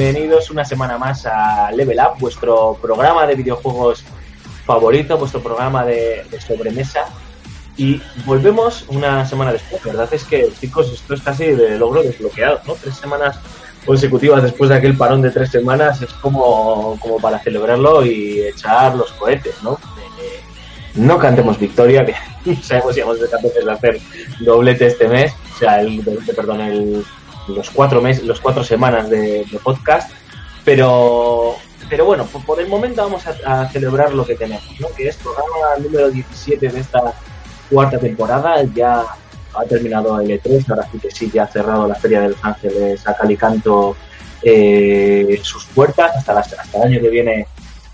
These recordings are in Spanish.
bienvenidos una semana más a Level Up, vuestro programa de videojuegos favorito, vuestro programa de, de sobremesa. Y volvemos una semana después. La verdad es que, chicos, esto es casi de logro desbloqueado, ¿no? Tres semanas consecutivas después de aquel parón de tres semanas es como, como para celebrarlo y echar los cohetes, ¿no? No cantemos victoria, que sabemos si vamos a ser capaces de hacer doblete este mes, o sea, el, perdón, el, los cuatro meses, los cuatro semanas de, de podcast, pero pero bueno, por, por el momento vamos a, a, celebrar lo que tenemos, ¿no? Que es programa número 17 de esta cuarta temporada, ya ha terminado el E3, ahora sí que sí, ya ha cerrado la Feria de Los Ángeles a Calicanto eh, sus puertas, hasta, las, hasta el año que viene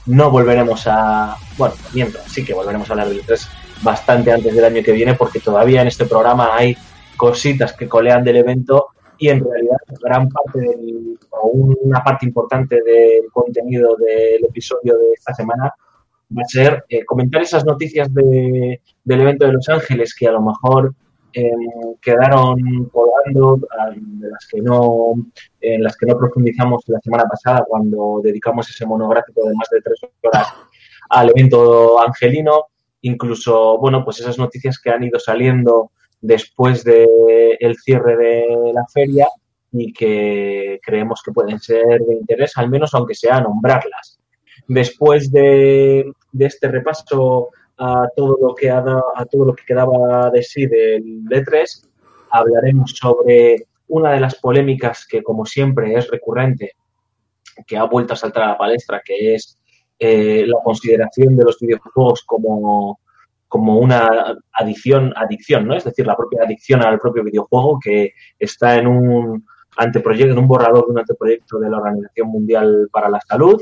no volveremos a, bueno, mientras sí que volveremos a hablar del E3 bastante antes del año que viene, porque todavía en este programa hay cositas que colean del evento y en realidad gran parte o una parte importante del contenido del episodio de esta semana va a ser eh, comentar esas noticias de, del evento de Los Ángeles que a lo mejor eh, quedaron colgando, de las que no, en las que no profundizamos la semana pasada cuando dedicamos ese monográfico de más de tres horas al evento angelino, incluso, bueno, pues esas noticias que han ido saliendo después del de cierre de la feria y que creemos que pueden ser de interés, al menos aunque sea nombrarlas. Después de, de este repaso a todo lo que ha a todo lo que quedaba de sí del D3, hablaremos sobre una de las polémicas que, como siempre, es recurrente, que ha vuelto a saltar a la palestra, que es eh, la consideración de los videojuegos como como una adicción, adicción, ¿no? Es decir, la propia adicción al propio videojuego que está en un anteproyecto, en un borrador de un anteproyecto de la Organización Mundial para la Salud.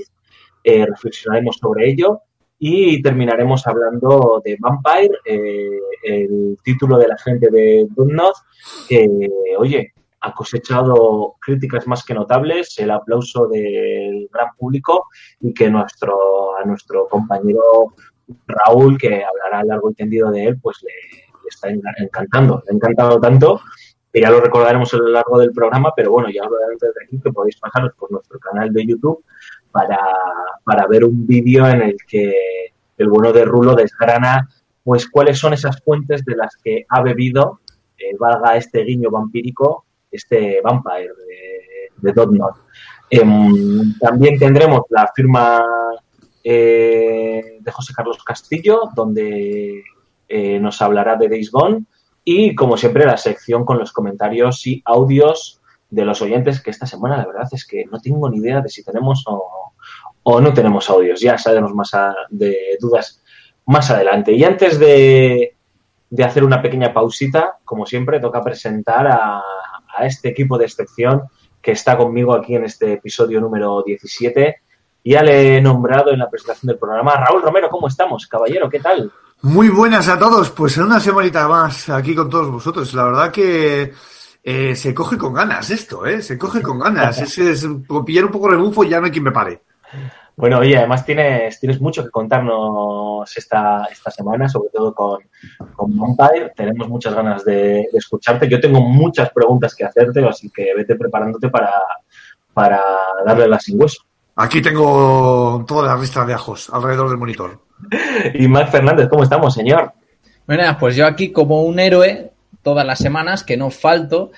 Eh, reflexionaremos sobre ello y terminaremos hablando de Vampire, eh, el título de la gente de Dontnod, que, oye, ha cosechado críticas más que notables, el aplauso del gran público y que nuestro, a nuestro compañero Raúl, que hablará largo y tendido de él, pues le, está encantando. Le ha encantado tanto que ya lo recordaremos a lo largo del programa, pero bueno, ya lo antes de aquí que podéis pasaros por nuestro canal de YouTube para, para ver un vídeo en el que el bueno de Rulo desgrana pues cuáles son esas fuentes de las que ha bebido, eh, valga este guiño vampírico, este Vampire de, de Dotnod. Eh, también tendremos la firma eh, de José Carlos Castillo, donde eh, nos hablará de Days Gone. Y, como siempre, la sección con los comentarios y audios de los oyentes, que esta semana la verdad es que no tengo ni idea de si tenemos o, o no tenemos audios. Ya sabremos más de dudas más adelante. Y antes de, de, hacer una pequeña pausita, como siempre, toca presentar a, a este equipo de excepción que está conmigo aquí en este episodio número 17 ya le he nombrado en la presentación del programa. Raúl Romero, ¿cómo estamos, caballero? ¿Qué tal? Muy buenas a todos. Pues en una semanita más aquí con todos vosotros. La verdad que eh, se coge con ganas esto, ¿eh? Se coge con ganas. es, es pillar un poco rebufo y ya no hay quien me pare. Bueno, oye, además tienes, tienes mucho que contarnos esta, esta semana, sobre todo con, con Vampire. Tenemos muchas ganas de, de, escucharte. Yo tengo muchas preguntas que hacerte, así que vete preparándote para, para darle la sin hueso. Aquí tengo toda la lista de ajos alrededor del monitor. Y Matt Fernández, ¿cómo estamos, señor? Bueno, pues yo aquí como un héroe todas las semanas, que no falto,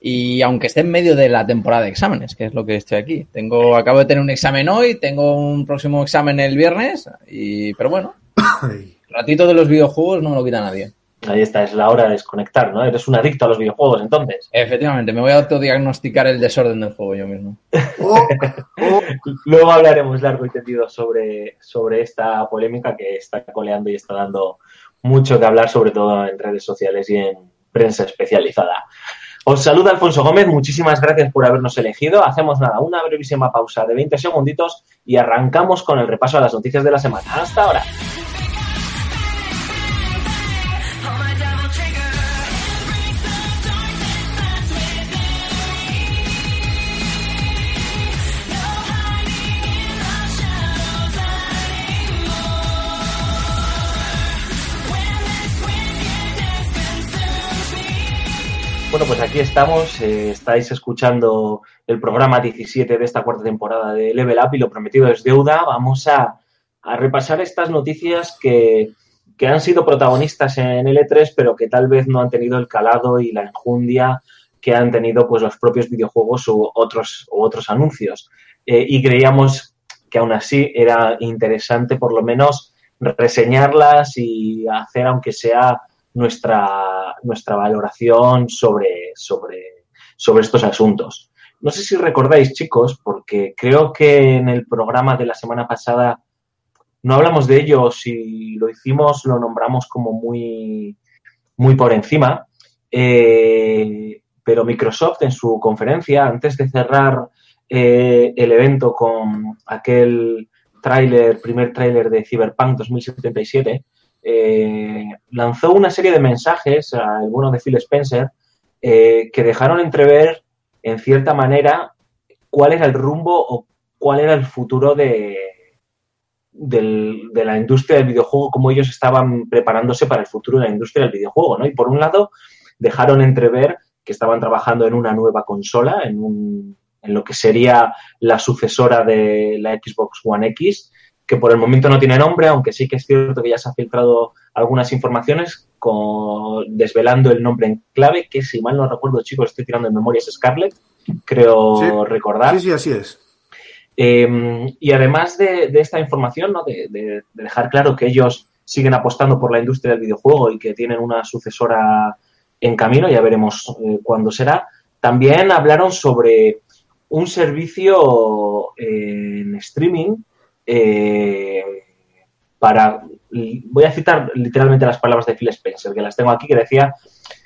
Y aunque esté en medio de la temporada de exámenes, que es lo que estoy aquí. Tengo, acabo de tener un examen hoy, tengo un próximo examen el viernes, y, pero bueno, ratito de los videojuegos no me lo quita nadie. Ahí está, es la hora de desconectar, ¿no? Eres un adicto a los videojuegos, entonces. Efectivamente, me voy a autodiagnosticar el desorden del juego yo mismo. Oh, oh, Luego hablaremos largo y tendido sobre, sobre esta polémica que está coleando y está dando mucho que hablar, sobre todo en redes sociales y en prensa especializada. Os saluda Alfonso Gómez, muchísimas gracias por habernos elegido. Hacemos nada, una brevísima pausa de 20 segunditos y arrancamos con el repaso a las noticias de la semana. Hasta ahora. Aquí estamos. eh, estáis escuchando el programa 17 de esta cuarta temporada de Level Up y lo prometido es deuda. Vamos a, a repasar estas noticias que, que han sido protagonistas en el E3, pero que tal vez no han tenido el calado y la enjundia que han tenido pues los propios videojuegos u otros, u otros anuncios. Eh, y creíamos que aún así era interesante por lo menos reseñarlas y hacer aunque sea nuestra, nuestra valoración sobre, sobre, sobre estos asuntos. No sé si recordáis, chicos, porque creo que en el programa de la semana pasada no hablamos de ello, si lo hicimos lo nombramos como muy, muy por encima, eh, pero Microsoft en su conferencia, antes de cerrar eh, el evento con aquel tráiler, primer tráiler de Cyberpunk 2077, eh, lanzó una serie de mensajes al bueno de Phil Spencer eh, que dejaron entrever, en cierta manera, cuál era el rumbo o cuál era el futuro de, de la industria del videojuego, cómo ellos estaban preparándose para el futuro de la industria del videojuego. ¿no? Y por un lado, dejaron entrever que estaban trabajando en una nueva consola, en, un, en lo que sería la sucesora de la Xbox One X, que por el momento no tiene nombre, aunque sí que es cierto que ya se han filtrado algunas informaciones con- desvelando el nombre en clave, que si mal no recuerdo, chicos, estoy tirando en memoria, es Scarlett, creo Sí. recordar. sí, sí, así es. Eh, y además de, de esta información, ¿no? de, de- de dejar claro que ellos siguen apostando por la industria del videojuego y que tienen una sucesora en camino, ya veremos eh, cuándo será, también hablaron sobre un servicio eh, en streaming eh, para, voy a citar literalmente las palabras de Phil Spencer, que las tengo aquí, que decía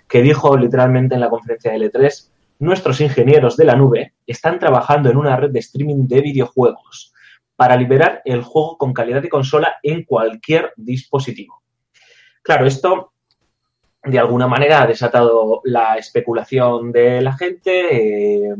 que dijo literalmente en la conferencia de L3, nuestros ingenieros de la nube están trabajando en una red de streaming de videojuegos para liberar el juego con calidad de consola en cualquier dispositivo. Claro, esto de alguna manera ha desatado la especulación de la gente, eh,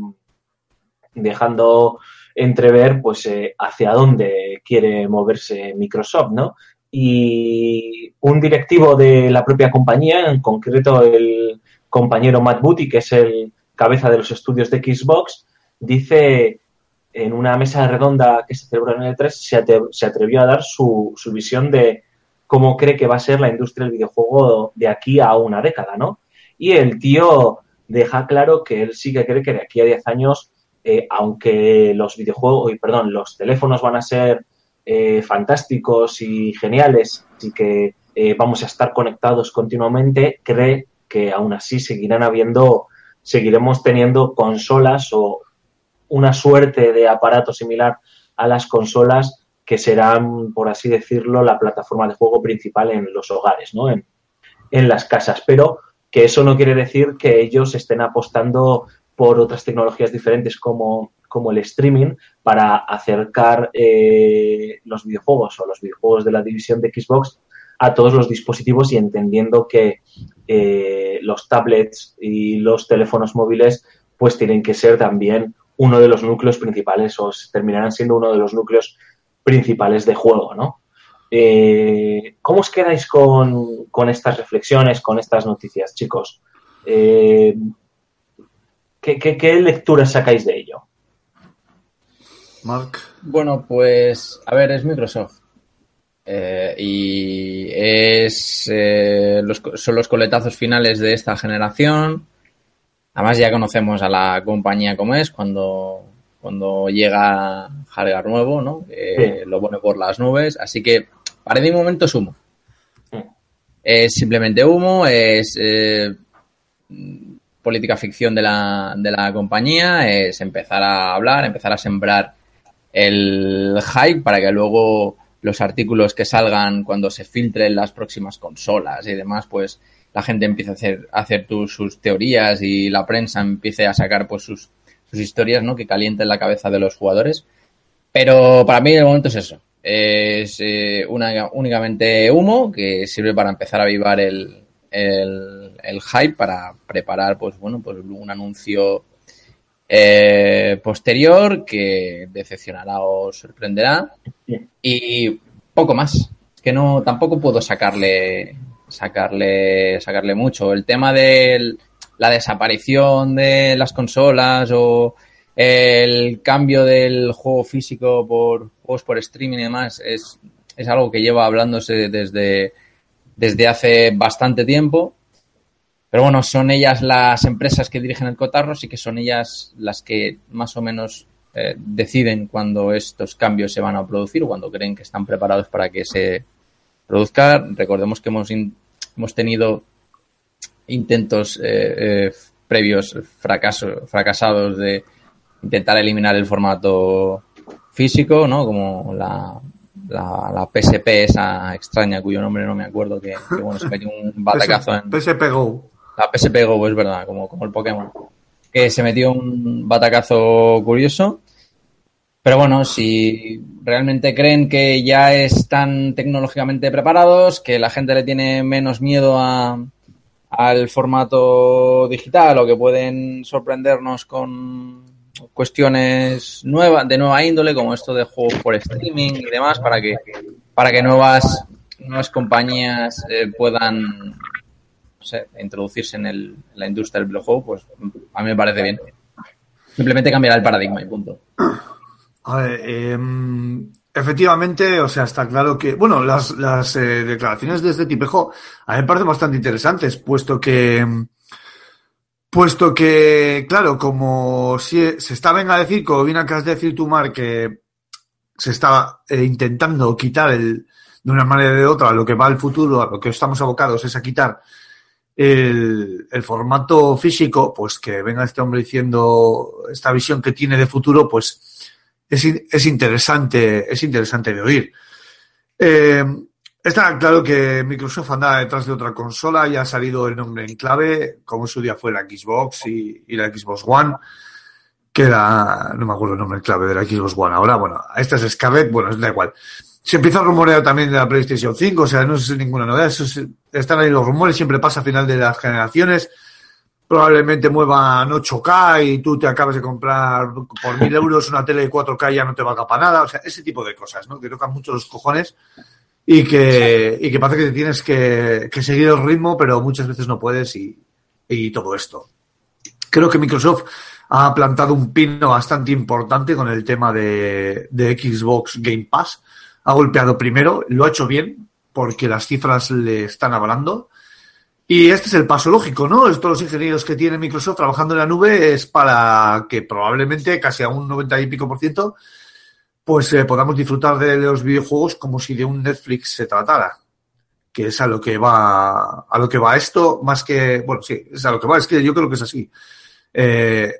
dejando entrever pues eh, hacia dónde quiere moverse Microsoft, ¿no? Y un directivo de la propia compañía, en concreto el compañero Matt Booty, que es el cabeza de los estudios de Xbox, dice en una mesa redonda que se celebró en el 3, se, ate- se atrevió a dar su, su visión de cómo cree que va a ser la industria del videojuego de aquí a una década, ¿no? Y el tío deja claro que él sí que cree que de aquí a 10 años, eh, aunque los videojuegos, perdón, los teléfonos van a ser eh, fantásticos y geniales y que eh, vamos a estar conectados continuamente, cree que aún así seguirán habiendo, seguiremos teniendo consolas o una suerte de aparato similar a las consolas que serán, por así decirlo, la plataforma de juego principal en los hogares, ¿no? En, en las casas. Pero que eso no quiere decir que ellos estén apostando por otras tecnologías diferentes como, como el streaming para acercar eh, los videojuegos o los videojuegos de la división de Xbox a todos los dispositivos y entendiendo que eh, los tablets y los teléfonos móviles pues tienen que ser también uno de los núcleos principales o terminarán siendo uno de los núcleos principales de juego, ¿no? Eh, ¿Cómo os quedáis con, con, estas reflexiones, con estas noticias, chicos? ¿Qué, qué, qué, lecturas sacáis de ello? Mark. Bueno, pues, a ver, es Microsoft. Eh, y es eh, los, son los coletazos finales de esta generación. Además ya conocemos a la compañía como es cuando, cuando llega hardware nuevo, ¿no? Que lo pone por las nubes. Así que para de momento es humo. Sí. Es simplemente humo, es eh, política ficción de la, de la compañía, es empezar a hablar, empezar a sembrar el hype para que luego los artículos que salgan cuando se filtren las próximas consolas y demás, pues la gente empiece a hacer, a hacer sus teorías y la prensa empiece a sacar pues sus, sus historias, ¿no? Que calienten la cabeza de los jugadores. Pero para mí de momento es eso. Es eh, una- únicamente humo que sirve para empezar a avivar el, el, hype para preparar, pues bueno, pues un anuncio eh, posterior que decepcionará o sorprenderá. Y poco más. Que no, tampoco puedo sacarle, sacarle, sacarle mucho. El tema de la desaparición de las consolas o el cambio del juego físico por juegos por streaming y demás es, es algo que lleva hablándose desde, desde hace bastante tiempo. Pero bueno, son ellas las empresas que dirigen el cotarro, sí que son ellas las que más o menos eh, deciden cuando estos cambios se van a producir o cuando creen que están preparados para que se produzca. Recordemos que hemos, hemos tenido intentos eh, eh, previos fracaso, fracasados de intentar eliminar el formato físico, ¿no? Como la, la, la PSP esa extraña cuyo nombre no me acuerdo que, que, bueno, se metió un batacazo en PSP Go. la PSP Go, es verdad, como, como el Pokémon. Que se metió un batacazo curioso. Pero bueno, si realmente creen que ya están tecnológicamente preparados, que la gente le tiene menos miedo a, al formato digital o que pueden sorprendernos con cuestiones nuevas, de nueva índole, como esto de juegos por streaming y demás, para que, para que nuevas, nuevas compañías eh, puedan no sé, introducirse en, el, la industria del videojuego, pues a mí me parece bien. Simplemente cambiará el paradigma y punto. A ver, em, efectivamente, o sea, está claro que, bueno, las, las eh, declaraciones de este tipejo a mí me parecen bastante interesantes, puesto que, puesto que, claro, como si se está venga a decir, como bien acabas de decir tú, Mar, que se está eh, intentando quitar el, de una manera o de otra, lo que va el futuro, a lo que estamos abocados es a quitar el, el formato físico, pues que venga este hombre diciendo esta visión que tiene de futuro, pues es, es interesante, es interesante de oír. Eh, está claro que Microsoft anda detrás de otra consola, ya ha salido el nombre en clave, como en su día fue la Xbox y, y la Xbox One, que era, no me acuerdo el nombre en clave de la Xbox One ahora, bueno, esta es Scarlett, bueno, da igual. Se empieza a rumorear también de la PlayStation 5, o sea, no es ninguna novedad, eso es- están ahí los rumores, siempre pasa a final de las generaciones, probablemente muevan 8K y tú te acabas de comprar por mil euros una tele de 4K y ya no te valga para nada. O sea, ese tipo de cosas, ¿no? Que tocan mucho los cojones y que, y que parece que tienes que, seguir el ritmo, pero muchas veces no puedes y, y todo esto. Creo que Microsoft ha plantado un pino bastante importante con el tema de, de Xbox Game Pass. Ha golpeado primero, lo ha hecho bien, porque las cifras le están avalando. Y este es el paso lógico, ¿no? Estos los ingenieros que tiene Microsoft trabajando en la nube es para que probablemente casi a un 90 y pico por ciento pues eh, podamos disfrutar de los videojuegos como si de un Netflix se tratara. Que es a lo que va a lo que va esto, más que, bueno, sí, es a lo que va, es que yo creo que es así. Eh,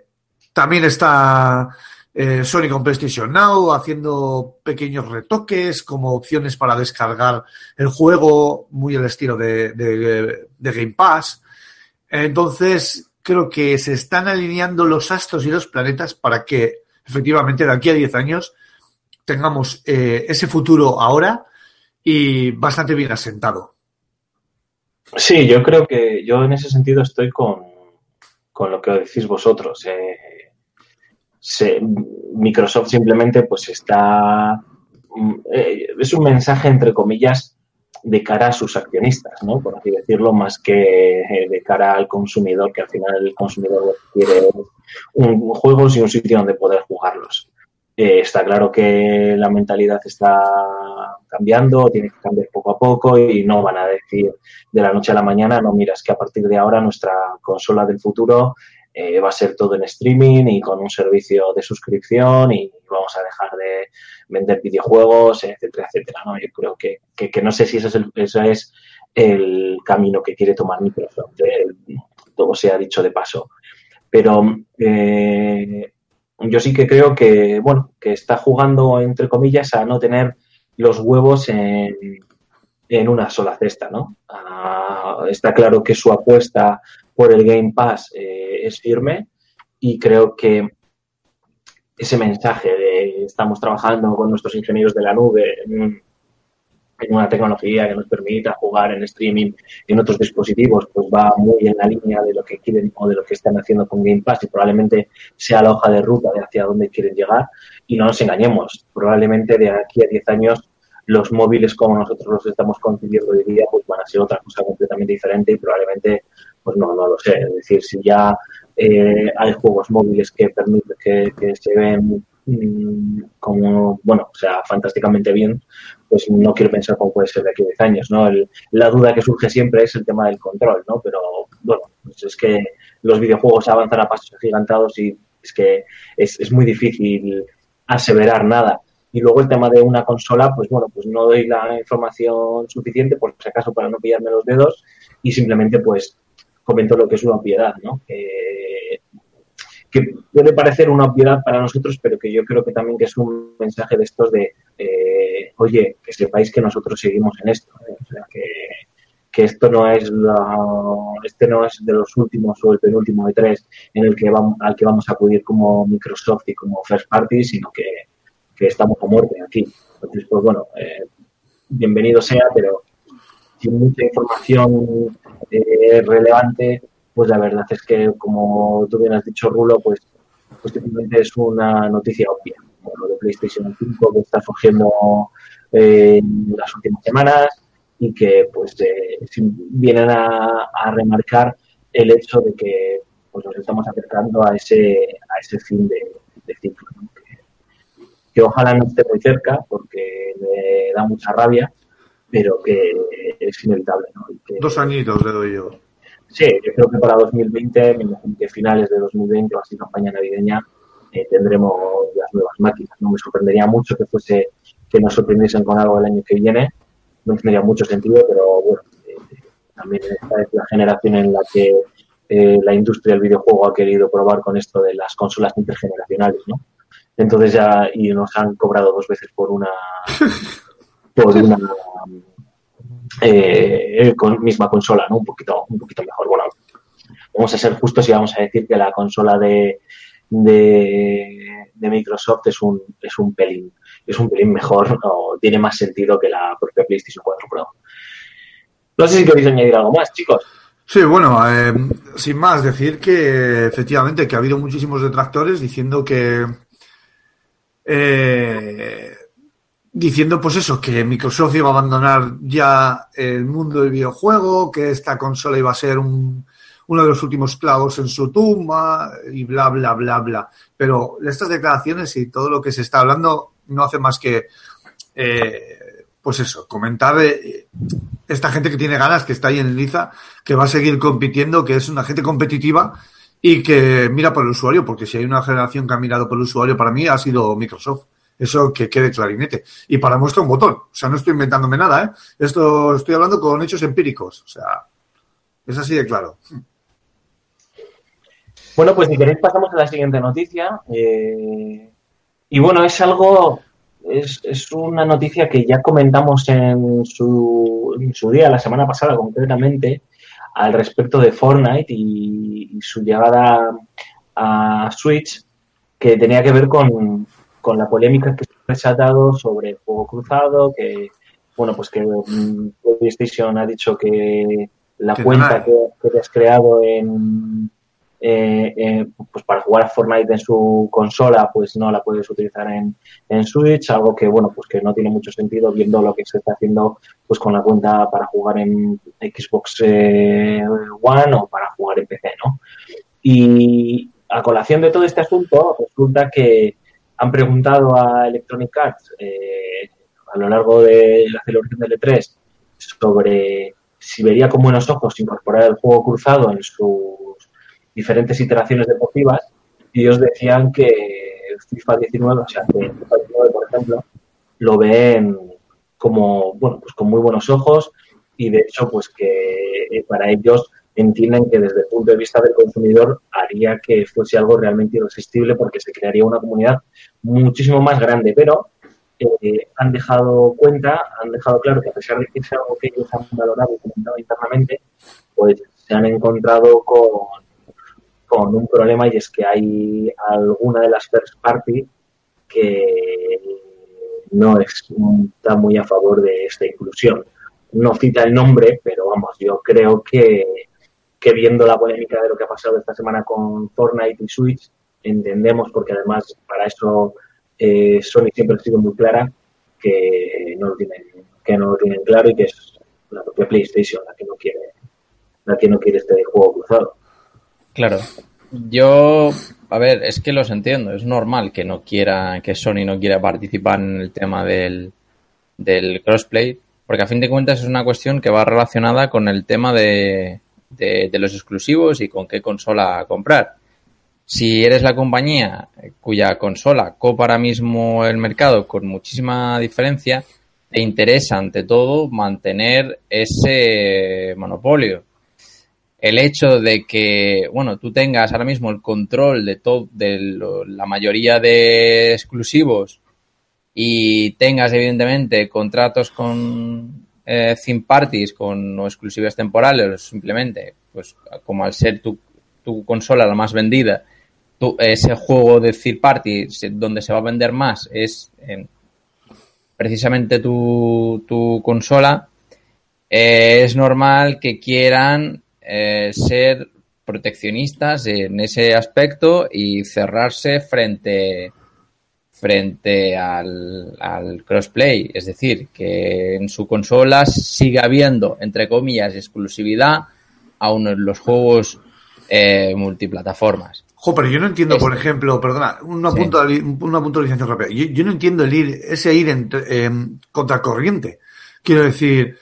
también está eh, Sony con PlayStation Now haciendo pequeños retoques como opciones para descargar el juego, muy al estilo de, de, Game Pass. Entonces, creo que se están alineando los astros y los planetas para que efectivamente de aquí a 10 años tengamos eh, ese futuro ahora y bastante bien asentado. Sí, yo creo que yo en ese sentido estoy con, con lo que decís vosotros. Eh, se- Microsoft simplemente pues está... mm, eh, es un mensaje, entre comillas, de cara a sus accionistas, ¿no? Por así decirlo, más que eh, de cara al consumidor, que al final el consumidor quiere un, juegos y un sitio donde poder jugarlos. Eh, está claro que la mentalidad está cambiando, tiene que cambiar poco a poco y no van a decir de la noche a la mañana, no, mira, es que a partir de ahora nuestra consola del futuro eh, va a ser todo en streaming y con un servicio de suscripción y vamos a dejar de vender videojuegos, etcétera, etcétera. ¿no? Yo creo que, que, no sé si eso es, el, es el camino que quiere tomar Microsoft, ¿eh? todo se ha dicho de paso. Pero eh, yo sí que creo que, bueno, que está jugando, entre comillas, a no tener los huevos en, en una sola cesta, ¿no? Ah, está claro que su apuesta por el Game Pass eh, es firme y creo que ese mensaje de estamos trabajando con nuestros ingenieros de la nube en, una tecnología que nos permita jugar en streaming en otros dispositivos, pues va muy en la línea de lo que quieren o de lo que están haciendo con Game Pass y probablemente sea la hoja de ruta de hacia dónde quieren llegar. Y no nos engañemos, probablemente de aquí a 10 años los móviles como nosotros los estamos concibiendo hoy día pues van a ser otra cosa completamente diferente y probablemente pues no, no lo sé. Es decir, si ya eh, hay juegos móviles que permiten que, que se ven mm, como, bueno, o sea, fantásticamente bien, pues no quiero pensar cómo puede ser de aquí a 10 años, ¿no? El- la duda que surge siempre es el tema del control, ¿no? Pero, bueno, pues es que los videojuegos avanzan a pasos agigantados y es que es, es muy difícil aseverar nada. Y luego el tema de una consola, pues bueno, pues no doy la información suficiente, por si acaso, para no pillarme los dedos y simplemente, pues, comento lo que es una obviedad, ¿no? Que puede parecer una obviedad para nosotros, pero que yo creo que también que es un mensaje de estos de, eh, oye, que sepáis que nosotros seguimos en esto, ¿eh? o sea, que, que esto no es la, este no es de los últimos o el penúltimo de tres en el que vamos, al que vamos a acudir como Microsoft y como first party, sino que, que estamos a muerte aquí. Entonces, pues bueno, eh, bienvenido sea, pero sin mucha información eh, relevante, pues la verdad es que, como tú bien has dicho, Rulo, pues, pues simplemente es una noticia obvia. Lo de PlayStation 5 que está surgiendo eh, en las últimas semanas y que pues eh, vienen a, a remarcar el hecho de que pues, nos estamos acercando a ese, a ese fin de, de ciclo. ¿no? Que, que ojalá no esté muy cerca porque me da mucha rabia, pero que es inevitable. ¿no? Y que- Dos añitos le doy yo. Sí, yo creo que para 2020, me imagino que finales de 2020 o así campaña navideña, eh, tendremos las nuevas máquinas. No me sorprendería mucho que fuese que nos sorprendiesen con algo el año que viene. No tendría mucho sentido, pero bueno, eh, también esta es la generación en la que eh, la industria del videojuego ha querido probar con esto de las consolas intergeneracionales, ¿no? Entonces ya, y nos han cobrado dos veces por una, por una eh, con misma consola, ¿no? Un poquito, un poquito mejor. Bueno, vamos a ser justos y vamos a decir que la consola de, de, de Microsoft es un, es un pelín, es un pelín mejor o tiene más sentido que la propia PlayStation 4 Pro. No sé si queréis añadir algo más, chicos. Sí, bueno, eh, sin más, decir que efectivamente que ha habido muchísimos detractores diciendo que eh, diciendo pues eso, que Microsoft iba a abandonar ya el mundo del videojuego, que esta consola iba a ser un, uno de los últimos clavos en su tumba y bla, bla, bla, bla. Pero estas declaraciones y todo lo que se está hablando no hace más que, eh, pues eso, comentar eh, esta gente que tiene ganas, que está ahí en Liza, que va a seguir compitiendo, que es una gente competitiva y que mira por el usuario, porque si hay una generación que ha mirado por el usuario, para mí ha sido Microsoft. Eso que quede clarinete. Y para muestra un botón. O sea, no estoy inventándome nada, ¿eh? Esto estoy hablando con hechos empíricos. O sea, es así de claro. Bueno, pues si queréis pasamos a la siguiente noticia. Eh, y bueno, es algo, es, es una noticia que ya comentamos en su, en su día, la semana pasada concretamente, al respecto de Fortnite y, y su llegada a Switch, que tenía que ver con, con la polémica que se ha desatado sobre el juego cruzado, que, bueno, pues que mm, PlayStation ha dicho que la cuenta que, que has creado en, eh, eh, pues para jugar Fortnite en su consola, pues no la puedes utilizar en, en Switch, algo que bueno, pues que no tiene mucho sentido viendo lo que se está haciendo pues con la cuenta para jugar en Xbox eh, One o para jugar en PC, ¿no? Y a colación de todo este asunto, resulta que han preguntado a Electronic Arts a lo largo de la celebración del E3 sobre si vería con buenos ojos incorporar el juego cruzado en sus diferentes iteraciones deportivas y ellos decían que FIFA 19, o sea, que FIFA 19, por ejemplo, lo ven como, bueno, pues con muy buenos ojos y de hecho, pues que eh, para ellos entienden que desde el punto de vista del consumidor haría que fuese algo realmente irresistible porque se crearía una comunidad muchísimo más grande, pero eh, han dejado cuenta, han dejado claro que a pesar de que es algo que ellos han valorado y comentado internamente, pues se han encontrado con, con un problema y es que hay alguna de las first party que no está muy a favor de esta inclusión. No cita el nombre, pero vamos, yo creo que, que viendo la polémica de lo que ha pasado esta semana con Fortnite y Switch, entendemos, porque además para eso eh, Sony siempre ha sido muy clara, que no lo tienen, que no lo tienen claro y que es la propia PlayStation la que no quiere, la que no quiere este juego cruzado. Claro. Yo, a ver, es que los entiendo. Es normal que no quiera, que Sony no quiera participar en el tema del, del crossplay, porque a fin de cuentas es una cuestión que va relacionada con el tema de, de, de los exclusivos y con qué consola comprar. Si eres la compañía cuya consola copa ahora mismo el mercado con muchísima diferencia, te interesa ante todo mantener ese monopolio el hecho de que, bueno, tú tengas ahora mismo el control de todo, de la mayoría de exclusivos y tengas evidentemente contratos con eh, parties, con o exclusivas temporales, simplemente, pues como al ser tu, tu consola la más vendida, ese juego de third party donde se va a vender más es en precisamente tu, tu consola, eh, es normal que quieran eh, ser proteccionistas en ese aspecto y cerrarse frente frente al, al crossplay, es decir, que en su consola siga habiendo, entre comillas, exclusividad a uno de los juegos eh, multiplataformas. Jo, pero yo no entiendo, por ejemplo, perdona, una, Sí. una puntualización rápida. Yo, yo no entiendo el ir, ese ir entre, eh, contracorriente. Quiero decir,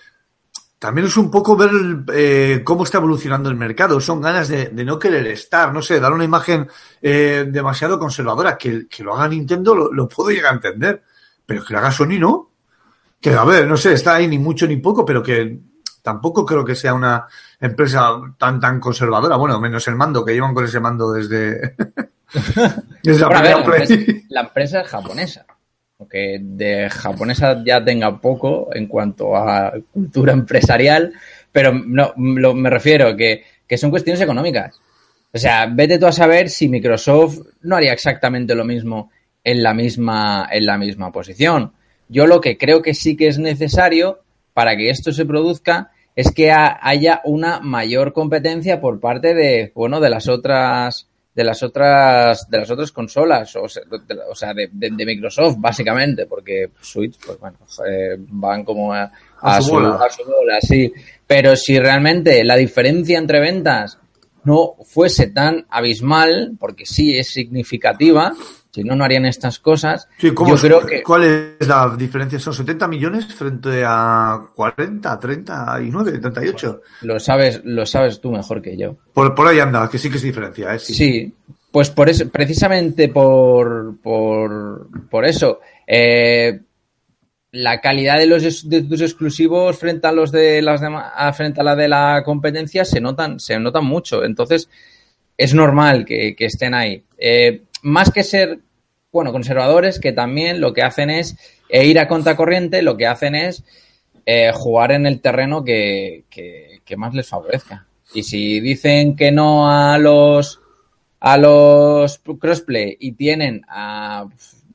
también es un poco ver eh, cómo está evolucionando el mercado. Son ganas de, de no querer estar, no sé, dar una imagen eh, demasiado conservadora. Que, que lo haga Nintendo lo, lo puedo llegar a entender, pero que lo haga Sony no. Que a ver, no sé, está ahí ni mucho ni poco, pero que tampoco creo que sea una empresa tan tan conservadora. Bueno, menos el mando, que llevan con ese mando desde, desde la ver, la, empresa, la empresa es japonesa. Aunque de japonesa ya tenga poco en cuanto a cultura empresarial, pero no, me refiero que, que son cuestiones económicas. O sea, vete tú a saber si Microsoft no haría exactamente lo mismo en la misma, en la misma posición. Yo lo que creo que sí que es necesario para que esto se produzca es que ha- haya una mayor competencia por parte de, bueno, de las otras, de las otras, de las otras consolas, o sea, de, o sea, de, de- de Microsoft, básicamente, porque Switch, pues bueno, eh, van como a, A a su bola. a su bola, sí. Pero si realmente la diferencia entre ventas no fuese tan abismal, porque sí es significativa, si no, no harían estas cosas. Sí, ¿cómo Yo es- creo que ¿Cuál es la diferencia? ¿Son 70 millones frente a 40, 39, 38? lo sabes, lo sabes tú mejor que yo. Por, por ahí anda, que sí que es diferencia, ¿eh? Sí. Sí, pues por eso, precisamente por, por, por eso. eh, la calidad de los de tus exclusivos frente a los de las a- frente a la de la competencia se notan, se notan mucho. Entonces, es normal que, que estén ahí. Eh, más que ser, bueno, conservadores, que también lo que hacen es eh, ir a contracorriente, lo que hacen es eh, jugar en el terreno que, que- que más les favorezca. Y si dicen que no a los a los crossplay y tienen a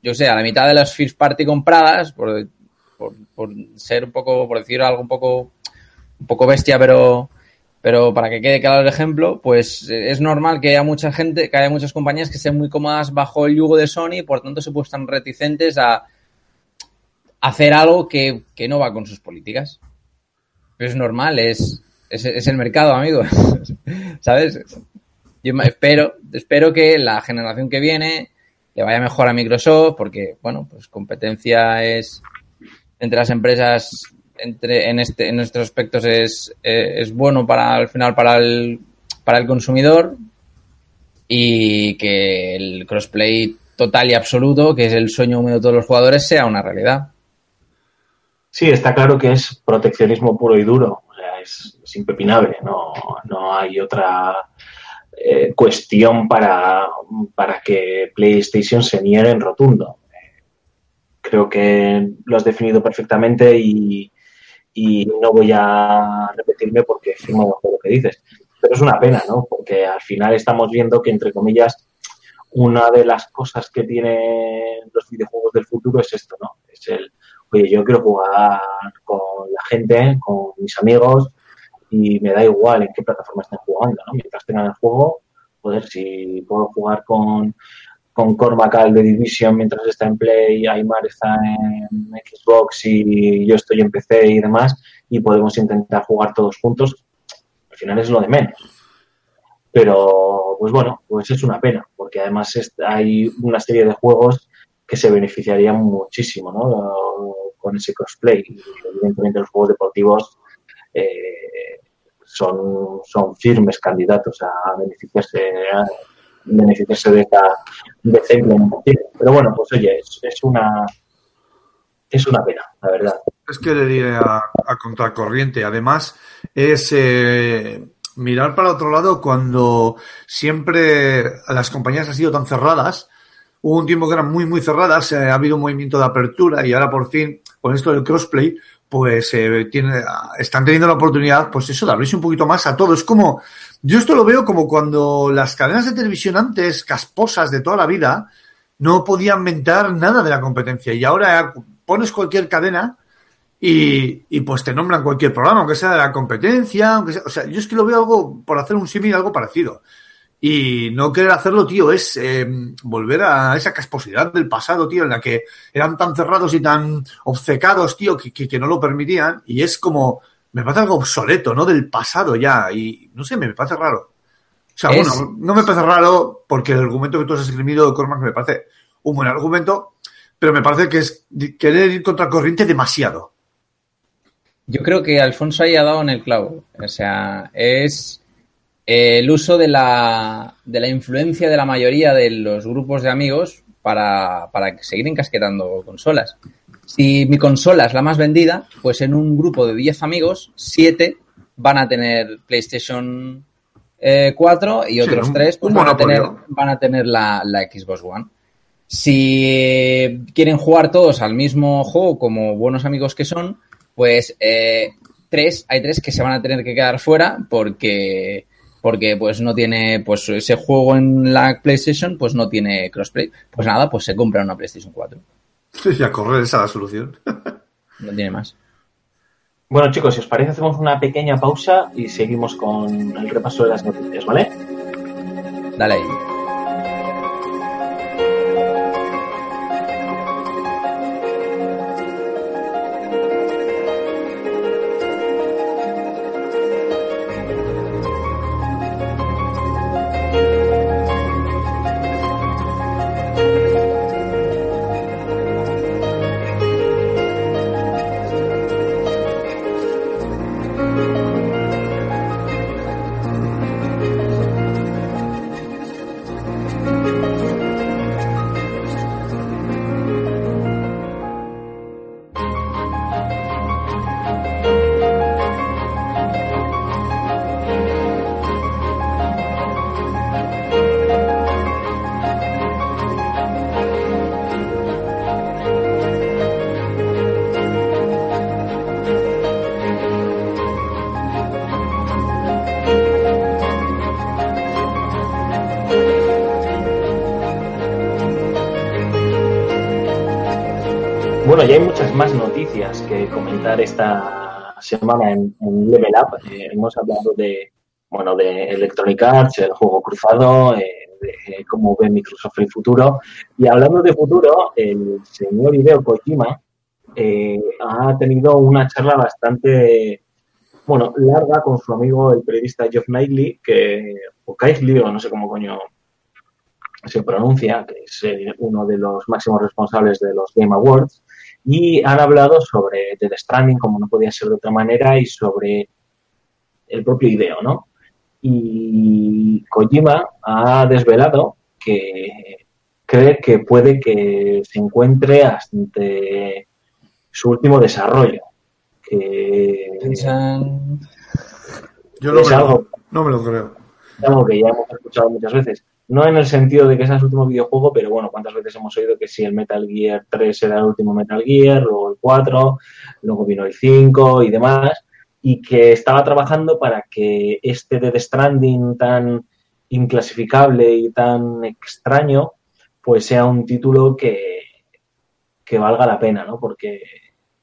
yo sé, a la mitad de las first party compradas, por, por, por ser un poco, por decir algo un poco un poco bestia, pero pero para que quede claro el ejemplo, pues eh, es normal que haya mucha gente, que haya muchas compañías que estén muy cómodas bajo el yugo de Sony y por tanto se pues están reticentes a hacer algo que, que no va con sus políticas. Es normal, es, es, el mercado, amigo. ¿Sabes? Yo espero, espero que la generación que viene le vaya mejor a Microsoft, porque, bueno, pues competencia es entre las empresas, entre, en este, en estos aspectos es, eh, es bueno para al final para el, para el consumidor. y que el crossplay total y absoluto, que es el sueño húmedo de todos los jugadores, sea una realidad. Sí, está claro que es proteccionismo puro y duro, o sea, es, es impepinable, no, no hay otra eh, cuestión para, para que PlayStation se niegue en rotundo. Creo que lo has definido perfectamente y, y no voy a repetirme porque firmo bajo lo que dices. Pero es una pena, ¿no? Porque al final estamos viendo que, entre comillas, una de las cosas que tienen los videojuegos del futuro es esto, ¿no? Es el, oye, yo quiero jugar con la gente, con mis amigos, y me da igual en qué plataforma estén jugando, ¿no? Mientras tengan el juego, joder, si puedo jugar con, con Cormac al de Division mientras está en Play, Aymar está en Xbox y yo estoy en PC y demás, y podemos intentar jugar todos juntos, al final es lo de menos. Pero, pues bueno, pues es una pena, porque además hay una serie de juegos que se beneficiarían muchísimo, ¿no? Con ese crossplay. Evidentemente los juegos deportivos eh, son, son firmes candidatos a beneficiarse, beneficiarse de esta, de. Pero bueno, pues oye, es, es una es una pena, la verdad. Es que le diré a, a contracorriente. Además, es eh, mirar para otro lado cuando siempre las compañías han sido tan cerradas. Hubo un tiempo que eran muy, muy cerradas, eh, ha habido un movimiento de apertura y ahora por fin, con esto del crossplay, pues eh, tiene, están teniendo la oportunidad, pues eso, de abrirse un poquito más a todo. Es como, yo esto lo veo como cuando las cadenas de televisión antes, casposas de toda la vida, no podían mentar nada de la competencia y ahora pones cualquier cadena y, y, pues te nombran cualquier programa, aunque sea de la competencia, aunque sea, o sea, yo es que lo veo algo, por hacer un símil, algo parecido. Y no querer hacerlo, tío, es eh, volver a esa casposidad del pasado, tío, en la que eran tan cerrados y tan obcecados, tío, que, que, que no lo permitían. Y es como, me parece algo obsoleto, ¿no? Del pasado ya. Y no sé, me parece raro. O sea, Es- bueno, no me parece raro porque el argumento que tú has escribido, Cormac, me parece un buen argumento, pero me parece que es querer ir contra corriente demasiado. Yo creo que Alfonso ahí ha dado en el clavo. O sea, es el uso de la, de la influencia de la mayoría de los grupos de amigos para, para seguir encasquetando consolas. Si mi consola es la más vendida, pues en un grupo de 10 amigos, 7 van a tener PlayStation eh, 4 y Sí, otros un- 3 pues van, a tener, van a tener la, la Xbox One. Si quieren jugar todos al mismo juego como buenos amigos que son, pues eh, tres, hay tres que se van a tener que quedar fuera porque porque pues no tiene pues ese juego en la PlayStation pues no tiene crossplay. Pues nada, pues se compra una PlayStation 4. Y a correr esa es la solución. No tiene más. Bueno, chicos, si os parece, hacemos una pequeña pausa y seguimos con el repaso de las noticias, ¿vale? Dale ahí. Semana en, en Level Up. Eh, hemos hablado de, bueno, de Electronic Arts, el juego cruzado, eh, de cómo ve Microsoft el futuro. Y hablando de futuro, el señor Hideo Kojima eh, ha tenido una charla bastante, bueno, larga con su amigo el periodista Geoff Knightley, que, o Kaisley, o no sé cómo coño se pronuncia, que es eh, uno de los máximos responsables de los Game Awards, y han hablado sobre Death Stranding, como no podía ser de otra manera, y sobre el propio Ideo, ¿no? y Kojima ha desvelado que cree que puede que se encuentre ante su último desarrollo. Que. Yo no Es me, lo, algo- no me lo creo. es algo que ya hemos escuchado muchas veces. No en el sentido de que sea su último videojuego, pero bueno, ¿cuántas veces hemos oído que si el Metal Gear 3 era el último Metal Gear, luego el 4, luego vino el 5 y demás? Y que estaba trabajando para que este Dead Stranding tan inclasificable y tan extraño, pues sea un título que, que valga la pena, ¿no? Porque,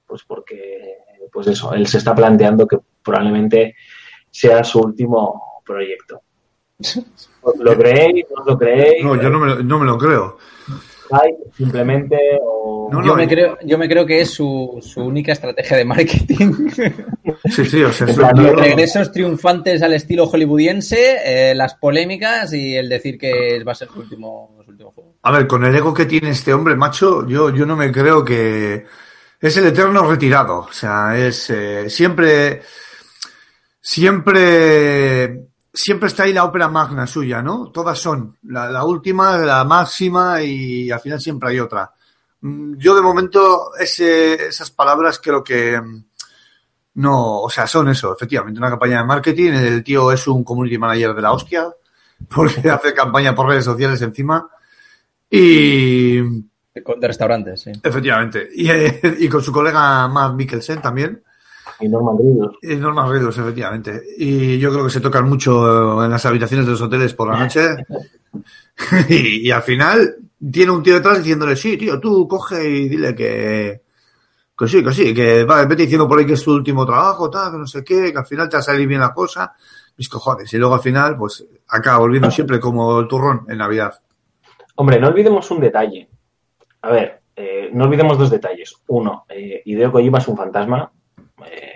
pues porque, pues eso, él se está planteando que probablemente sea su último proyecto. ¿Os ¿Lo creéis? ¿No os lo creéis? No, yo no me, lo- no me lo creo. Simplemente o... No, Yo me, creo, yo me creo que es su, su única estrategia de marketing. Sí, sí, o sea, plan, Los regresos triunfantes al estilo hollywoodiense, eh, las polémicas y el decir que va a ser su último, su último juego. A ver, con el ego que tiene este hombre, macho, yo, yo no me creo que es el eterno retirado. O sea, es eh, siempre, siempre, siempre está ahí la ópera magna suya, ¿no? Todas son la, la última, la máxima y al final siempre hay otra. Mm, Yo de momento ese, esas palabras creo que mm, no, o sea, son eso, efectivamente, una campaña de marketing. El tío es un community manager de la hostia porque hace campaña por redes sociales encima. Y Con- De restaurantes, sí. efectivamente, y, y con su colega Matt Mikkelsen también, Y Norman Reedus. y Norman Reedus, efectivamente. Y yo creo que se tocan mucho en las habitaciones de los hoteles por la noche. y, y al final tiene un tío detrás diciéndole, sí, tío, tú coge y dile que, que sí, que sí, que va, vete diciendo por ahí que es tu último trabajo, tal, que no sé qué, que al final te va a salir bien la cosa. Mis cojones. Y luego al final, pues acaba volviendo siempre como el turrón en Navidad. Hombre, no olvidemos un detalle. A ver, eh, no olvidemos dos detalles. Uno, eh, Hideo Kojima es un fantasma eh,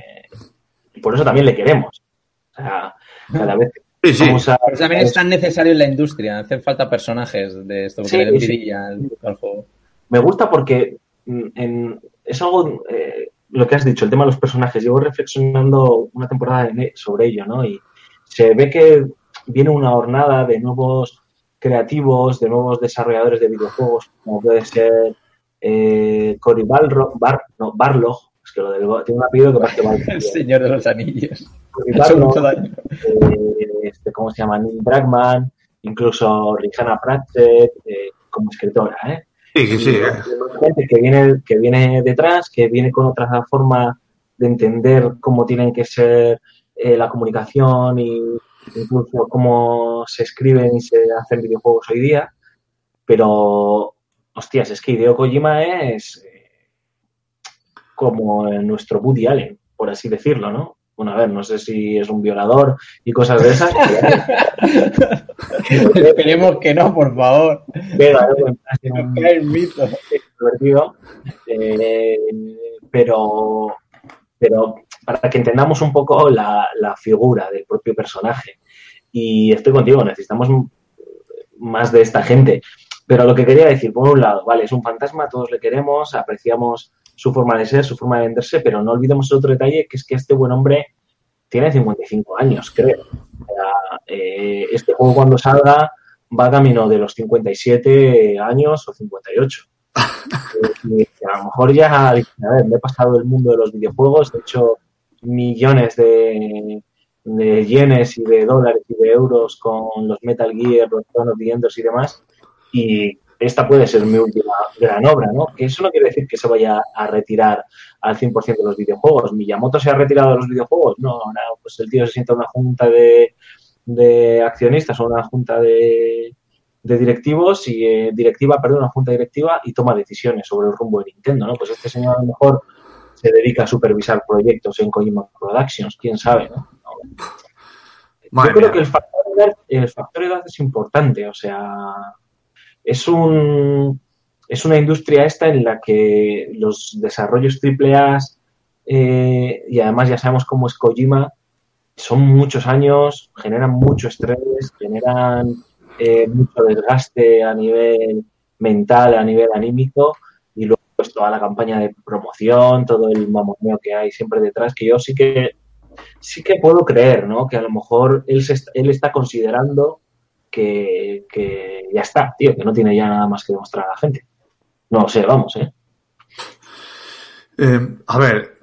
por eso también le queremos. O sea, cada vez que Sí, a... Pero también es tan necesario en la industria. Hacen falta personajes de esto, porque Sí, le den vidilla al, al juego. Me gusta porque mm, en- es algo, eh, lo que has dicho, el tema de los personajes. Llevo reflexionando una temporada en- sobre ello, ¿no? Y se ve que viene una hornada de nuevos creativos, de nuevos desarrolladores de videojuegos, como puede ser eh, Cory Balro, Bar, no, Barlog, que lo del, tiene un apellido que parece Barlog. El Señor de los Anillos. Cory Ha hecho Barlog, mucho daño. eh, este, ¿cómo se llama? Neil Druckmann, incluso Rihanna Pratchett, eh, como escritora, ¿eh? Sí, sí, sí. Y hay gente que viene, que viene detrás, que viene con otra forma de entender cómo tienen que ser eh, la comunicación y incluso cómo se escriben y se hacen videojuegos hoy día. Pero, hostias, es que Hideo Kojima es eh, como nuestro Woody Allen, por así decirlo, ¿no? Bueno, a ver, no sé si es un violador y cosas de esas. Esperemos que no, por favor. pero, eh, eh, pero, pero para que entendamos un poco la, la figura del propio personaje. Y estoy contigo, necesitamos más de esta gente. Pero lo que quería decir, por un lado, vale, es un fantasma, todos le queremos, apreciamos su forma de ser, su forma de venderse, pero no olvidemos otro detalle, que es que este buen hombre tiene 55 años, creo. Eh, este juego cuando salga va camino de los 57 años o 58. Y a lo mejor ya, a ver, me he pasado el mundo de los videojuegos, he hecho millones de, de yenes y de dólares y de euros con los Metal Gear, los Dawn of the Enders y demás, y esta puede ser mi última gran obra, ¿no? Que eso no quiere decir que se vaya a retirar al 100% de los videojuegos. ¿Miyamoto se ha retirado de los videojuegos? No, ahora pues el tío se sienta en una junta de, de accionistas o una junta de, de directivos y eh, directiva, perdón, una junta directiva y toma decisiones sobre el rumbo de Nintendo, ¿no? Pues este señor a lo mejor se dedica a supervisar proyectos en Kojima Productions, quién sabe, ¿no? Yo creo que el factor, edad, el factor edad es importante, o sea, es un es una industria esta en la que los desarrollos AAA eh, y además ya sabemos cómo es Kojima, son muchos años, generan mucho estrés, generan eh, mucho desgaste a nivel mental, a nivel anímico y luego pues toda la campaña de promoción, todo el mamoneo que hay siempre detrás, que yo sí que sí que puedo creer, ¿no? Que a lo mejor él, se él está considerando que, ya está, tío, que no tiene ya nada más que demostrar a la gente. No sé, vamos, ¿eh? Eh, a ver.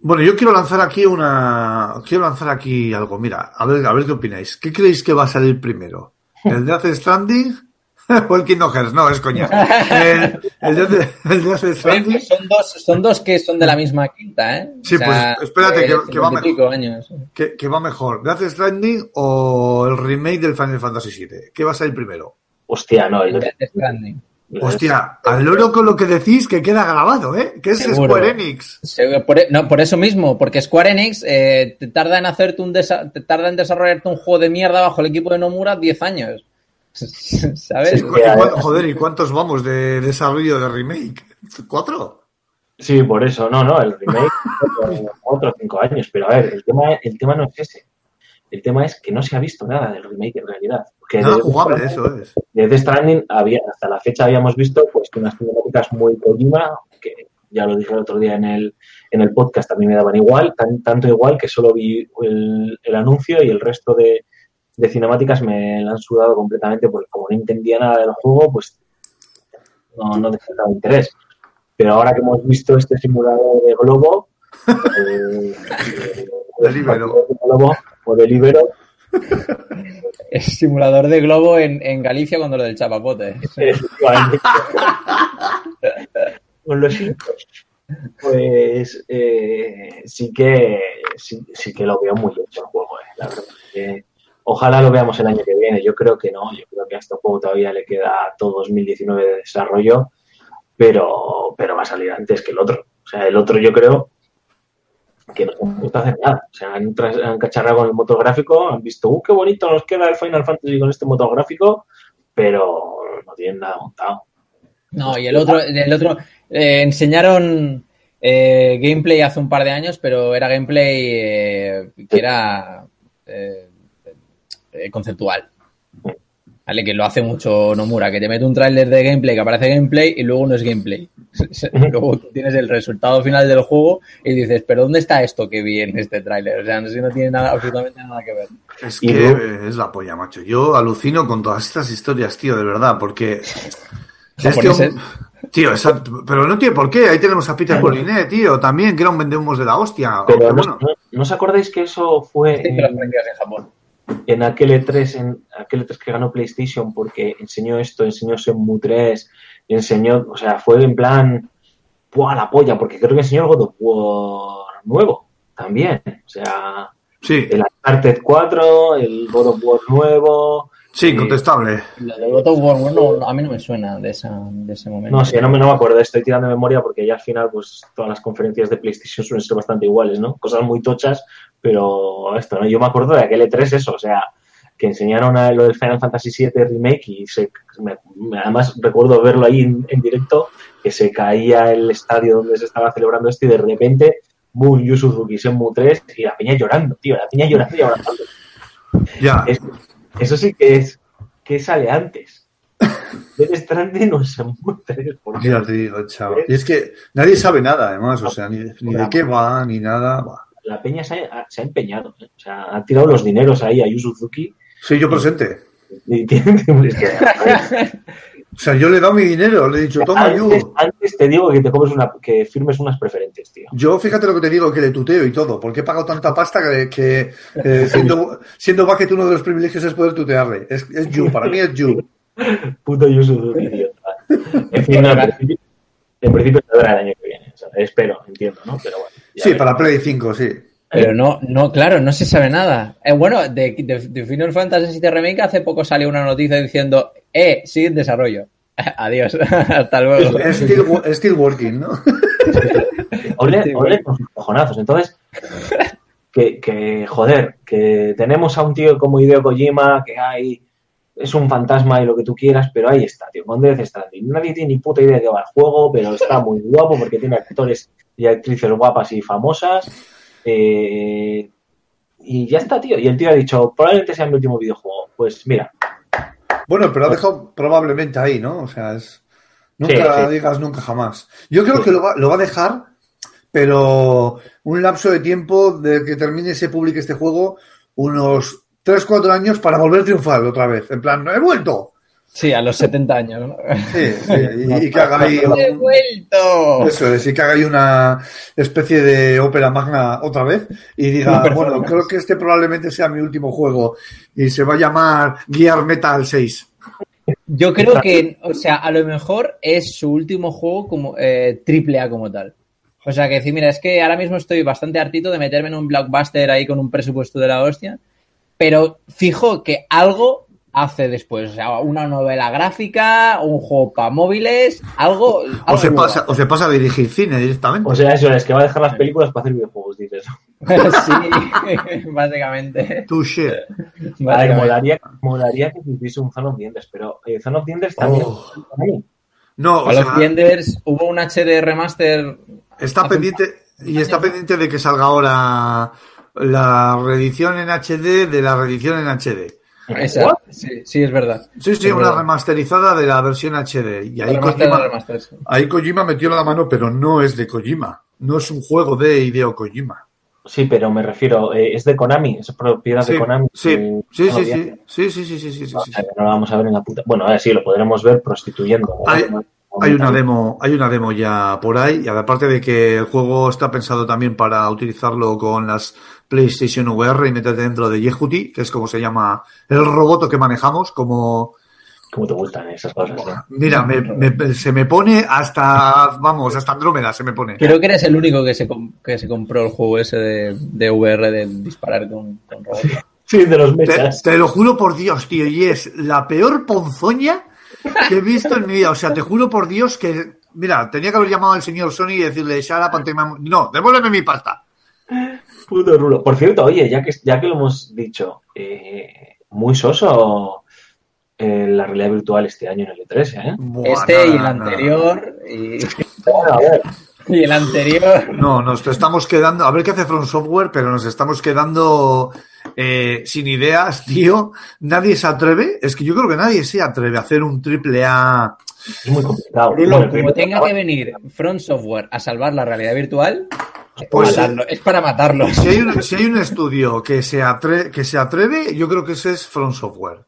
Bueno, yo quiero lanzar aquí una. Quiero lanzar aquí algo. Mira, a ver, a ver qué opináis. ¿Qué creéis que va a salir primero? ¿El de Stranding? o el Kingdom Hearts? No, es coña. El, el de, el de Death Stranding. Son dos, son dos que son de la misma quinta, ¿eh? Sí, pues, espérate, que- que va 50 y pico años. ¿Qué, qué va mejor? ¿Death Stranding o el remake del Final Fantasy VII? ¿Qué va a salir primero? Hostia, no, el Death Stranding. Hostia, al loro con lo que decís que queda grabado, ¿eh? Que es Seguro. Square Enix. Por, e- no, por eso mismo, porque Square Enix eh, te tarda en hacerte un desa- te tarda en desarrollarte un juego de mierda bajo el equipo de Nomura 10 años. ¿Sabes? Sí, ¿Y joder, ¿y cuántos vamos de desarrollo de remake? ¿Cuatro? Sí, por eso, no, no, el remake otros cinco años, pero a ver, el tema, el tema no es ese. El tema es que no se ha visto nada del remake en realidad. Porque Nada de- jugable, eso es. de Death Stranding había, hasta la fecha habíamos visto pues unas cinemáticas muy Kojima, que ya lo dije el otro día en el, en el podcast, también me daban igual, tan- tanto igual que solo vi el, el anuncio y el resto de, de cinemáticas me la han sudado completamente porque como no entendía nada del juego, pues no, no despertaba interés. Pero ahora que hemos visto este simulador de globo, eh, eh, De Libero. de globo o de libero, El simulador de globo en, en Galicia cuando lo del chapapote. Con los hijos. Pues eh, sí que sí, sí que lo veo muy hecho el juego, eh, la verdad. que ojalá lo veamos el año que viene. Yo creo que no. Yo creo que a este juego todavía le queda todo 2019 de desarrollo, pero, pero va a salir antes que el otro. O sea, el otro yo creo que no se han puesto a hacer nada. O sea, han, cacharrado con el motor gráfico, han visto, ¡uh, qué bonito nos queda el Final Fantasy con este motor gráfico! Pero no tienen nada montado. No, y el otro, el otro eh, enseñaron eh, gameplay hace un par de años, pero era gameplay eh, que era eh, conceptual. Vale, que lo hace mucho Nomura, que te mete un tráiler de gameplay que aparece gameplay y luego no es gameplay. luego tienes el resultado final del juego y dices, pero ¿dónde está esto que vi en este tráiler? O sea, no, si no tiene nada, absolutamente nada que ver. Es que luego- eh, es la polla, macho. Yo alucino con todas estas historias, tío, de verdad, porque... Este tío, exacto, pero no tiene por qué. Ahí tenemos a Peter Moliné, tío, también, que era un vendemos de la hostia. Pero ¿no, bueno, no- ¿no os acordáis que eso fue Sí, pero en, franquicias en Japón. En aquel E3, en aquel E3 que ganó PlayStation porque enseñó esto, enseñó Shenmue 3, enseñó, o sea, fue en plan, ¡buah, la polla! Porque creo que enseñó el God of War nuevo también. O sea, sí, el Uncharted 4, el God of War nuevo. sí, eh, contestable. Lo de God of War, bueno, a mí no me suena de, esa, de ese momento. No sé, no me, no me acuerdo, estoy tirando de memoria porque ya al final, pues todas las conferencias de PlayStation suelen ser bastante iguales, ¿no? Cosas muy tochas, pero esto, ¿no? Yo me acuerdo de aquel E3 eso, o sea, que enseñaron a lo del Final Fantasy VII Remake y se, me- además recuerdo verlo ahí en, en directo, que se caía el estadio donde se estaba celebrando esto y de repente, boom, Yu Suzuki, Shenmue 3 y la peña llorando, tío, la peña llorando y abrazando. Ya, Es- eso sí que es, que sale antes. Death Stranding o Shenmue 3, porque ya te digo, chaval. Y es que nadie sabe nada, además, o sea, ni, ni de qué va, ni nada. Buah. La peña se ha, se ha empeñado. ¿eh? O sea, ha tirado los dineros ahí a Yu Suzuki. Sí, yo presente. Y O sea, yo le he dado mi dinero, le he dicho, toma, antes, Yu. antes te digo que te comes una, que firmes unas preferentes, tío. Yo, fíjate lo que te digo, que le tuteo y todo, porque he pagado tanta pasta que, que, eh, siendo, siendo Bucket uno de los privilegios es poder tutearle. Es, es Yu, para mí es Yu. Puto Yu Suzuki, tío. En fin, no, en principio, en principio saldrá el año que viene. O sea, espero, entiendo, ¿no? Pero bueno. Sí, para Play 5, sí. Pero no, no, claro, no se sabe nada. Eh, bueno, de, de, de Final Fantasy VII Remake hace poco salió una noticia diciendo, eh, sigue en desarrollo. Adiós, hasta luego. Still, wo- still working, ¿no? Ole, ole con sus cojonazos. Entonces, que, que, joder, que tenemos a un tío como Hideo Kojima que hay, es un fantasma y lo que tú quieras, pero ahí está, tío, con Death Stranding. Nadie tiene ni puta idea de qué va el juego, pero está muy guapo porque tiene actores y actrices guapas y famosas. Eh, y ya está, tío. Y el tío ha dicho, probablemente sea mi último videojuego. Pues mira, Bueno, pero lo ha dejado probablemente ahí, ¿no? O sea, es. Nunca Sí, sí. digas nunca jamás. Yo creo que lo va, lo va a dejar, pero un lapso de tiempo de que termine se publique este juego, unos 3-4 años para volver a triunfar otra vez. En plan, ¡he vuelto! Sí, a los 70 años. ¿no? Sí, sí, y, y que haga ahí ¡He un- vuelto! Eso es, y que haga ahí una especie de ópera magna otra vez y diga, bueno, creo que este probablemente sea mi último juego y se va a llamar Gear Metal 6. Yo creo que, o sea, a lo mejor es su último juego como eh, triple A como tal. O sea, que decir, mira, es que ahora mismo estoy bastante hartito de meterme en un blockbuster ahí con un presupuesto de la hostia, pero fijo que algo hace después. O sea, una novela gráfica, un juego para móviles, algo. O algo se, nuevo. pasa, o se pasa a dirigir cine directamente. O sea, eso es que va a dejar las películas para hacer videojuegos, dices. sí, básicamente. A ver, Básicamente. molaría, molaría que se hiciese un Zone of pero eh, Zone of también. Oh. No, o Call of sea, Enders, hubo un HD remaster. está pendiente y está pendiente de que salga ahora la reedición en HD de la reedición en HD. Esa, sí, sí, es verdad. Sí, sí, Es una verdad. remasterizada de la versión HD. Y ahí Kojima, remaster, sí. ahí Kojima metió la mano, pero no es de Kojima. No es un juego de Hideo Kojima. Sí, pero me refiero, eh, es de Konami, es propiedad Sí, de Konami. sí, Eh, sí, sí, sí, sí, sí, sí, sí, sí, sí, sí. que no lo vamos a ver en la puta. Bueno, a ver, sí, lo podremos ver prostituyendo. Hay- Hay una demo, hay una demo ya por ahí, y aparte de que el juego está pensado también para utilizarlo con las PlayStation VR y meterte dentro de Yehuti, que es como se llama el roboto que manejamos, como ¿Cómo te gustan esas cosas? eh? mira, me- me- se me pone hasta, vamos, hasta Andrómeda se me pone. Creo que eres el único que se, que se compró el juego ese de, de VR de disparar con, con robots. Sí, de los Te, mechas. te lo juro por Dios, tío, y es la peor ponzoña que he visto en mi vida. O sea, te juro por Dios que, mira, tenía que haber llamado al señor Sony y decirle, Shara, no, devuélveme mi pasta. Puto rulo. Por cierto, oye, ya que, ya que lo hemos dicho, eh, muy soso eh, la realidad virtual este año en el E3, ¿eh? Buah, Este nada, y el nada. anterior. Y, Bueno, a ver, y el anterior. No, nos estamos quedando, a ver qué hace From Software, pero nos estamos quedando eh, sin ideas, tío. Nadie se atreve, es que yo creo que nadie se atreve a hacer un triple A. es muy complicado. Bruno, como tenga que venir Front Software a salvar la realidad virtual, Pues, matarlo. es para matarlos. Si hay un, si hay un estudio que se, atre- que se atreve, yo creo que ese es From Software.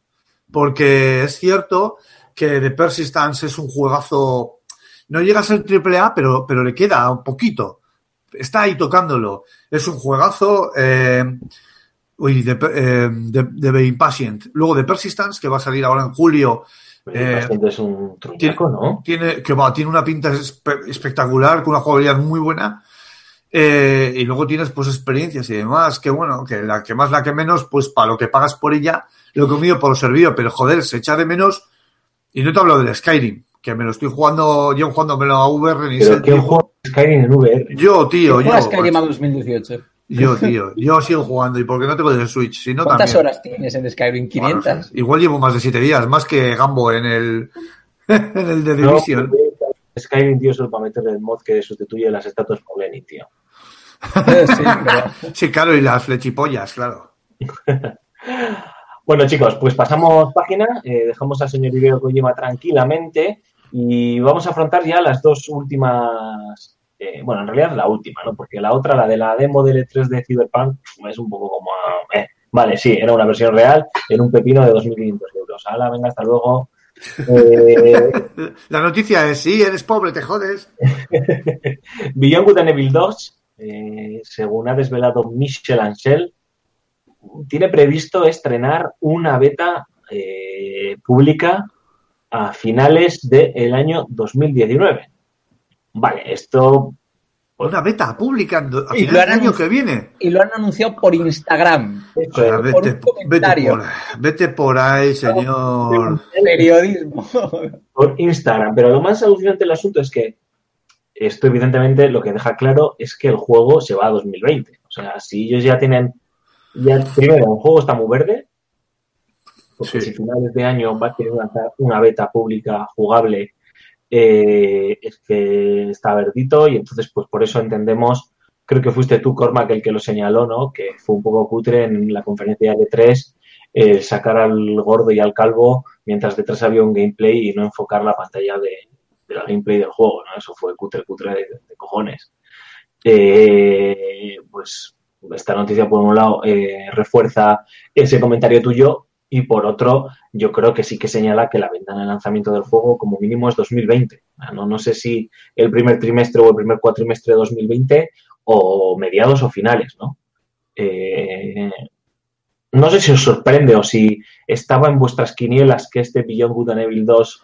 Porque es cierto que The Persistence es un juegazo. No llega a ser triple A, pero, pero le queda un poquito. Está ahí tocándolo. Es un juegazo. Eh, uy, de, eh, de, de The Impatient. Luego The Persistence, que va a salir ahora en julio. paciente es un truñaco, ¿no? Tiene, que va, tiene una pinta espe- espectacular, con una jugabilidad muy buena. Eh, y luego tienes pues experiencias y demás, que bueno, que la que más, la que menos, pues para lo que pagas por ella, lo he comido por lo servido, pero joder, se echa de menos. Y no te hablo del Skyrim, que me lo estoy jugando, yo jugándomelo a VR ni sé Pero el ¿qué tiempo. juego es Skyrim en VR? Yo, tío, yo. Juega Skyrim a 2018. Yo, tío, yo sigo jugando. ¿Y por qué no tengo el Switch? Si no, ¿Cuántas también. horas tienes en Skyrim? Bueno, 500. igual llevo más de siete días, más que Gambo en el, en el de No, Division. Skyrim, tío, solo para meterle el mod que sustituye las estatuas por Lenin, tío. sí, pero- Sí, claro, y las flechipollas, claro. Bueno, chicos, pues pasamos página, eh, dejamos al señor Hideo Kojima tranquilamente y vamos a afrontar ya las dos últimas, eh, bueno, en realidad la última, ¿no? Porque la otra, la de la demo del E3 de Cyberpunk, es un poco como, eh, vale, sí, era una versión real en un pepino de 2.500 euros. Hala, venga, hasta luego. Eh, La noticia es, sí, eres pobre, te jodes. Beyond Good and Evil 2, eh, según ha desvelado Michel Ancel, tiene previsto estrenar una beta eh, pública a finales del año 2019. Vale, esto Una beta pública a Y final lo del han año que viene. Y lo han anunciado por Instagram. O sea, por vete, un vete, por, vete por ahí, señor. Periodismo. por Instagram. Pero lo más alucinante del asunto es que esto evidentemente lo que deja claro es que el juego se va a 2020. O sea, si ellos ya tienen, ya primero, el juego está muy verde, porque Sí. si finales de año va a querer lanzar una beta pública jugable, eh, es que está verdito y entonces pues por eso entendemos, creo que fuiste tú, Cormac, el que lo señaló, ¿no? Que fue un poco cutre en la conferencia de 3 el sacar al gordo y al calvo mientras detrás había un gameplay y no enfocar la pantalla de, la gameplay del juego, ¿no? Eso fue cutre, cutre de, cojones. eh, pues esta noticia por un lado eh, refuerza ese comentario tuyo y por otro yo creo que sí que señala que la ventana de lanzamiento del juego como mínimo es 2020. Ah, No, no sé si el primer trimestre o el primer cuatrimestre de 2020 o mediados o finales, ¿no? Eh, no sé si os sorprende o si estaba en vuestras quinielas que este Beyond Good and Evil 2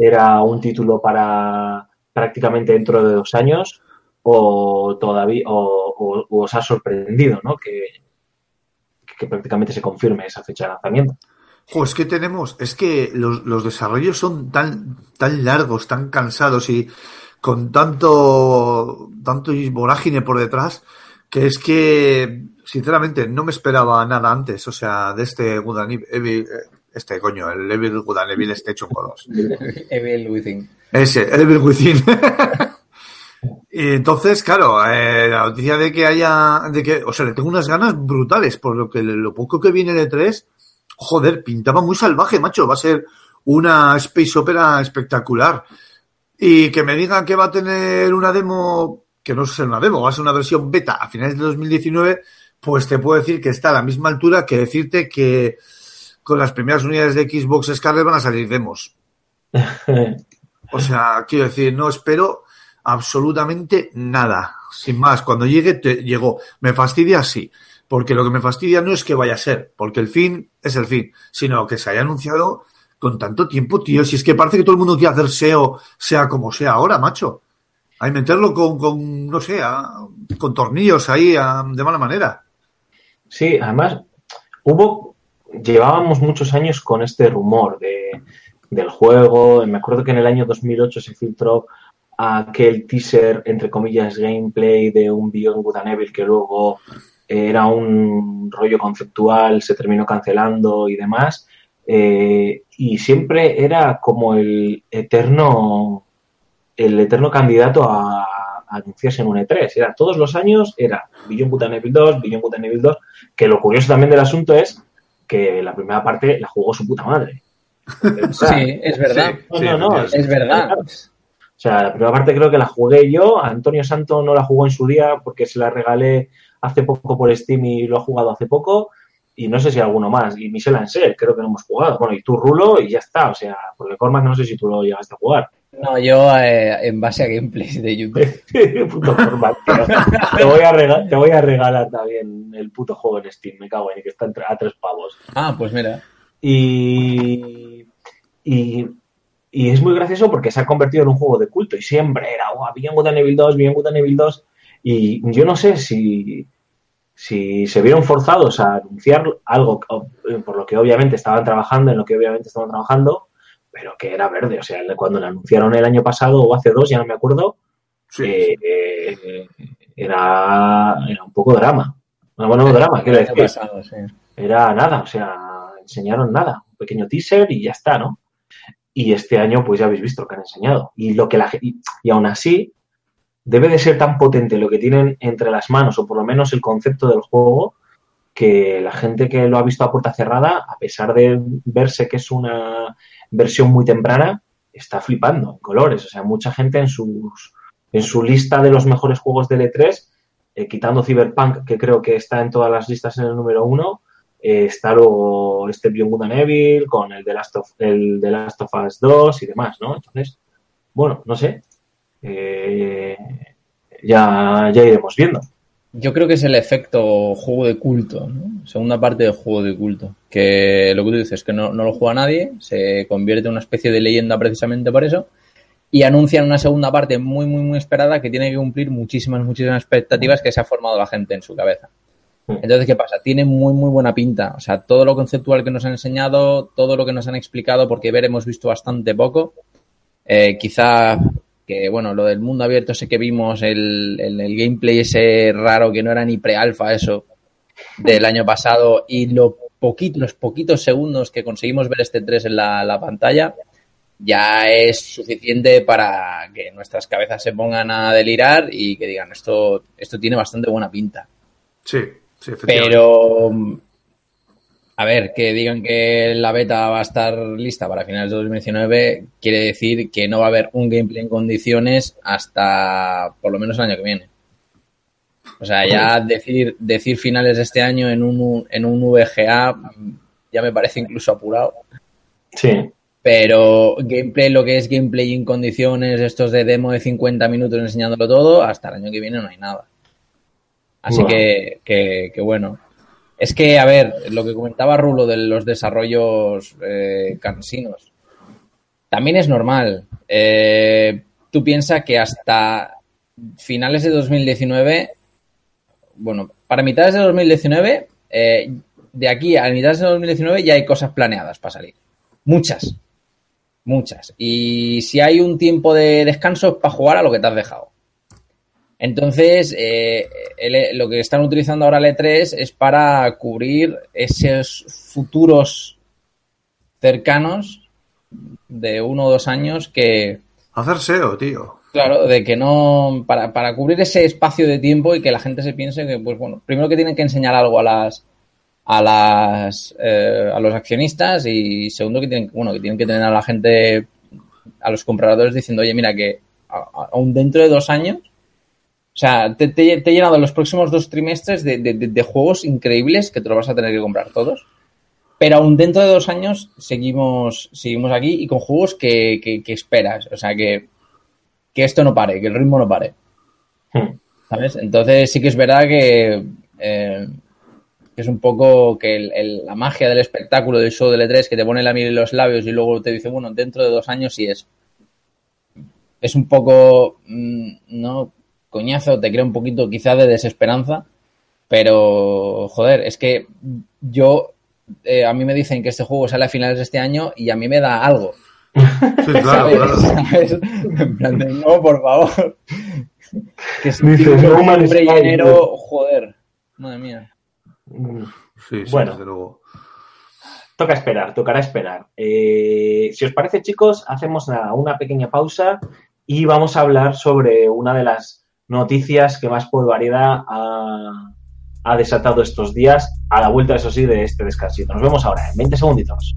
era un título para prácticamente dentro de dos años o todavía o os ha sorprendido, ¿no? Que, que prácticamente se confirme esa fecha de lanzamiento. Pues que tenemos, es que los, los desarrollos son tan, tan largos, tan cansados y con tanto, tanto vorágine por detrás, que es que, sinceramente, no me esperaba nada antes, o sea, de este Good and Evil, este coño, el Evil Good and Evil este chungo 2. Evil Within. Ese, Evil Within. y entonces, claro, eh, la noticia de que haya, de que, o sea, le tengo unas ganas brutales, por lo que lo poco que viene de 3, joder, pintaba muy salvaje, macho, va a ser una space opera espectacular. Y que me digan que va a tener una demo, que no es una demo, va a ser una versión beta a finales de 2019, pues te puedo decir que está a la misma altura que decirte que con las primeras unidades de Xbox Scarlet van a salir demos. O sea, quiero decir, no espero absolutamente nada. Sin más, cuando llegue, te llegó. ¿Me fastidia? Sí. Porque lo que me fastidia no es que vaya a ser, porque el fin es el fin, sino que se haya anunciado con tanto tiempo, tío. Si es que parece que todo el mundo quiere hacer SEO, sea como sea ahora, macho. Hay meterlo con, con no sé, con tornillos ahí a- de mala manera. Sí, además, hubo, llevábamos muchos años con este rumor de, del juego. Me acuerdo que en el año 2008 se filtró aquel teaser, entre comillas, gameplay de un Beyond Good and Evil que luego era un rollo conceptual, se terminó cancelando y demás. Eh, y siempre era como el eterno, el eterno candidato a, a anunciarse en un E3. Era todos los años, era Beyond Good and Evil 2, Beyond Good and Evil 2, que lo curioso también del asunto es que la primera parte la jugó su puta madre. Sí, es verdad. Sí, No, no, no, efectivamente. Es verdad. O sea, la primera parte creo que la jugué yo. Antonio Santo no la jugó en su día porque se la regalé hace poco por Steam y lo ha jugado hace poco. Y no sé si alguno más. Y Michel Ansel, creo que no hemos jugado. Bueno, y tú Rulo y ya está. O sea, porque Cormac no sé si tú lo llegaste a jugar. No, yo eh, en base a gameplays de YouTube. puto Cormac, te, voy a rega- te voy a regalar también el puto juego en Steam. Me cago en que está a tres pavos. Ah, pues mira. Y, y, y es muy gracioso porque se ha convertido en un juego de culto y siempre era, guau, Beyond Good and Evil 2, Beyond Good and Evil 2. Y yo no sé si, si se vieron forzados a anunciar algo o- por lo que obviamente estaban trabajando, en lo que obviamente estaban trabajando, pero que era verde. O sea, cuando lo anunciaron el año pasado o hace dos, ya no me acuerdo, Sí. eh, eh, era, era un poco drama. Bueno, no drama, quiero decir pasado, sí. era nada, o sea, enseñaron nada, un pequeño teaser y ya está, ¿no? Y este año, pues ya habéis visto lo que han enseñado. Y lo que la y, aún así, debe de ser tan potente lo que tienen entre las manos, o por lo menos el concepto del juego, que la gente que lo ha visto a puerta cerrada, a pesar de verse que es una versión muy temprana, está flipando en colores. O sea, mucha gente en sus en su lista de los mejores juegos del E3, eh, quitando Cyberpunk, que creo que está en todas las listas en el número uno, eh, está luego este Beyond Good Evil, con el The Last of, el The Last of Us 2 y demás, ¿no? Entonces, bueno, no sé. Eh, ya, ya iremos viendo. Yo creo que es el efecto juego de culto, ¿no? Segunda parte del juego de culto. Que lo que tú dices, que no, no lo juega nadie, se convierte en una especie de leyenda precisamente por eso, y anuncian una segunda parte muy, muy, muy esperada que tiene que cumplir muchísimas, muchísimas expectativas que se ha formado la gente en su cabeza. Entonces, ¿qué pasa? Tiene muy, muy buena pinta. O sea, todo lo conceptual que nos han enseñado, todo lo que nos han explicado, porque ver hemos visto bastante poco. Eh, quizá que, bueno, lo del mundo abierto sé que vimos el, el, gameplay ese raro que no era ni pre-alfa eso del año pasado y lo poquito, los poquitos segundos que conseguimos ver este 3 en la, la pantalla ya es suficiente para que nuestras cabezas se pongan a delirar y que digan esto, esto tiene bastante buena pinta. Sí, sí. Pero, a ver, que digan que la beta va a estar lista para finales de 2019 quiere decir que no va a haber un gameplay en condiciones hasta por lo menos el año que viene. O sea, ya decir, decir finales de este año en un, en un VGA ya me parece incluso apurado. Sí. Pero gameplay, lo que es gameplay en condiciones, estos de demo de 50 minutos enseñándolo todo, hasta el año que viene no hay nada. Así que, que, que bueno. Es que, a ver, lo que comentaba Rulo de los desarrollos eh, cansinos, también es normal. Eh, tú piensas que hasta finales de 2019, bueno, para mitades de 2019, eh, de aquí a mitades de 2019 ya hay cosas planeadas para salir. Muchas. Muchas. Y si hay un tiempo de descanso es para jugar a lo que te has dejado. Entonces, eh, el- lo que están utilizando ahora el E3 es para cubrir esos futuros cercanos de uno o dos años que, Hacer SEO, tío. claro, de que no, para, para cubrir ese espacio de tiempo y que la gente se piense que, pues bueno, primero que tienen que enseñar algo a las, a las, eh, a los accionistas y segundo que tienen, bueno, que tienen que tener a la gente, a los compradores diciendo, oye, mira que aún dentro de dos años sea, te, te- te he llenado los próximos dos trimestres de, de- de- de juegos increíbles que te los vas a tener que comprar todos. Pero aún dentro de dos años seguimos, seguimos aquí y con juegos que, que- que esperas. O sea, que, que esto no pare, que el ritmo no pare. Hmm. ¿Sabes? Entonces sí que es verdad que, eh, que es un poco que el- el- la magia del espectáculo del show del E3 que te pone la miel en los labios y luego te dice, bueno, dentro de dos años sí es. Es un poco, mm, ¿no? Coñazo, te crea un poquito quizá de desesperanza, pero joder, es que yo, eh, a mí me dicen que este juego sale a finales de este año y a mí me da algo. Sí, claro, ¿sabes? claro. ¿Sabes? En plan de, no, por favor. Que si Dices, No noviembre y enero, joder. Madre mía. Mm, Sí, sí, Bueno. desde luego. Toca esperar, tocará esperar. Eh, si os parece, chicos, hacemos una pequeña pausa y vamos a hablar sobre una de las noticias que más polvareda ha, ha desatado estos días, a la vuelta, eso sí, de este descansito. Nos vemos ahora, en 20 segunditos.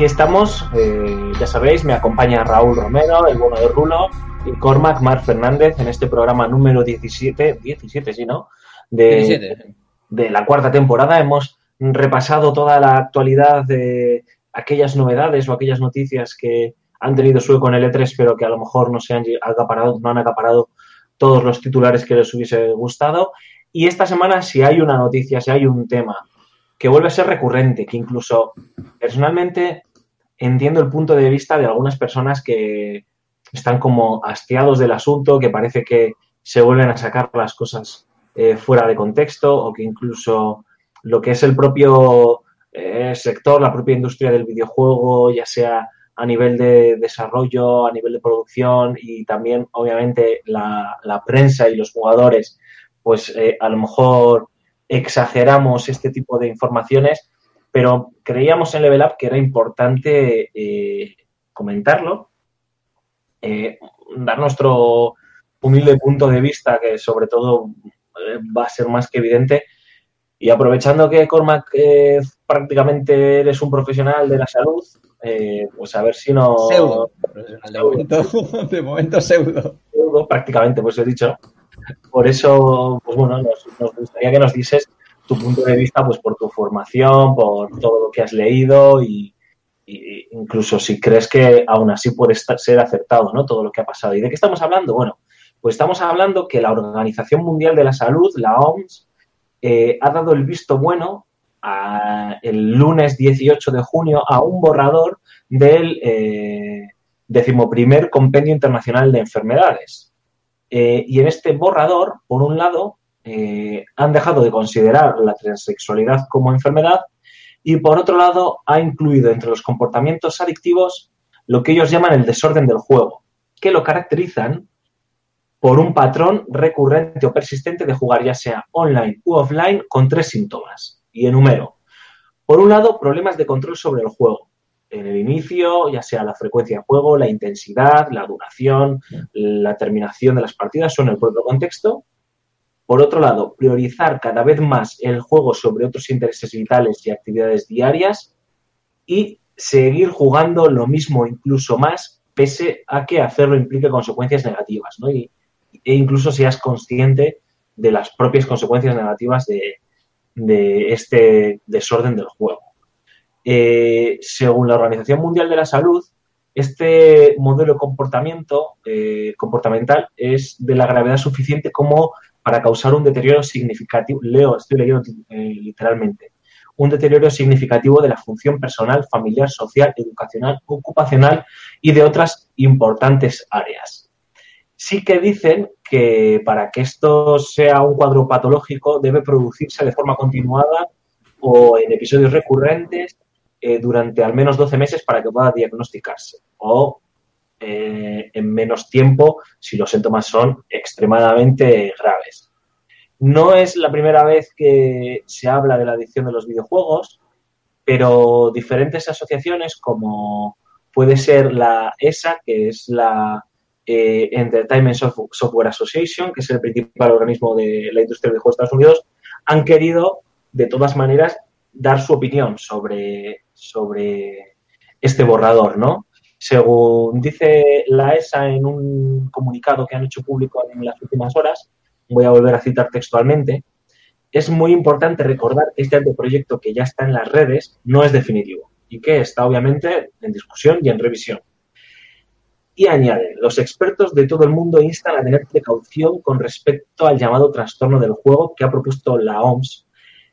Aquí estamos, eh, ya sabéis, me acompaña Raúl Romero, el bueno de Rulo, y Cormac Mar Fernández en este programa número 17, 17, sí, ¿no? De, 17. de la cuarta temporada. Hemos repasado toda la actualidad de aquellas novedades o aquellas noticias que han tenido su eco en el E3, pero que a lo mejor no se han acaparado, no han acaparado todos los titulares que les hubiese gustado. Y esta semana, si hay una noticia, si hay un tema que vuelve a ser recurrente, que incluso personalmente entiendo el punto de vista de algunas personas que están como hastiados del asunto, que parece que se vuelven a sacar las cosas eh, fuera de contexto o que incluso lo que es el propio eh, sector, la propia industria del videojuego, ya sea a nivel de desarrollo, a nivel de producción y también obviamente la, prensa y los jugadores, pues eh, a lo mejor exageramos este tipo de informaciones, pero creíamos en Level Up que era importante eh, comentarlo, eh, dar nuestro humilde punto de vista, que sobre todo eh, va a ser más que evidente, y aprovechando que Cormac eh, prácticamente eres un profesional de la salud, eh, pues a ver si no... Pseudo. De momento, de momento pseudo. pseudo, prácticamente, pues he dicho. Por eso, pues bueno, nos, nos gustaría que nos dices tu punto de vista, pues por tu formación, por todo lo que has leído y, incluso si crees que aún así puede estar- ser acertado, ¿no? Todo lo que ha pasado. ¿Y de qué estamos hablando? Bueno, pues estamos hablando que la Organización Mundial de la Salud, la OMS, eh, ha dado el visto bueno a- el lunes 18 de junio a un borrador del eh, decimoprimer Compendio Internacional de Enfermedades. Eh, y en este borrador, por un lado, eh, han dejado de considerar la transexualidad como enfermedad y por otro lado ha incluido entre los comportamientos adictivos lo que ellos llaman el desorden del juego, que lo caracterizan por un patrón recurrente o persistente de jugar ya sea online u offline con tres síntomas. Y enumero. Por un lado, problemas de control sobre el juego. En el inicio, ya sea la frecuencia de juego, la intensidad, la duración, la terminación de las partidas o en el propio contexto. Por otro lado, priorizar cada vez más el juego sobre otros intereses vitales y actividades diarias y seguir jugando lo mismo, incluso más, pese a que hacerlo implique consecuencias negativas, ¿no? Y, e incluso seas consciente de las propias consecuencias negativas de, este desorden del juego. Eh, según la Organización Mundial de la Salud, este modelo de comportamiento eh, comportamental es de la gravedad suficiente como para causar un deterioro significativo, leo, estoy leyendo eh, literalmente, un deterioro significativo de la función personal, familiar, social, educacional, ocupacional y de otras importantes áreas. Sí que dicen que para que esto sea un cuadro patológico debe producirse de forma continuada o en episodios recurrentes eh, durante al menos 12 meses para que pueda diagnosticarse o eh, en menos tiempo si los síntomas son extremadamente graves. No es la primera vez que se habla de la adicción de los videojuegos, pero diferentes asociaciones como puede ser la ESA, que es la eh, Entertainment Sof- Software Association, que es el principal organismo de la industria de videojuegos de Estados Unidos, han querido de todas maneras dar su opinión sobre, sobre este borrador, ¿no? Según dice la ESA en un comunicado que han hecho público en las últimas horas, voy a volver a citar textualmente, es muy importante recordar que este anteproyecto que ya está en las redes no es definitivo y que está obviamente en discusión y en revisión. Y añade, los expertos de todo el mundo instan a tener precaución con respecto al llamado trastorno del juego que ha propuesto la OMS,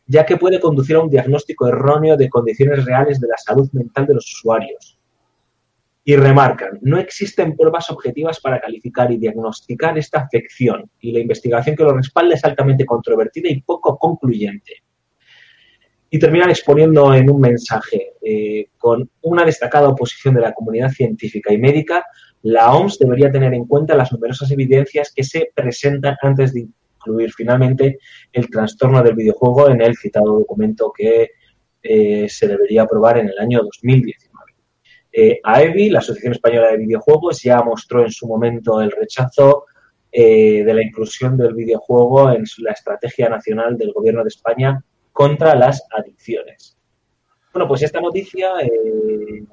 ya que puede conducir a un diagnóstico erróneo de condiciones reales de la salud mental de los usuarios. Y remarcan, no existen pruebas objetivas para calificar y diagnosticar esta afección y la investigación que lo respalda es altamente controvertida y poco concluyente. Y terminan exponiendo en un mensaje, eh, con una destacada oposición de la comunidad científica y médica, la OMS debería tener en cuenta las numerosas evidencias que se presentan antes de incluir finalmente el trastorno del videojuego en el citado documento que eh, se debería aprobar en el año 2019. Eh, AEVI, la Asociación Española de Videojuegos, ya mostró en su momento el rechazo eh, de la inclusión del videojuego en la estrategia nacional del Gobierno de España contra las adicciones. Bueno, pues esta noticia, eh,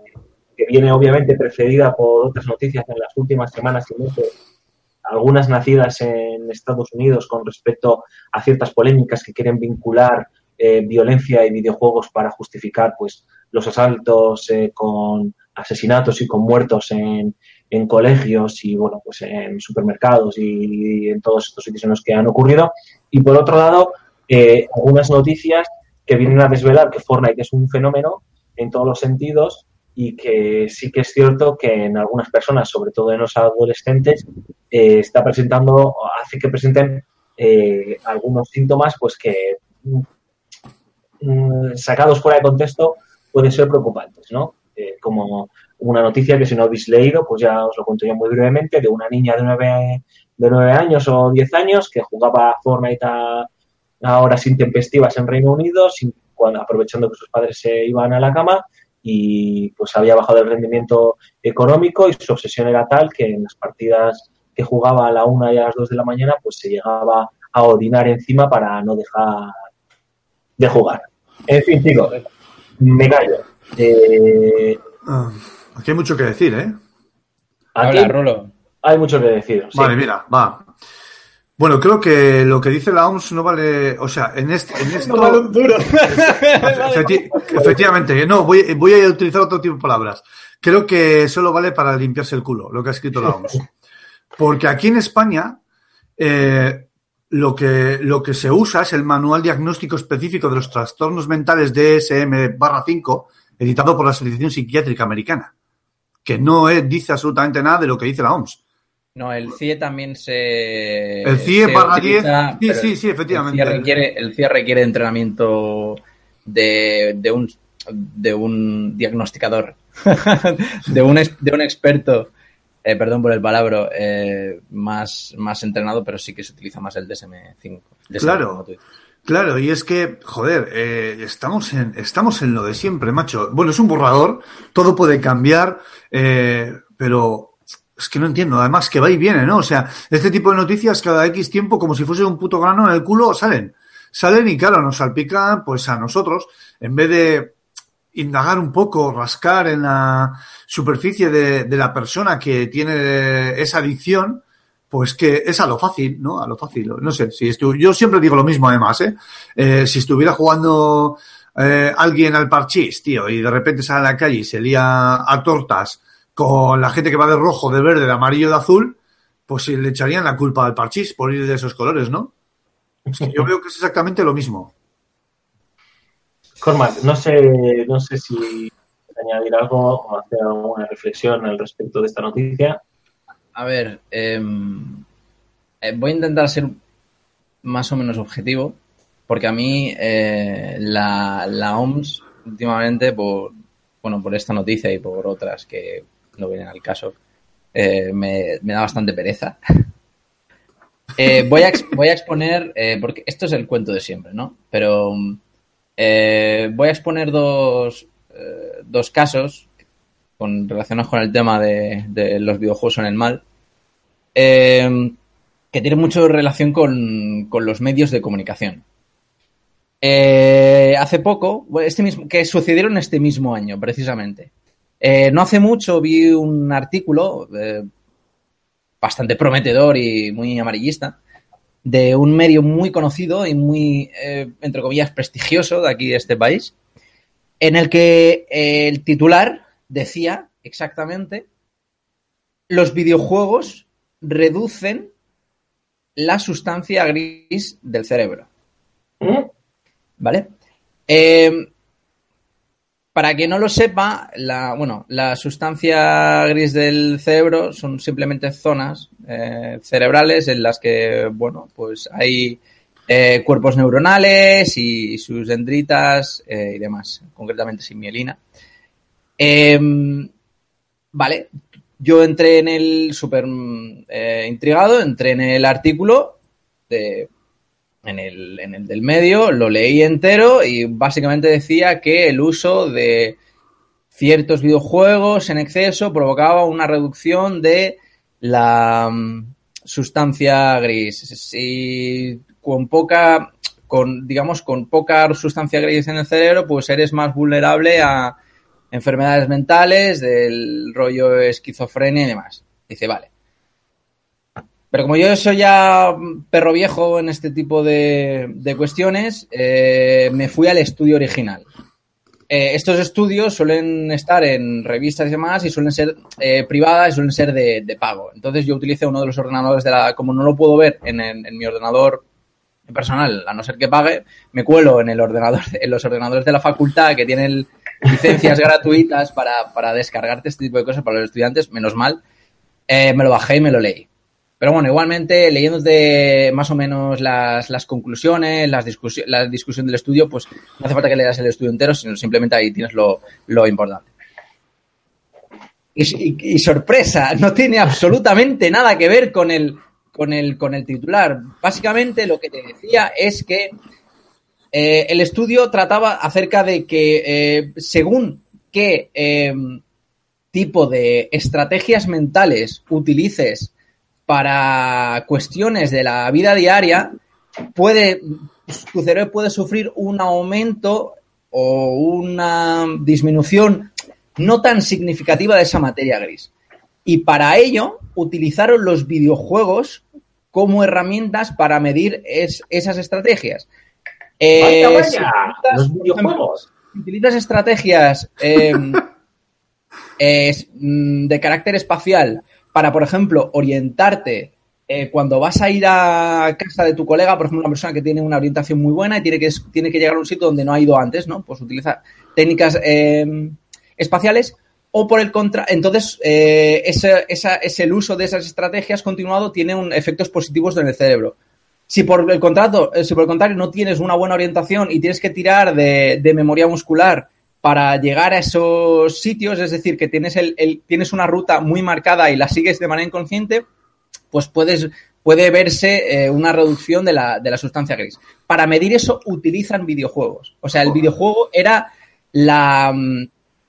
que viene obviamente precedida por otras noticias en las últimas semanas y meses, algunas nacidas en Estados Unidos con respecto a ciertas polémicas que quieren vincular eh, violencia y videojuegos para justificar pues los asaltos con asesinatos y con muertos en, en colegios y bueno pues en supermercados y, en todos estos sitios en los que han ocurrido y por otro lado eh, algunas noticias que vienen a desvelar que Fortnite es un fenómeno en todos los sentidos y que sí que es cierto que en algunas personas, sobre todo en los adolescentes, eh, está presentando, hace que presenten eh, algunos síntomas pues que mm, mm, sacados fuera de contexto pueden ser preocupantes, ¿no? Eh, como una noticia que si no habéis leído, pues ya os lo cuento yo muy brevemente, de una niña de nueve, de nueve años o diez años que jugaba Fortnite a, a horas intempestivas en Reino Unido, sin, cuando, aprovechando que sus padres se iban a la cama, y pues había bajado el rendimiento económico y su obsesión era tal que en las partidas que jugaba a la una y a las dos de la mañana pues se llegaba a orinar encima para no dejar de jugar. En fin, chicos, me callo. Eh, Ah, Aquí hay mucho que decir, ¿eh? aquí Habla, Rolo. hay mucho que decir. sí. Vale, mira, va. Bueno, creo que lo que dice la OMS no vale, o sea, en, este, en esto... Efecti- efectivamente, no, voy, voy a utilizar otro tipo de palabras. Creo que solo vale para limpiarse el culo, lo que ha escrito la OMS. Porque aquí en España, eh, lo, que, lo que se usa es el Manual Diagnóstico Específico de los Trastornos Mentales DSM 5, editado por la Asociación Psiquiátrica Americana, que no dice absolutamente nada de lo que dice la OMS. No, el CIE también se. El CIE se barra utiliza, 10, sí, sí, sí, efectivamente. El CIE requiere, el CIE requiere entrenamiento de, de, un, de un diagnosticador, de, un, de un experto, eh, perdón por el palabra, eh, más, más entrenado, pero sí que se utiliza más el DSM-5. DSM, Claro. Claro, y es que, joder, eh, estamos, en, estamos en lo de siempre, macho. Bueno, es un borrador, todo puede cambiar, eh, pero es que no entiendo. Además, que va y viene, ¿no? O sea, este tipo de noticias cada X tiempo, como si fuese un puto grano en el culo, salen. Salen y, claro, nos salpican, pues a nosotros, en vez de indagar un poco, rascar en la superficie de, de la persona que tiene esa adicción, pues que es a lo fácil, ¿no? A lo fácil. No sé, si estu yo siempre digo lo mismo además, ¿eh? Eh, si estuviera jugando eh, alguien al parchís, tío, y de repente sale a la calle y se lía a tortas con la gente que va de rojo, de verde, de amarillo, de azul, pues le echarían la culpa al parchís por ir de esos colores, ¿no? Es que yo veo que es exactamente lo mismo. Cormac, no sé, no sé si añadir algo o hacer alguna reflexión al respecto de esta noticia. A ver, em, eh, voy a intentar ser más o menos objetivo, porque a mí eh, la, la OMS últimamente, por, bueno, por esta noticia y por otras que no vienen al caso, eh, me, da bastante pereza. Eh, voy, a, voy a exponer, eh, porque esto es el cuento de siempre, ¿no? Pero voy a exponer dos, dos casos con, relacionados con el tema de, los videojuegos en el mal, eh, que tienen mucho relación con, con los medios de comunicación. Eh, hace poco, este mismo, que sucedieron este mismo año, precisamente. Eh, no hace mucho vi un artículo eh, bastante prometedor y muy amarillista de un medio muy conocido y muy, entre comillas, prestigioso de aquí de este país, en el que el titular decía exactamente los videojuegos reducen la sustancia gris del cerebro. ¿Mm? ¿Vale? Eh, para que no lo sepa, la, bueno, la sustancia gris del cerebro son simplemente zonas eh, cerebrales en las que, bueno, pues hay eh, cuerpos neuronales y sus dendritas eh, y demás, concretamente sin mielina. Em, vale, yo entré en el súper eh, intrigado, entré en el artículo de, en, el, en el del medio, lo leí entero y básicamente decía que el uso de ciertos videojuegos en exceso provocaba una reducción de la mm, sustancia gris. Si con poca, con, digamos, con poca sustancia gris en el cerebro, pues eres más vulnerable a enfermedades mentales, del rollo esquizofrenia y demás. Dice, vale. Pero como yo soy ya perro viejo en este tipo de, de cuestiones, eh, me fui al estudio original. Eh, estos estudios suelen estar en revistas y demás y suelen ser eh, privadas y suelen ser de, de, pago. Entonces yo utilicé uno de los ordenadores de la... Como no lo puedo ver en, en, en mi ordenador personal, a no ser que pague, me cuelo en el ordenador, en los ordenadores de la facultad que tienen licencias gratuitas para, para, descargarte este tipo de cosas para los estudiantes, menos mal, eh, me lo bajé y me lo leí. Pero bueno, igualmente, leyéndote más o menos las, las conclusiones, las la discusión del estudio, pues no hace falta que leas el estudio entero, sino simplemente ahí tienes lo, lo importante. Y, sorpresa, no tiene absolutamente nada que ver con el, con el, con el titular. Básicamente lo que te decía es que eh, el estudio trataba acerca de que, eh, según qué eh, tipo de estrategias mentales utilices para cuestiones de la vida diaria, puede, tu cerebro puede sufrir un aumento o una disminución no tan significativa de esa materia gris. Y para ello utilizaron los videojuegos como herramientas para medir es- esas estrategias. Eh, Vaya, si utilizas, los videojuegos. si utilizas estrategias eh, es, mm, de carácter espacial para, por ejemplo, orientarte eh, cuando vas a ir a casa de tu colega, por ejemplo, una persona que tiene una orientación muy buena y tiene que, tiene que llegar a un sitio donde no ha ido antes, ¿no? Pues utiliza técnicas eh, espaciales o por el contra, entonces eh, ese, esa- ese- el uso de esas estrategias continuado tiene un, efectos positivos en el cerebro. Si por el contrato, eh, si por el contrario no tienes una buena orientación y tienes que tirar de, de memoria muscular para llegar a esos sitios, es decir, que tienes el, el- tienes una ruta muy marcada y la sigues de manera inconsciente, pues puedes, puede verse eh, una reducción de la, de la sustancia gris. Para medir eso utilizan videojuegos. O sea, el videojuego era la, mm,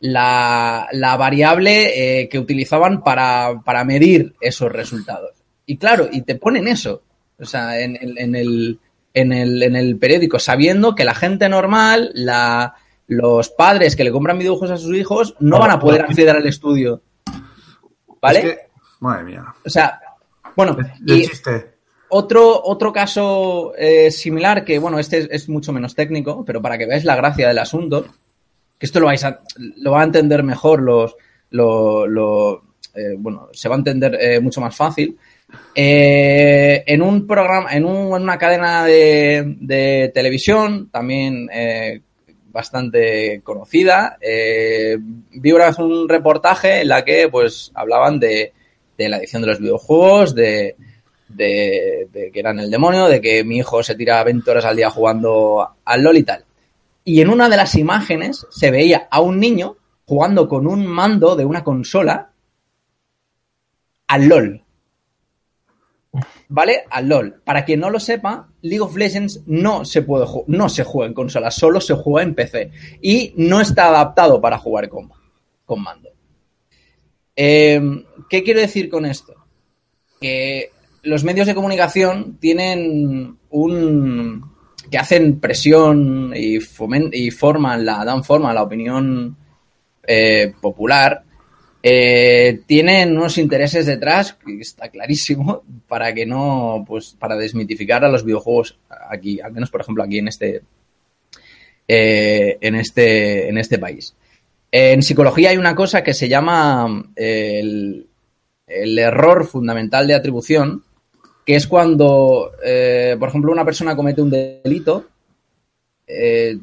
la, la variable eh, que utilizaban para, para medir esos resultados. Y claro, y te ponen eso. O sea, en, el- en el, en, el, en el periódico, sabiendo que la gente normal, la, los padres que le compran videojuegos a sus hijos, no van a poder acceder al estudio. ¿Vale? Es que- madre mía. O sea, bueno, De y chiste. otro, otro caso eh, similar, que bueno, este es, es mucho menos técnico, pero para que veáis la gracia del asunto, que esto lo vais a, lo va a entender mejor los, lo, lo, eh, bueno, se va a entender eh, mucho más fácil. Eh, en un programa, en, un- en una cadena de, de televisión, también bastante conocida, vi una vez un reportaje en la que pues hablaban de, de la edición de los videojuegos, de, de, de que eran el demonio, de que mi hijo se tira 20 horas al día jugando al LOL y tal. Y en una de las imágenes se veía a un niño jugando con un mando de una consola al LOL. ¿Vale? Al LOL. Para quien no lo sepa, League of Legends no se puede no se juega en consola, solo se juega en PC. Y no está adaptado para jugar con, con mando. Eh, ¿Qué quiero decir con esto? Que los medios de comunicación tienen un que hacen presión y, y forman la dan forma a la opinión eh, popular eh, tienen unos intereses detrás que está clarísimo para que no pues para desmitificar a los videojuegos aquí al menos por ejemplo aquí en este eh, en este en este país. En psicología hay una cosa que se llama el, el error fundamental de atribución que es cuando, eh, por ejemplo, una persona comete un delito, eh,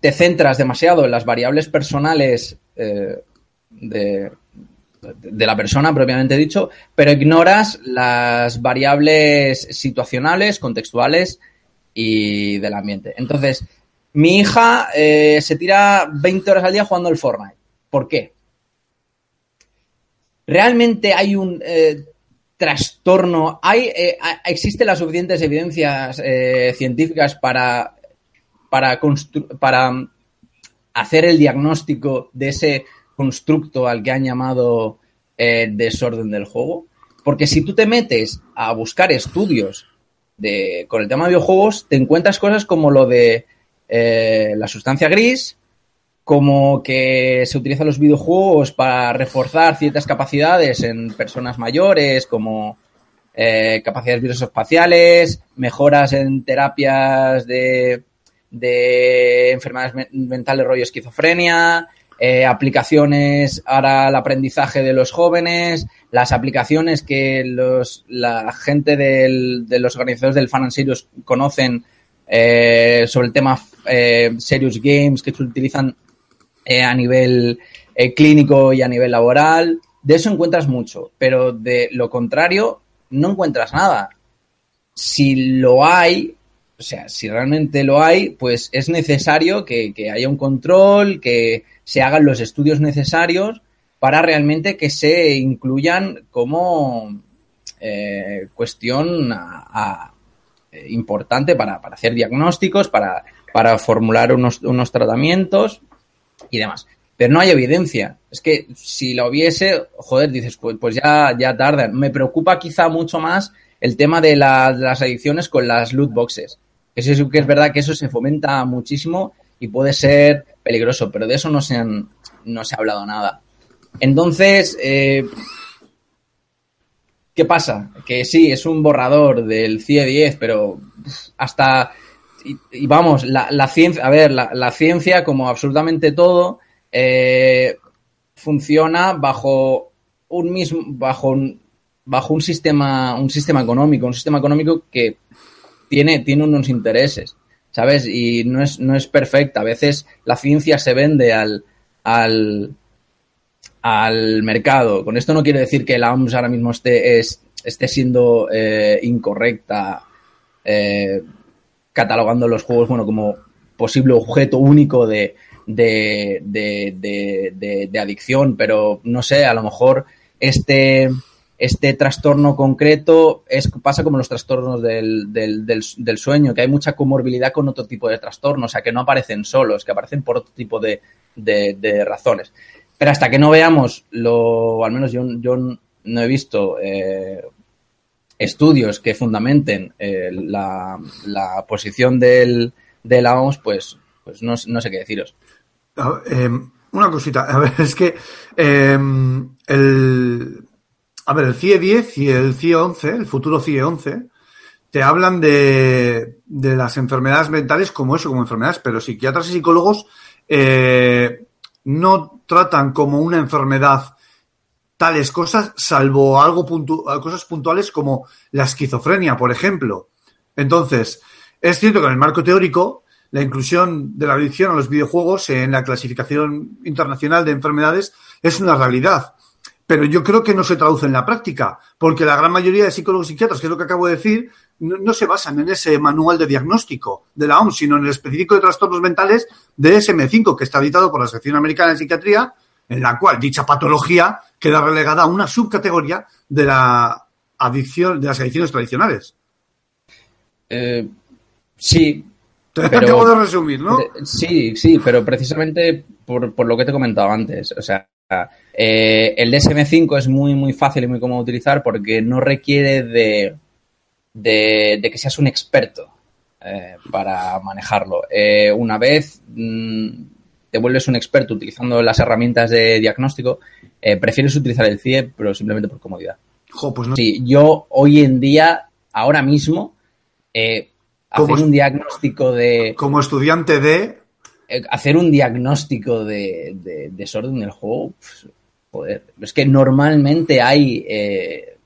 te centras demasiado en las variables personales eh, de, la persona propiamente dicho, pero ignoras las variables situacionales, contextuales y del ambiente. Entonces, mi hija se tira 20 horas al día jugando el Fortnite. ¿Por qué? ¿Realmente hay un trastorno? ¿Hay, eh, ¿Existen las suficientes evidencias eh, científicas para, para, para mm, hacer el diagnóstico de ese constructo al que han llamado eh, desorden del juego? Porque si tú te metes a buscar estudios de, con el tema de videojuegos, te encuentras cosas como lo de eh, la sustancia gris, como que se utilizan los videojuegos para reforzar ciertas capacidades en personas mayores, como eh, capacidades viroespaciales, mejoras en terapias de, de enfermedades men- mentales, rollo esquizofrenia, eh, aplicaciones para el aprendizaje de los jóvenes, las aplicaciones que los, la gente de los organizadores del Fan and Serious conocen eh, sobre el tema eh, Serious Games que se utilizan eh, a nivel eh, clínico y a nivel laboral. De eso encuentras mucho, pero de lo contrario no encuentras nada. Si lo hay, o sea, si realmente lo hay, pues es necesario que, que haya un control, que se hagan los estudios necesarios para realmente que se incluyan como eh, cuestión a- importante para, para hacer diagnósticos, para, para formular unos, unos tratamientos y demás. pero no hay evidencia. Es que si la hubiese, joder, dices, pues, pues ya, ya tardan. Me preocupa quizá mucho más el tema de, la- de las adicciones con las loot boxes. Eso sí que es verdad que eso se fomenta muchísimo y puede ser peligroso, pero de eso no se, han, no se ha hablado nada. Entonces, eh, ¿qué pasa? Que sí, es un borrador del CIE 10, pero hasta... Y, vamos, la, ciencia, a ver, la, ciencia, como absolutamente todo, eh, funciona bajo un mismo, bajo un, bajo un sistema, un sistema económico, un sistema económico que tiene, tiene unos intereses, ¿sabes? Y no es, no es perfecta. A veces la ciencia se vende al, al, al mercado. Con esto no quiere decir que la OMS ahora mismo esté, es- esté siendo eh, incorrecta, eh, catalogando los juegos bueno, como posible objeto único de, de, de, de- adicción, pero no sé, a lo mejor este, este trastorno concreto es, pasa como los trastornos del, del, del, sueño, que hay mucha comorbilidad con otro tipo de trastornos, o sea, que no aparecen solos, que aparecen por otro tipo de, de, de razones. Pero hasta que no veamos, lo, al menos yo, yo no he visto eh, estudios que fundamenten eh, la, posición del, de la OMS, pues, pues no, sé qué deciros. Eh, una cosita, a ver, es que eh, el, a ver, el CIE 10 y el CIE 11, el futuro CIE 11, te hablan de, de las enfermedades mentales como eso, como enfermedades, pero psiquiatras y psicólogos eh, no tratan como una enfermedad tales cosas, salvo algo puntu- cosas puntuales como la esquizofrenia, por ejemplo. Entonces, es cierto que en el marco teórico, la inclusión de la adicción a los videojuegos en la clasificación internacional de enfermedades es una realidad. Pero yo creo que no se traduce en la práctica, porque la gran mayoría de psicólogos y psiquiatras, que es lo que acabo de decir, no, se basan en ese manual de diagnóstico de la OMS, sino en el específico de trastornos mentales de SM5, que está editado por la Sección Americana de Psiquiatría, en la cual dicha patología queda relegada a una subcategoría de la adicción, de las adicciones tradicionales. Eh, sí, Te acabo de resumir, ¿no? Eh, Sí, sí, pero precisamente por, por lo que te he comentado antes. O sea, eh, el DSM5 es muy, muy fácil y muy cómodo de utilizar porque no requiere de, de, de que seas un experto eh, para manejarlo. Eh, una vez mm, te vuelves un experto utilizando las herramientas de diagnóstico, eh, prefieres utilizar el CIE, pero simplemente por comodidad. Jo, pues no. Sí, yo hoy en día, ahora mismo, eh, ¿Cómo hacer un diagnóstico de Como estudiante de. eh, hacer un diagnóstico de, de desorden del juego, pues, joder, es que normalmente hay eh,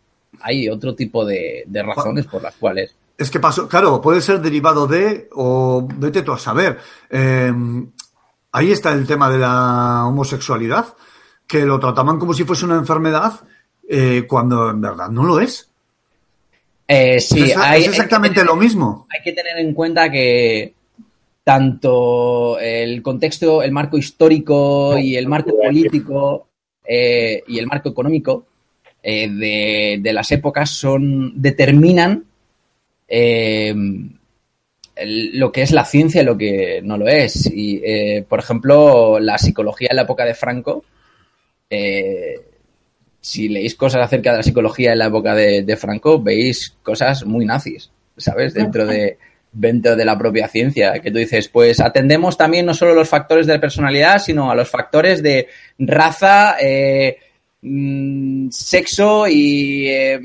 hay otro tipo de, de razones por las cuales. Es que pasó, claro, puede ser derivado de, o vete tú a saber. Eh, ahí está el tema de la homosexualidad, que lo trataban como si fuese una enfermedad, eh, cuando en verdad no lo es. Eh, sí, es, hay, es exactamente lo mismo. hay que tener en cuenta que tanto el contexto, el marco histórico y el marco político eh, y el marco económico de, de las épocas son determinan lo que es la ciencia y lo que no lo es. Y, por ejemplo, la psicología en la época de Franco, eh, si leéis cosas acerca de la psicología en la época de, Franco, veis cosas muy nazis, ¿sabes? Dentro de, dentro de la propia ciencia, que tú dices, pues atendemos también no solo los factores de personalidad, sino a los factores de raza, eh, mm, sexo y eh,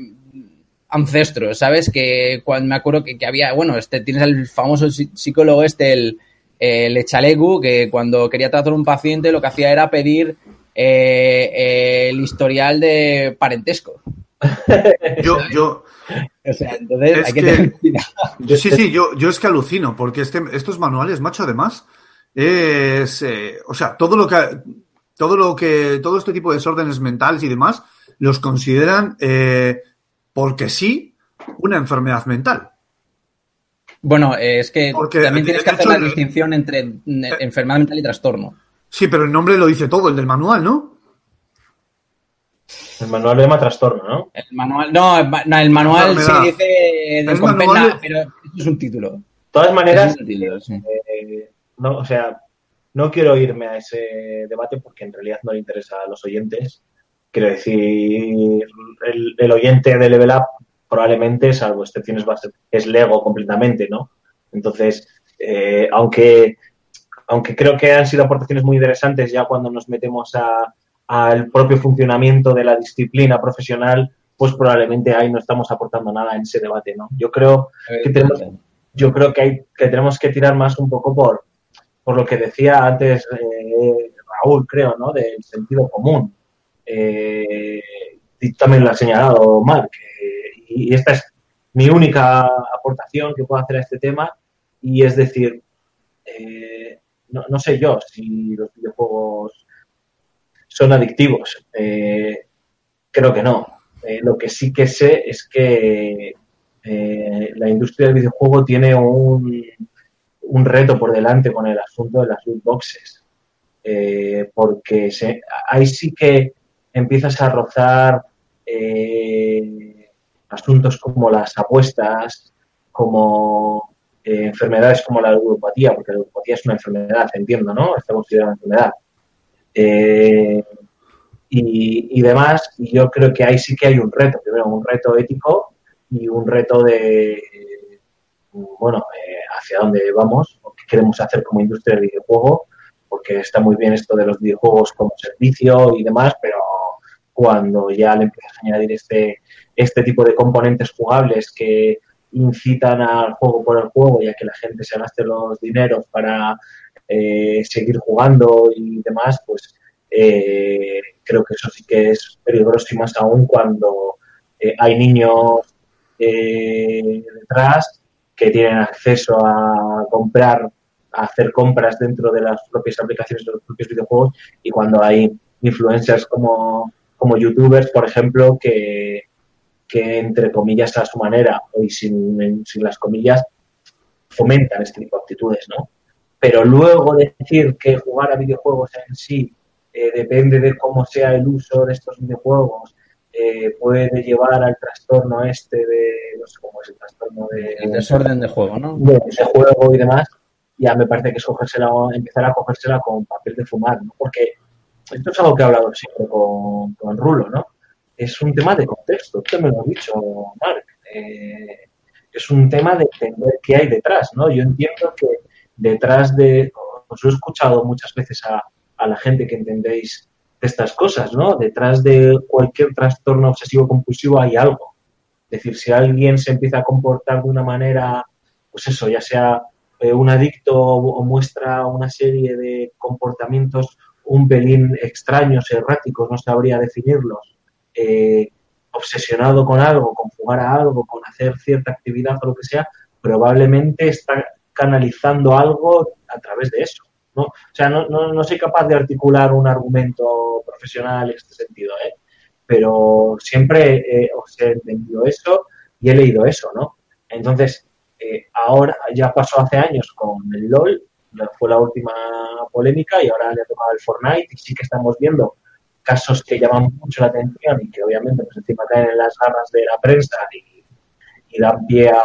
ancestros, ¿sabes? Que cuando me acuerdo que, había, bueno, este tienes el famoso psi- psicólogo este, el, el Echalegu, que cuando quería tratar a un paciente lo que hacía era pedir eh, eh, el historial de parentesco. Yo, yo, O sea, entonces Es hay que, tener cuidado. yo sí, sí, yo, yo es que alucino, porque este, estos manuales, macho, además, es, eh, o sea, todo lo que, todo lo que, todo este tipo de desórdenes mentales y demás, los consideran, eh, porque sí, una enfermedad mental. Bueno, es que Porque, también tienes que hacer hecho, la distinción entre enfermedad mental y trastorno. Sí, pero el nombre lo dice todo, el del manual, ¿no? El manual lo llama trastorno, ¿no? El manual, no, el ma- no, el manual se Enfermedad. dice de Es compenda, manual de- pero eso es un título. De todas maneras, es un título, sí. eh, no, o sea, no quiero irme a ese debate porque en realidad no le interesa a los oyentes. Quiero decir, el, el oyente de Level Up probablemente, salvo excepciones, es Lego completamente, ¿no? Entonces, eh, aunque, aunque creo que han sido aportaciones muy interesantes ya cuando nos metemos a- al propio funcionamiento de la disciplina profesional, pues probablemente ahí no estamos aportando nada en ese debate, ¿no? Yo creo que tenemos, yo creo que, hay, que tenemos que tirar más un poco por, por lo que decía antes eh, Raúl, creo, ¿no? Del sentido común. Eh, y también lo ha señalado Mark. eh, y esta es mi única aportación que puedo hacer a este tema. Y es decir, eh, no, no sé yo si los videojuegos son adictivos. Eh, creo que no. Eh, lo que sí que sé es que eh, la industria del videojuego tiene un, un reto por delante con el asunto de las loot boxes. Porque ahí sí que empiezas a rozar asuntos como las apuestas, como eh, enfermedades como la ludopatía, porque la ludopatía es una enfermedad, entiendo, ¿no? Está considerada una enfermedad. Eh, y, y demás, y yo creo que ahí sí que hay un reto, primero un reto ético y un reto de, bueno, eh, hacia dónde vamos, o qué queremos hacer como industria del videojuego, porque está muy bien esto de los videojuegos como servicio y demás, pero cuando ya le empiezas a añadir este, este tipo de componentes jugables que incitan al juego por el juego y a que la gente se gaste los dineros para eh, seguir jugando y demás, pues eh, creo que eso sí que es peligroso y más aún cuando eh, hay niños eh, detrás que tienen acceso a comprar, a hacer compras dentro de las propias aplicaciones de los propios videojuegos y cuando hay influencers como, como youtubers, por ejemplo, que, que entre comillas a su manera y sin, sin las comillas fomentan este tipo de actitudes, ¿no? Pero luego decir que jugar a videojuegos en sí eh, depende de cómo sea el uso de estos videojuegos, eh, puede llevar al trastorno este de, no sé cómo es el trastorno de, El desorden de juego, ¿no? de ese juego y demás, ya me parece que es cogérsela, empezar a cogérsela con papel de fumar, ¿no? Porque esto es algo que he hablado siempre con, con Rulo, ¿no? Es un tema de contexto, tú me lo has dicho, Marc. Eh, es un tema de entender qué hay detrás, ¿no? Yo entiendo que detrás de, os he escuchado muchas veces a, a la gente que entendéis de estas cosas, ¿no? Detrás de cualquier trastorno obsesivo compulsivo hay algo. Es decir, si alguien se empieza a comportar de una manera, pues eso, ya sea eh, un adicto o, o muestra una serie de comportamientos un pelín extraños, erráticos, no sabría definirlos, eh, obsesionado con algo, con jugar a algo, con hacer cierta actividad o lo que sea, probablemente está canalizando algo a través de eso. ¿no? O sea, no, no, no soy capaz de articular un argumento profesional en este sentido, ¿eh? pero siempre eh, os he entendido eso y he leído eso, ¿no? Entonces, eh, ahora ya pasó hace años con el LOL, fue la última polémica y ahora le ha tocado el Fortnite y sí que estamos viendo casos que llaman mucho la atención y que obviamente pues encima caen en las garras de la prensa y, y dan pie a,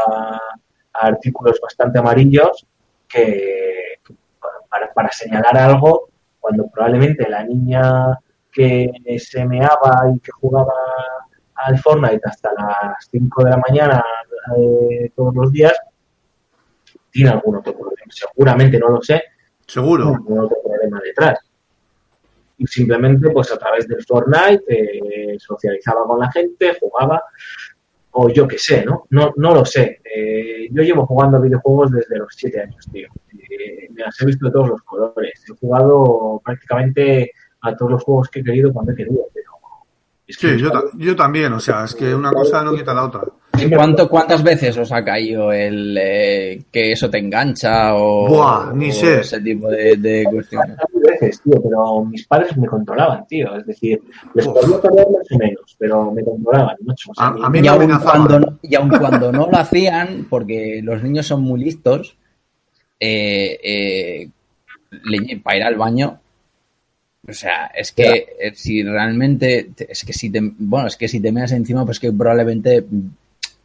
a artículos bastante amarillos que para, para señalar algo cuando probablemente la niña que se meaba y que jugaba al Fortnite hasta las 5 de la mañana eh, todos los días tiene algún otro problema. Seguramente no lo sé, Seguro. algún otro problema detrás. Y simplemente, pues a través del Fortnite, eh, socializaba con la gente, jugaba, o yo qué sé, ¿no? No, no lo sé. Eh, yo llevo jugando a videojuegos desde los 7 años, tío. Eh, me las he visto de todos los colores. He jugado prácticamente a todos los juegos que he querido cuando he querido, pero... es que Sí, yo, ta- yo también, o sea, es que una cosa no quita la otra. ¿Y cuánto, ¿Cuántas veces os ha caído el eh, que eso te engancha o, Buah, ni o sé. ese tipo de, de cuestiones? Mil veces, tío, pero mis padres me controlaban, tío. Es decir, les podía perder más o menos, pero me controlaban, macho. O sea, A- a mí Y me aun, amenazaban. cuando, y aun cuando no lo hacían, porque los niños son muy listos, eh, eh, le- para ir al baño, o sea, es que eh, si realmente, te- es que si te, bueno, es que si te meas encima, pues que probablemente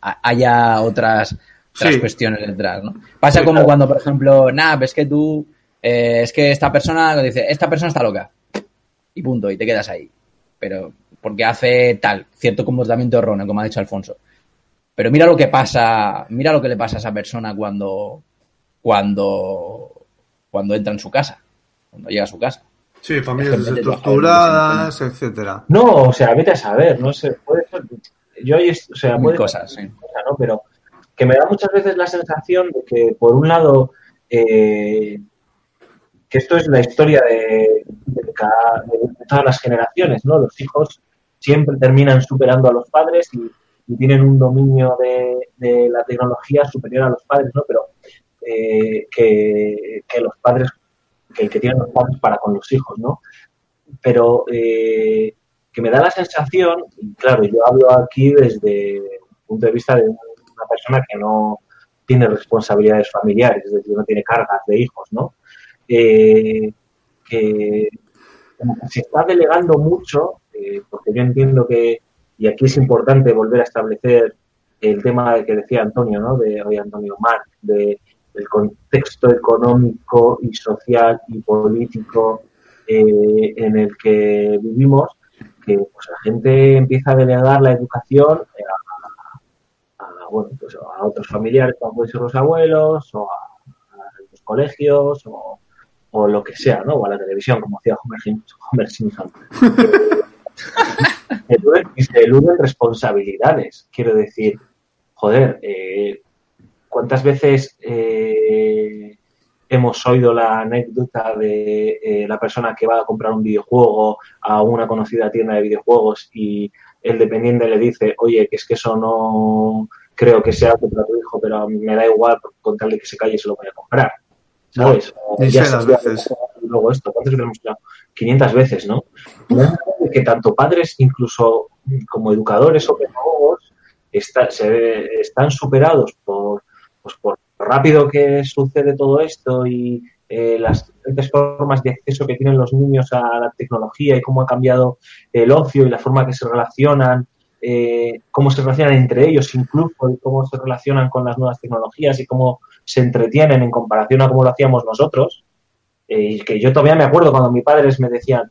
haya otras, otras Sí. cuestiones detrás, ¿no? Pasa Sí, como claro. cuando, por ejemplo, nah, ves que tú eh, es que esta persona lo dice, esta persona está loca. Y punto, y te quedas ahí. Pero porque hace tal, cierto comportamiento erróneo, como ha dicho Alfonso. Pero mira lo que pasa, mira lo que le pasa a esa persona cuando, cuando, cuando entra en su casa, cuando llega a su casa. Sí, familias Es desestructuradas, etcétera. No, o sea, vete a saber, no sé, puede ser, yo ahí, o sea, puede cosas, sí. cosa, ¿no? Pero que me da muchas veces la sensación de que, por un lado, eh, que esto es la historia de, de cada- de todas las generaciones, ¿no? Los hijos siempre terminan superando a los padres y, y tienen un dominio de, de la tecnología superior a los padres, ¿no? Pero eh, que, que los padres, que el que tienen los padres para con los hijos, ¿no? Pero eh, que me da la sensación, y claro, yo hablo aquí desde el punto de vista de una persona que no tiene responsabilidades familiares, es decir, no tiene cargas de hijos, ¿no? Eh, que se está delegando mucho, eh, porque yo entiendo que, y aquí es importante volver a establecer el tema que decía Antonio, ¿no? De hoy Antonio Marc, de el contexto económico y social y político eh, en el que vivimos, que pues, la gente empieza a delegar la educación eh, a, a, bueno, pues, a otros familiares, como pueden ser los abuelos, o a, a los colegios, o, o lo que sea, ¿no? O a la televisión, como hacía Homer, Homer Simpson. Y se eluden responsabilidades. Quiero decir, joder, eh, ¿cuántas veces eh, hemos oído la anécdota de eh, la persona que va a comprar un videojuego a una conocida tienda de videojuegos y el dependiente le dice, oye, que es que eso no creo que sea para tu hijo, pero me da igual, con tal de que se calle se lo voy a comprar. ¿Sabes? Ya se- veces. luego esto, ¿cuántas veces hemos escuchado? 500 veces, ¿no? Que tanto padres, incluso como educadores o pedagogos, está- se- están superados por, pues, por lo rápido que sucede todo esto y eh, las diferentes formas de acceso que tienen los niños a la tecnología y cómo ha cambiado el ocio y la forma que se relacionan, eh, cómo se relacionan entre ellos incluso y cómo se relacionan con las nuevas tecnologías y cómo se entretienen en comparación a cómo lo hacíamos nosotros. Eh, y que yo todavía me acuerdo cuando mis padres me decían,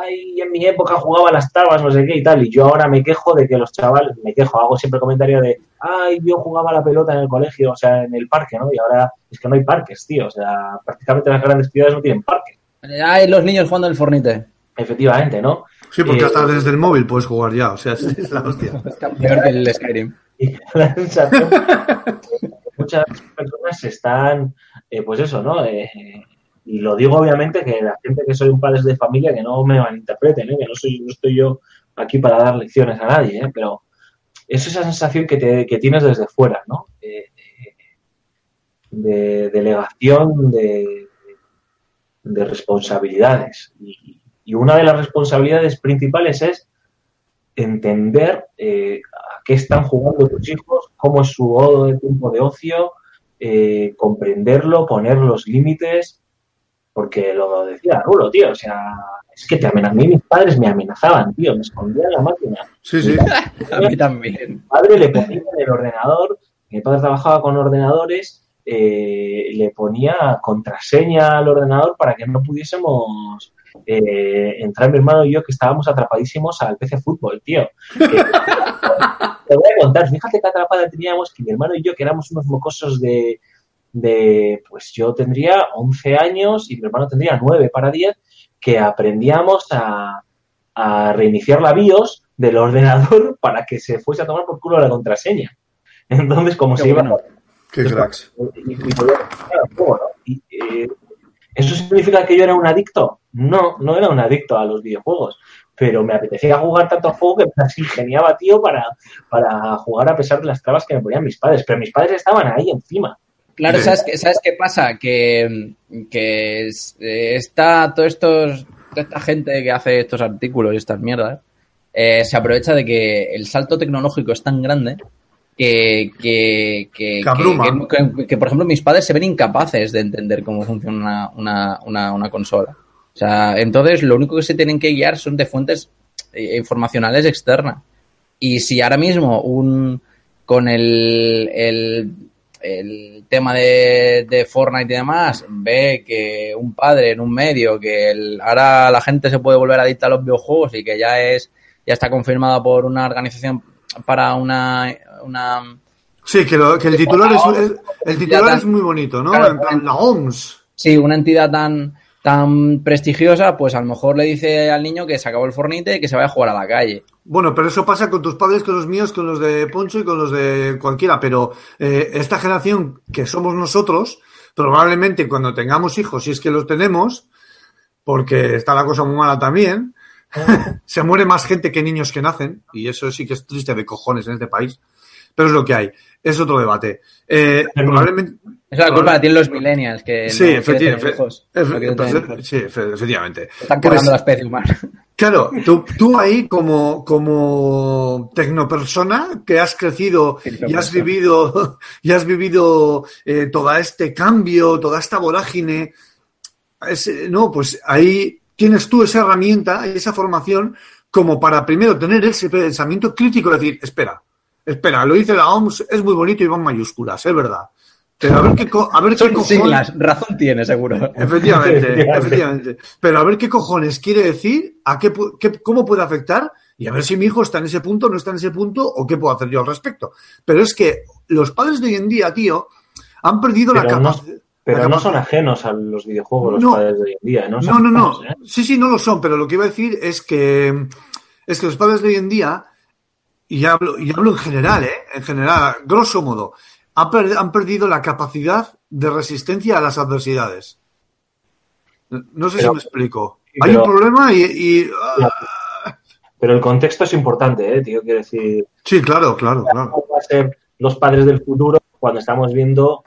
ay, en mi época jugaba las tabas, no sé qué y tal, y yo ahora me quejo de que los chavales, me quejo, hago siempre comentario de, ay, yo jugaba la pelota en el colegio, o sea, en el parque, ¿no? Y ahora es que no hay parques, tío, o sea, prácticamente las grandes ciudades no tienen parques, Ay, los niños jugando el Fornite. efectivamente, ¿no? Sí, porque Eh, hasta desde el móvil puedes jugar ya, o sea, es, es la hostia. Está peor que el Skyrim. muchas personas están, eh, pues eso, ¿no? Eh, y lo digo obviamente que la gente que soy un padre de familia, que no me malinterpreten, ¿eh? que no, soy, no estoy yo aquí para dar lecciones a nadie, ¿eh? pero es esa sensación que, te, que tienes desde fuera, ¿no? De delegación de, de responsabilidades. Y, una de las responsabilidades principales es entender eh, a qué están jugando tus hijos, cómo es su tiempo de ocio, comprenderlo, poner los límites, porque lo decía Rulo, tío, o sea, es que te amenazan, a mí mis padres me amenazaban, tío, me escondían la máquina. Sí, sí. A mí también. Mi padre le ponía en el ordenador, mi padre trabajaba con ordenadores, eh, le ponía contraseña al ordenador para que no pudiésemos eh, entrar mi hermano y yo que estábamos atrapadísimos al PC Fútbol, tío. Que- te voy a contar, fíjate qué atrapada teníamos que mi hermano y yo, que éramos unos mocosos de, de pues yo tendría 11 años y mi hermano tendría 9 para 10, que aprendíamos a, a reiniciar la BIOS del ordenador para que se fuese a tomar por culo la contraseña. Entonces, como Qué se iba bueno. Qué cracks. eh, ¿Eso significa que yo era un adicto? No, no era un adicto a los videojuegos, pero me apetecía jugar tanto al juego que me las ingeniaba, tío, para, para jugar a pesar de las trabas que me ponían mis padres. Pero mis padres estaban ahí encima. Claro. ¿sabes qué, ¿sabes qué pasa? Que, que eh, está todo estos, toda esta gente que hace estos artículos y estas mierdas, eh, se aprovecha de que el salto tecnológico es tan grande que, que, que, Que por ejemplo, mis padres se ven incapaces de entender cómo funciona una, una, una, una consola. O sea, entonces lo único que se tienen que guiar son de fuentes eh, informacionales externas. Y si ahora mismo un con el, el el tema de, de Fortnite y demás, ve que un padre en un medio, que el- ahora la gente se puede volver adicta a los videojuegos y que ya es, ya está confirmada por una organización para una, una Sí, que, lo- que el titular, es, el titular tan- es muy bonito, ¿no? Claro, la OMS. sí, una entidad tan, tan prestigiosa, pues a lo mejor le dice al niño que se acabó el Fornite y que se vaya a jugar a la calle. Bueno, pero eso pasa con tus padres, con los míos, con los de Poncho y con los de cualquiera. Pero eh, esta generación que somos nosotros, probablemente cuando tengamos hijos, si es que los tenemos, porque está la cosa muy mala también, se muere más gente que niños que nacen, y eso sí que es triste de cojones en este país, pero es lo que hay. Es otro debate. Eh, probablemente, es la culpa la tienen los millennials, que Sí, no efectivamente. tener hijos. Efe- No quieren tener efe- hijos. sí, efe- efectivamente. Están Pues, la especie humana. Claro, tú, tú ahí como, como tecnopersona que has crecido y has vivido, y has vivido eh, todo este cambio, toda esta vorágine, ese- no, pues ahí tienes tú esa herramienta, esa formación, como para primero tener ese pensamiento crítico, decir, espera, espera, lo dice la OMS, es muy bonito y va en mayúsculas, es verdad. Pero a ver qué, co- a ver qué Son cojones- siglas, razón tiene, seguro. Efectivamente, Efectivamente. Pero a ver qué cojones quiere decir, a qué, pu- qué- cómo puede afectar y a ver si mi hijo está en ese punto, no está en ese punto o qué puedo hacer yo al respecto. Pero es que los padres de hoy en día, tío, han perdido la no- capacidad. Pero no son ajenos a los videojuegos los No. padres de hoy en día, ¿no? No, Son no, no. ¿eh? Sí, sí, no lo son, pero lo que iba a decir es que es que los padres de hoy en día, y hablo, y hablo en general, ¿eh? En general, grosso modo, han, per- han perdido la capacidad de resistencia a las adversidades. No sé Pero- si me explico. Hay pero- un problema y... y- Pero el contexto es importante, ¿eh, tío? Quiero decir, Sí, claro, claro, claro. ¿cómo van a ser los padres del futuro cuando estamos viendo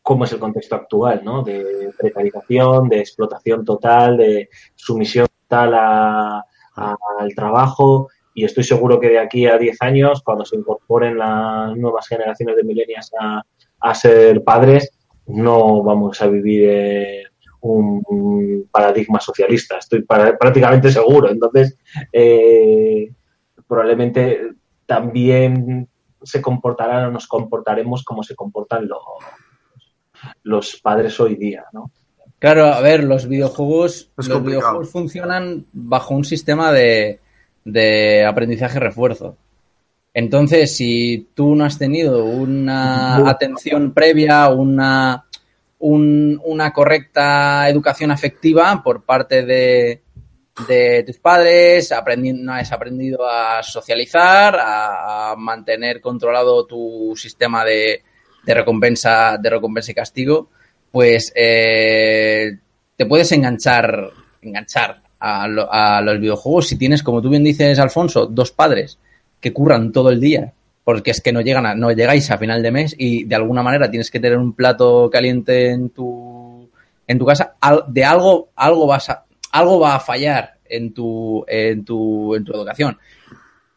cómo es el contexto actual, ¿no? De precarización, de explotación total, de sumisión total a- a- al trabajo. Y estoy seguro que de aquí a 10 años, cuando se incorporen las nuevas generaciones de millennials a, a ser padres, no vamos a vivir eh, un, un paradigma socialista. Estoy para- prácticamente seguro. Entonces, eh, probablemente también se comportarán o nos comportaremos como se comportan los, los padres hoy día, ¿no? Claro, a ver, los videojuegos, Es los complicado. videojuegos funcionan bajo un sistema de, de aprendizaje refuerzo. Entonces, si tú no has tenido una atención previa, una, un- una correcta educación afectiva por parte de, de tus padres, no has aprendido a socializar, a, a mantener controlado tu sistema de, de recompensa, de recompensa y castigo, pues eh, te puedes enganchar, enganchar a, lo- a los videojuegos si tienes, como tú bien dices, Alfonso, dos padres que curran todo el día, porque es que no llegan a, no llegáis a final de mes y de alguna manera tienes que tener un plato caliente en tu en tu casa, al- de algo algo vas a, algo va a fallar en tu en tu en tu educación.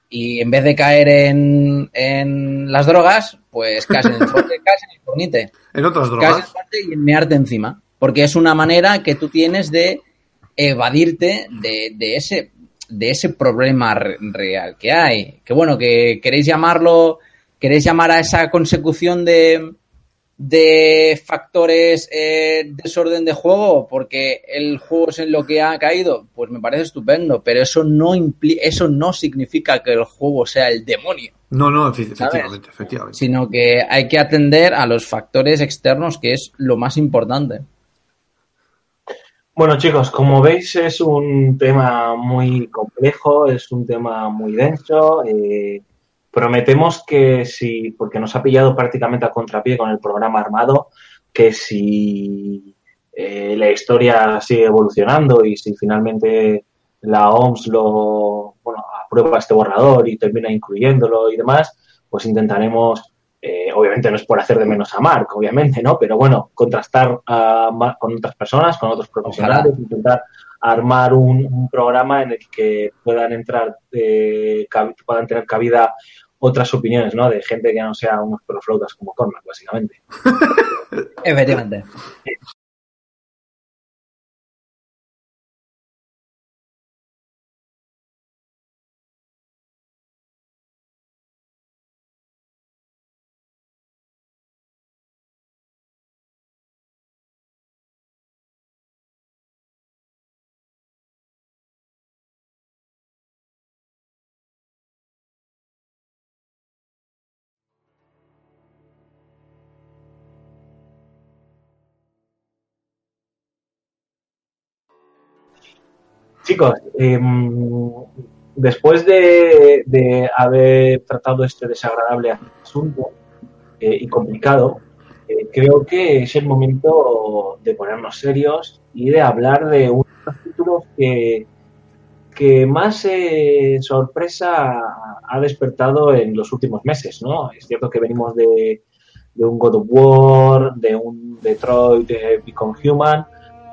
Y en vez de caer en, en las drogas, pues caes en el, caes en el fornite En otras caes en drogas. parte y en mearte encima. Porque es una manera que tú tienes de evadirte de, de ese de ese problema re- real que hay. Que bueno, que queréis llamarlo, queréis llamar a esa consecución de, de factores eh, desorden de juego porque el juego es en lo que ha caído, pues me parece estupendo, pero eso no impli eso no significa que el juego sea el demonio No, no, efe- efectivamente, efectivamente. sino que hay que atender a los factores externos, que es lo más importante. Bueno, chicos, como veis es un tema muy complejo, es un tema muy denso. eh, prometemos que si, porque nos ha pillado prácticamente a contrapié con el programa armado, que si eh, la historia sigue evolucionando y si finalmente la OMS lo bueno, aprueba este borrador y termina incluyéndolo y demás, pues intentaremos eh, obviamente no es por hacer de menos a Mark, obviamente, ¿no? Pero bueno, contrastar con otras personas, con otros profesionales, intentar armar un, un programa en el que puedan entrar, eh, puedan tener cabida otras opiniones, ¿no? De gente que no sea unos peroflautas como Cormac, básicamente. Efectivamente. Chicos, em, después de, de haber tratado este desagradable asunto eh, y complicado, eh, creo que es el momento de ponernos serios y de hablar de unos títulos que, que más eh, sorpresa ha despertado en los últimos meses, ¿no? Es cierto que venimos de, de un God of War, de un Detroit eh, Become Human,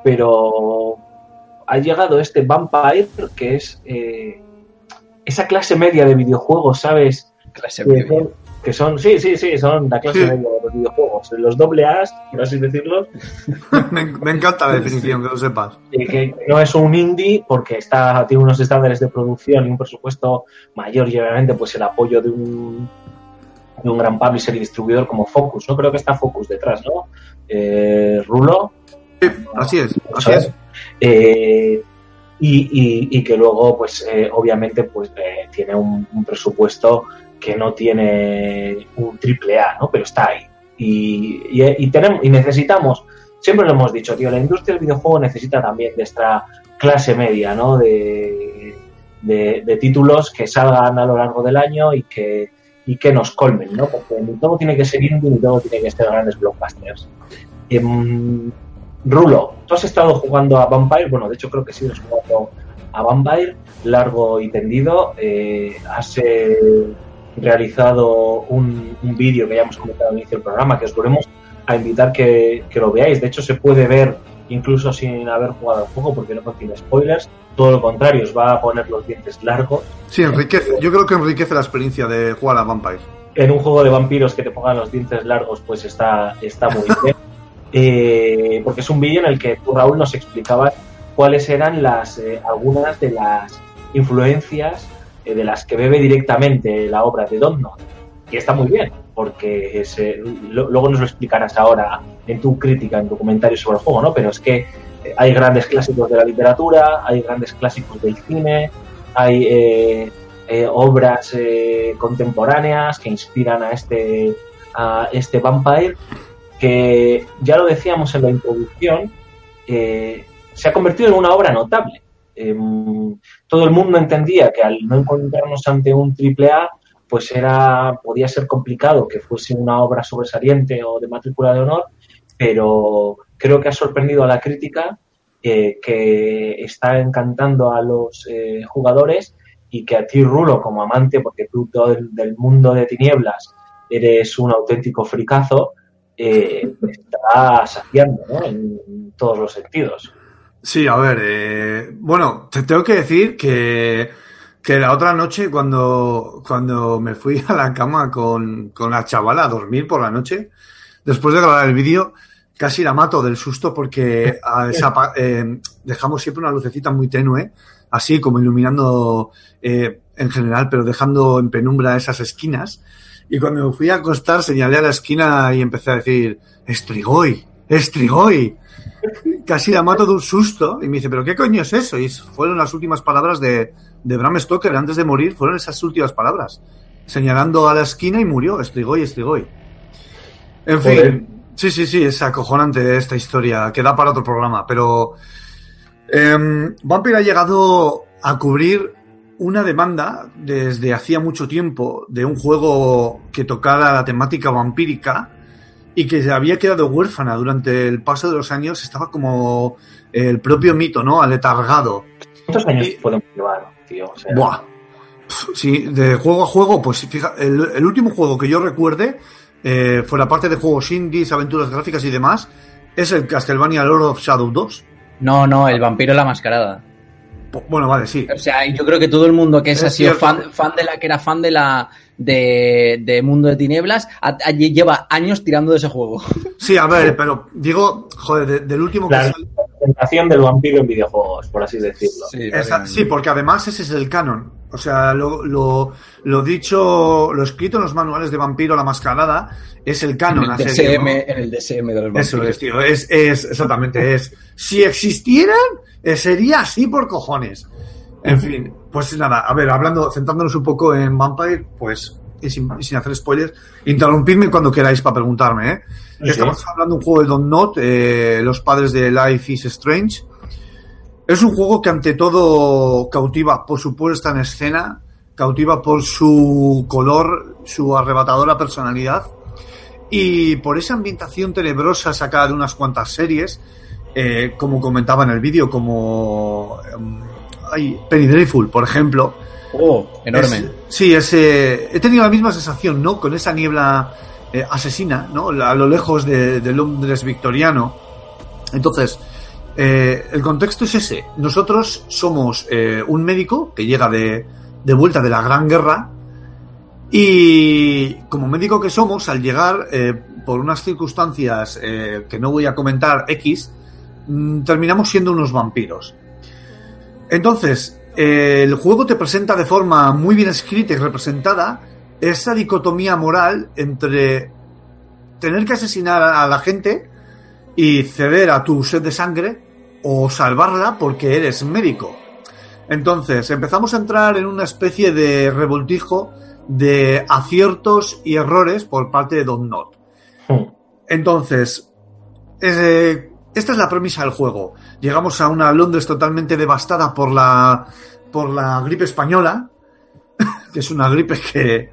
pero ha llegado este Vampire que es eh, esa clase media de videojuegos, ¿sabes? Clase Que media. son, que son- sí, sí, sí, son la clase Sí. media de los videojuegos. Los doble A's, por así decirlo, me, me encanta la definición, que lo sepas. eh, que no es un indie porque está, tiene unos estándares de producción y un presupuesto mayor y obviamente pues el apoyo de un, de un gran publisher y distribuidor como Focus. No creo que está Focus detrás, ¿no? Eh, Rulo. Sí, así es, así es. Eh, y, y- y que luego, pues, eh, obviamente, pues eh, tiene un, presupuesto que no tiene un triple A, ¿no? Pero está ahí. Y, y- y tenemos, y necesitamos, siempre lo hemos dicho, tío, la industria del videojuego necesita también de esta clase media, ¿no? De, de- títulos que salgan a lo largo del año y que, y que nos colmen, ¿no? Porque todo tiene que ser indie, ni todo tiene que ser grandes blockbusters. Em, Rulo, tú has estado jugando a Vampire, bueno, de hecho creo que sí has jugado a Vampire, largo y tendido. eh, has eh, realizado un, un vídeo que ya hemos comentado al inicio del programa, que os volvemos a invitar que, que lo veáis. De hecho, se puede ver incluso sin haber jugado al juego, porque no contiene spoilers. Todo lo contrario, os va a poner los dientes largos. Sí, enriquece. Yo creo que enriquece la experiencia de jugar a Vampire. en un juego de vampiros que te pongan los dientes largos, pues está, está muy bien. Eh, porque es un vídeo en el que tú, Raúl, nos explicabas cuáles eran las eh, algunas de las influencias eh, de las que bebe directamente la obra de Don. Y está muy bien, porque es, eh, lo- luego nos lo explicarás ahora en tu crítica, en tu comentario sobre el juego, ¿no? Pero es que eh, hay grandes clásicos de la literatura, hay grandes clásicos del cine, hay eh, obras contemporáneas que inspiran a este, a este Vampire, que ya lo decíamos en la introducción, eh, se ha convertido en una obra notable. Em, todo el mundo entendía que al no encontrarnos ante un triple A, pues era, podía ser complicado que fuese una obra sobresaliente o de matrícula de honor, pero creo que ha sorprendido a la crítica, eh, que está encantando a los eh, jugadores y que a ti, Rulo, como amante, porque tú del mundo de tinieblas eres un auténtico fricazo, eh, está saciando ¿no? en todos los sentidos. Sí, a ver, eh, bueno, te tengo que decir que, que la otra noche cuando, cuando me fui a la cama con, con la chavala a dormir por la noche, después de grabar el vídeo, casi la mato del susto porque a esa pa- eh, dejamos siempre una lucecita muy tenue, así como iluminando eh, en general, pero dejando en penumbra esas esquinas. Y cuando me fui a acostar señalé a la esquina y empecé a decir, Estrigoy, Estrigoy casi la mato de un susto y me dice, ¿pero qué coño es eso? Y fueron las últimas palabras de, de Bram Stoker antes de morir, fueron esas últimas palabras, señalando a la esquina y murió, Estrigoy, Estrigoy. En fin, sí, sí, sí, es acojonante esta historia, que da para otro programa, pero em, Vampire ha llegado a cubrir una demanda desde hacía mucho tiempo de un juego que tocara la temática vampírica y que se había quedado huérfana durante el paso de los años, estaba como el propio mito, ¿no? Aletargado. ¿Cuántos años Y- podemos llevar, tío? O sea, Buah. Sí, de juego a juego, pues fija, el, el último juego que yo recuerde, eh, fuera parte de juegos indies, aventuras gráficas y demás, es el Castlevania Lord of Shadow 2. No, no, el vampiro en la mascarada. Bueno, vale, sí. O sea, yo creo que todo el mundo que es, Es ha sido cierto. fan, fan de la que era fan de la de, de Mundo de Tinieblas, a- a- lleva años tirando de ese juego. Sí, a ver, pero digo, joder, de- del último que la sal- representación del vampiro en videojuegos, por así decirlo. Esa- sí, porque además ese es el canon. O sea, lo, lo, lo dicho, lo escrito en los manuales de Vampiro, la mascarada, es el en, canon. el seguir, ¿no? DSM, en el DSM de los vampiros. Eso es, tío. Es, es, exactamente, es. Si existieran, eh, sería así por cojones. En fin, pues nada, a ver, hablando, centrándonos un poco en Vampire, pues, y sin, y sin hacer spoilers, interrumpidme cuando queráis para preguntarme, ¿eh? Sí. Estamos hablando de un juego de Don Not, eh, los padres de Life is Strange. Es un juego que ante todo cautiva por su puesta en escena, cautiva por su color, su arrebatadora personalidad y por esa ambientación tenebrosa sacada de unas cuantas series, eh, como comentaba en el vídeo, como em, ay, Penny Dreadful, por ejemplo. Oh, enorme. Es- sí, es, eh, he tenido la misma sensación, ¿no? Con esa niebla eh, asesina, ¿no? A lo lejos de, de Londres victoriano. Entonces, eh, el contexto es ese. Nosotros somos eh, un médico que llega de, de vuelta de la Gran Guerra y como médico que somos, al llegar eh, por unas circunstancias eh, que no voy a comentar X, mm, terminamos siendo unos vampiros. Entonces, eh, el juego te presenta de forma muy bien escrita y representada esa dicotomía moral entre tener que asesinar a la gente y ceder a tu sed de sangre o salvarla porque eres médico. Entonces, empezamos a entrar en una especie de revoltijo de aciertos y errores por parte de Don Not. Hmm. Entonces, eh, esta es la premisa del juego. Llegamos a una Londres totalmente devastada por la, por la gripe española, que es una gripe que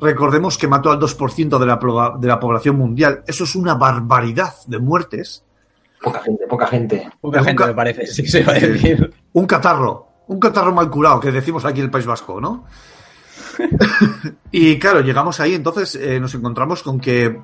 recordemos que mató al 2% de la, de la población mundial. Eso es una barbaridad de muertes. Poca gente, poca gente. Poca gente me parece, sí se va a decir. Un catarro, un catarro mal curado, que decimos aquí en el País Vasco, ¿no? y claro, llegamos ahí, entonces eh, nos encontramos con que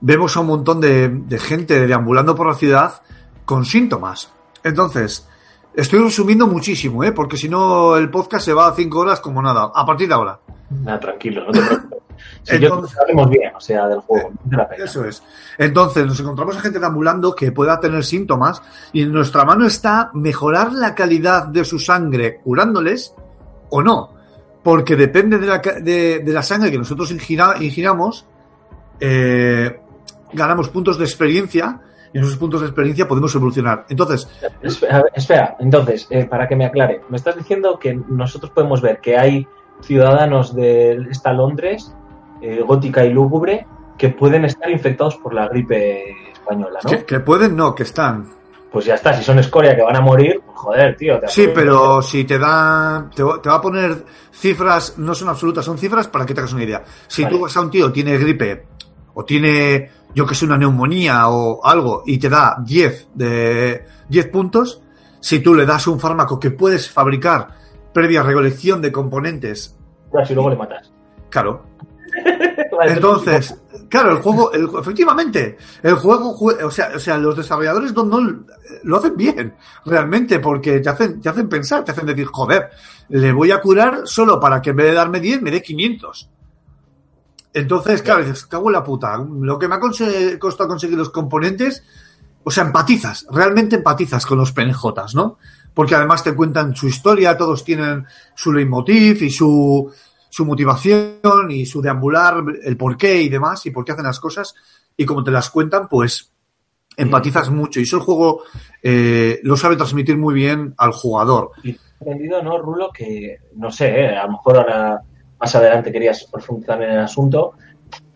vemos a un montón de, de gente deambulando por la ciudad con síntomas. Entonces, estoy resumiendo muchísimo, ¿eh? Porque si no, el podcast se va a cinco horas como nada, a partir de ahora. Nada, tranquilo, no te preocupes. Si yo Entonces- sabemos bien, o sea, del juego. Eso es. Entonces, nos encontramos a gente deambulando que pueda tener síntomas y en nuestra mano está mejorar la calidad de su sangre curándoles o no. Porque depende de la, de, de la sangre que nosotros ingira- ingiramos, eh, ganamos puntos de experiencia y en esos puntos de experiencia podemos evolucionar. Entonces, Espera, espera, entonces, eh, para que me aclare, me estás diciendo que nosotros podemos ver que hay ciudadanos de esta Londres, eh, gótica y lúgubre, que pueden estar infectados por la gripe española, ¿no? que, que pueden, no, que están. Pues ya está, si son escoria que van a morir, pues joder, tío. te Sí, pero si te da, te, va te va a poner cifras, no son absolutas, son cifras para que te hagas una idea. Si Vale. tú vas a un tío, tiene gripe, o tiene, yo que sé, una neumonía o algo, y te da 10 de 10 puntos, si tú le das un fármaco que puedes fabricar previa recolección de componentes, Claro, si luego le matas. claro. Vale, Entonces, claro, el juego, el, efectivamente, el juego, jue- o sea, o sea, los desarrolladores no, no- lo hacen bien, realmente, porque te hacen, te hacen pensar, te hacen decir, joder, le voy a curar solo para que en vez de darme 10 me dé 500. Entonces, claro, dices, cago en la puta, lo que me ha costado conseguir los componentes, o sea, empatizas, realmente empatizas con los PNJs, ¿no? Porque además te cuentan su historia, todos tienen su leitmotiv y su, su motivación y su deambular, el porqué y demás, y por qué hacen las cosas, y como te las cuentan, pues empatizas mucho. Y eso el juego eh, lo sabe transmitir muy bien al jugador. Y he entendido, ¿no, Rulo? Que, no sé, eh, a lo mejor ahora más adelante querías profundizar en el asunto,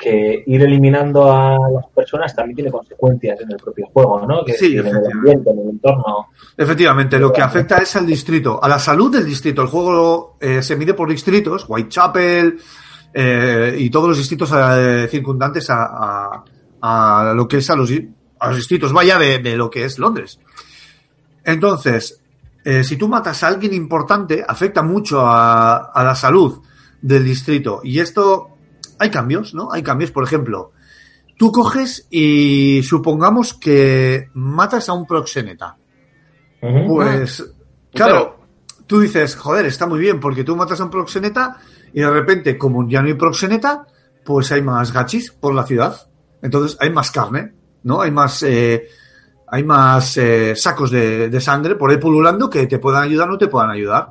que ir eliminando a las personas también tiene consecuencias en el propio juego, ¿no? Que Sí, en el ambiente, en el entorno. Efectivamente, lo que afecta es al distrito, a la salud del distrito. El juego eh, se mide por distritos, Whitechapel eh, y todos los distritos eh, circundantes a, a- a lo que es a los, a los distritos, vaya, de, de lo que es Londres. Entonces, si tú matas a alguien importante, afecta mucho a, a la salud del distrito. Y esto, hay cambios, ¿no? Hay cambios, por ejemplo, tú coges y supongamos que matas a un proxeneta. Pues, claro, tú dices, joder, está muy bien, porque tú matas a un proxeneta y de repente, como ya no hay proxeneta, pues hay más gachis por la ciudad. Entonces hay más carne, ¿no? Hay más, eh, hay más eh, sacos de, de sangre por ahí pululando que te puedan ayudar o no te puedan ayudar.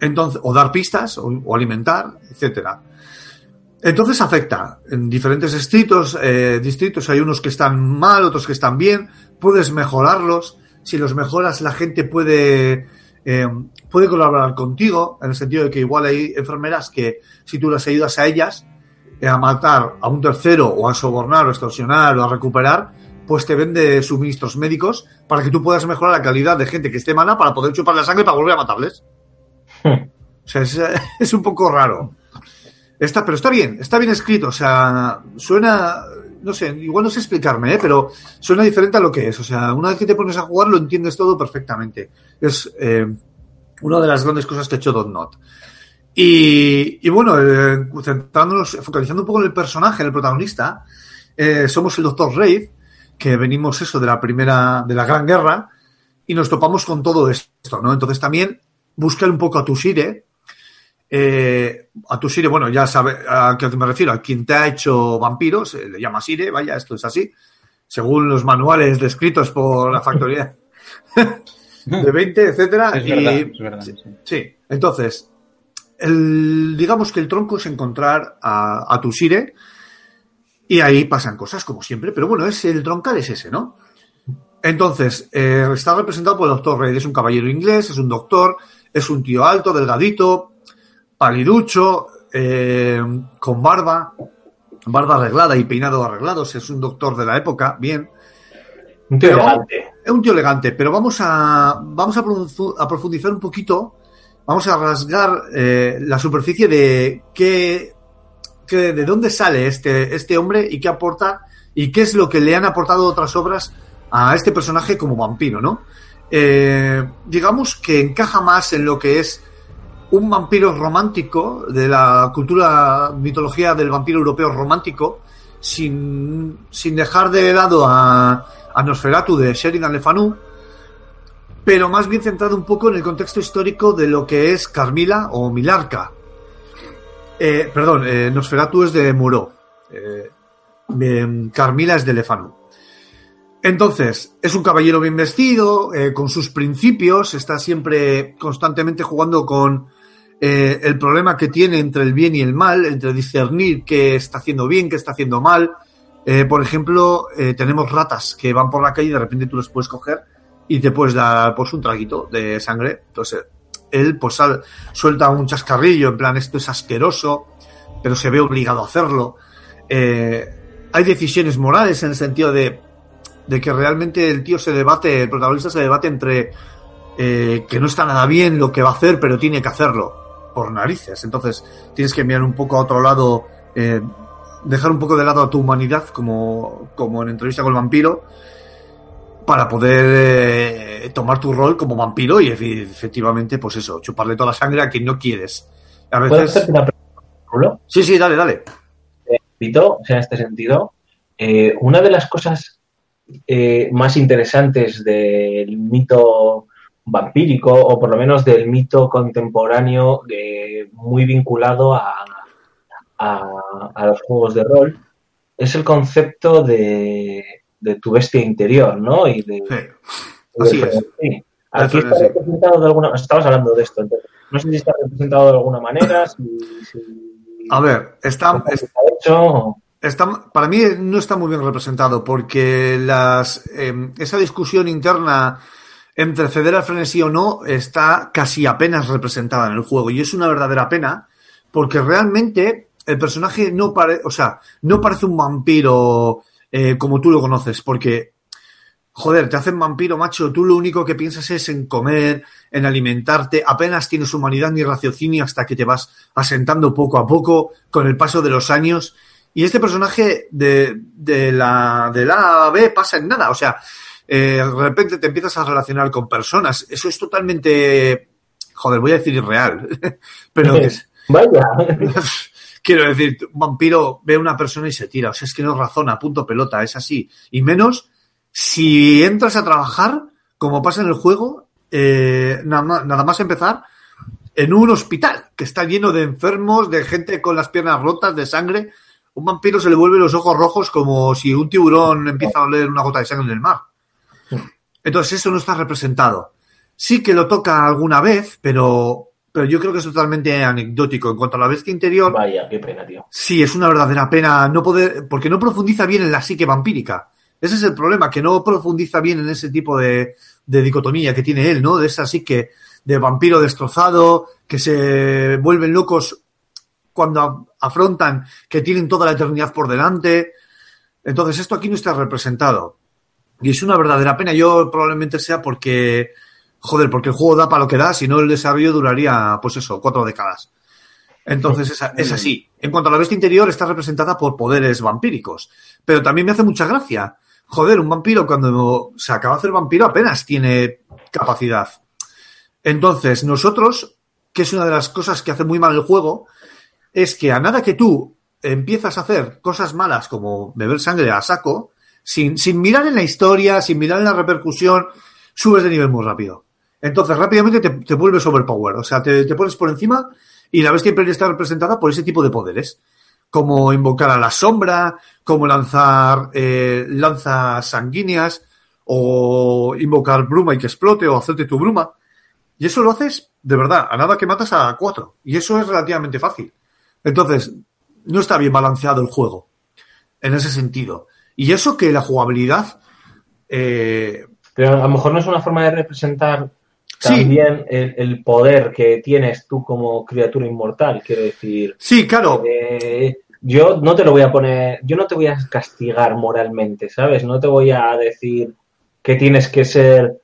Entonces, o dar pistas, o, o alimentar, etcétera. Entonces afecta. En diferentes distritos, eh, distritos hay unos que están mal, otros que están bien. Puedes mejorarlos. Si los mejoras, la gente puede, eh, puede colaborar contigo, en el sentido de que igual hay enfermeras que si tú las ayudas a ellas eh, a matar a un tercero o a sobornar o extorsionar o a recuperar, pues te vende suministros médicos para que tú puedas mejorar la calidad de gente que esté mala para poder chupar la sangre para volver a matarles. Hmm. O sea, es, es un poco raro. Está, pero está bien, está bien escrito. O sea, suena, no sé, igual no sé explicarme, ¿eh? pero suena diferente a lo que es. O sea, una vez que te pones a jugar lo entiendes todo perfectamente. Es eh, una de las grandes cosas que ha hecho Dot Not. Y, bueno, eh, centrándonos, focalizando un poco en el personaje, en el protagonista, eh, somos el Doctor Raid, que venimos eso de la primera, de la Gran Guerra, y nos topamos con todo esto, ¿no? Entonces también buscar un poco a Tushire, eh, a Tushire, bueno, ya sabe a qué me refiero, a quien te ha hecho vampiro, se le llama Sire, vaya, esto es así, según los manuales descritos por la factoría de 20, etcétera. Es y- verdad, es verdad. sí, sí. sí, entonces, el, digamos que el tronco es encontrar a, a Tushire y ahí pasan cosas como siempre, pero bueno, es el troncal es ese, ¿no? Entonces, eh, está representado por el doctor Reid, es un caballero inglés, es un doctor, es un tío alto, delgadito, paliducho, eh, con barba, barba arreglada y peinado arreglado, es un doctor de la época, bien. Un tío Pero- elegante. Es un tío elegante, pero vamos a, vamos a, profu- a profundizar un poquito, vamos a rasgar eh, la superficie de qué, qué- de dónde sale este, este hombre y qué aporta y qué es lo que le han aportado otras obras a este personaje como vampiro, ¿no? Eh, digamos que encaja más en lo que es un vampiro romántico de la cultura, mitología del vampiro europeo romántico, sin, sin dejar de lado a, Nosferatu de Sheridan Le Fanu, pero más bien centrado un poco en el contexto histórico de lo que es Carmila o Milarca. Eh, perdón, eh, Nosferatu es de Muró. Eh, em, Carmila es de Lefanu. Entonces, es un caballero bien vestido, con sus principios, está siempre constantemente jugando con eh, el problema que tiene entre el bien y el mal, entre discernir qué está haciendo bien, qué está haciendo mal. Eh, por ejemplo, eh, tenemos ratas que van por la calle y de repente tú los puedes coger y te puedes dar pues un traguito de sangre. Entonces, él pues sal- suelta un chascarrillo, en plan, esto es asqueroso, pero se ve obligado a hacerlo. Hay decisiones morales en el sentido de, que realmente el tío se debate, el protagonista se debate entre que no está nada bien lo que va a hacer, pero tiene que hacerlo por narices. Entonces tienes que mirar un poco a otro lado, eh, dejar un poco de lado a tu humanidad, como, como en entrevista con el vampiro, para poder eh, tomar tu rol como vampiro y efe- efectivamente, pues eso, chuparle toda la sangre a quien no quieres. A ¿Puedo veces... hacerte una pregunta, Rulo? Sí, sí, dale, dale. Vito, o sea, en este sentido, eh, una de las cosas eh, más interesantes del mito vampírico, o por lo menos del mito contemporáneo eh, muy vinculado a, a- a los juegos de rol, es el concepto de, de tu bestia interior, ¿no? Y de, Sí. Así de- es. sí. Aquí Eso está es, sí. representado de alguna estabas hablando de esto, entonces, no sé si está representado de alguna manera, si, si- A ver, está, está hecho. Está, para mí no está muy bien representado porque las, eh, esa discusión interna entre ceder al frenesí o no está casi apenas representada en el juego y es una verdadera pena porque realmente el personaje no parece, o sea, no parece un vampiro eh, como tú lo conoces porque joder, te hacen vampiro, macho, tú lo único que piensas es en comer, en alimentarte, apenas tienes humanidad ni raciocinio hasta que te vas asentando poco a poco con el paso de los años. Y este personaje de, de la, de la B pasa en nada, o sea, eh, de repente te empiezas a relacionar con personas, eso es totalmente, joder, voy a decir irreal, pero es, Vaya. Quiero decir, un vampiro ve a una persona y se tira. O sea, es que no razona, punto pelota, es así. Y menos si entras a trabajar, como pasa en el juego, eh, nada, nada más empezar, en un hospital que está lleno de enfermos, de gente con las piernas rotas, de sangre. Un vampiro se le vuelve los ojos rojos como si un tiburón empieza a oler una gota de sangre en el mar. Entonces, eso no está representado. Sí que lo toca alguna vez, pero, pero yo creo que es totalmente anecdótico. En cuanto a la bestia interior, Vaya, qué pena, tío. Sí, es una verdadera pena no poder, porque no profundiza bien en la psique vampírica. Ese es el problema, que no profundiza bien en ese tipo de, de dicotomía que tiene él, ¿no? De esa psique de vampiro destrozado, que se vuelven locos cuando afrontan que tienen toda la eternidad por delante. Entonces, esto aquí no está representado. Y es una verdadera pena. Yo probablemente sea porque, joder, porque el juego da para lo que da, si no el desarrollo duraría, pues eso, cuatro décadas. Entonces es, es así. En cuanto a la bestia interior, está representada por poderes vampíricos. Pero también me hace mucha gracia. Joder, un vampiro cuando se acaba de hacer vampiro apenas tiene capacidad. Entonces, nosotros, que es una de las cosas que hace muy mal el juego, es que a nada que tú empiezas a hacer cosas malas como beber sangre a saco, sin, sin mirar en la historia, sin mirar en la repercusión, subes de nivel muy rápido. Entonces, rápidamente te, te vuelves overpower. O sea, te, te pones por encima y la bestia imperial está representada por ese tipo de poderes. Como invocar a la sombra, como lanzar eh, lanzas sanguíneas, o invocar bruma y que explote, o hacerte tu bruma. Y eso lo haces, de verdad, a nada que matas a cuatro. Y eso es relativamente fácil. Entonces, no está bien balanceado el juego. En ese sentido. Y eso que la jugabilidad. eh, Pero a lo mejor no es una forma de representar Sí. también el, el poder que tienes tú como criatura inmortal. Quiero decir, sí, claro. eh, yo no te lo voy a poner, yo no te voy a castigar moralmente, ¿sabes? No te voy a decir que tienes que ser,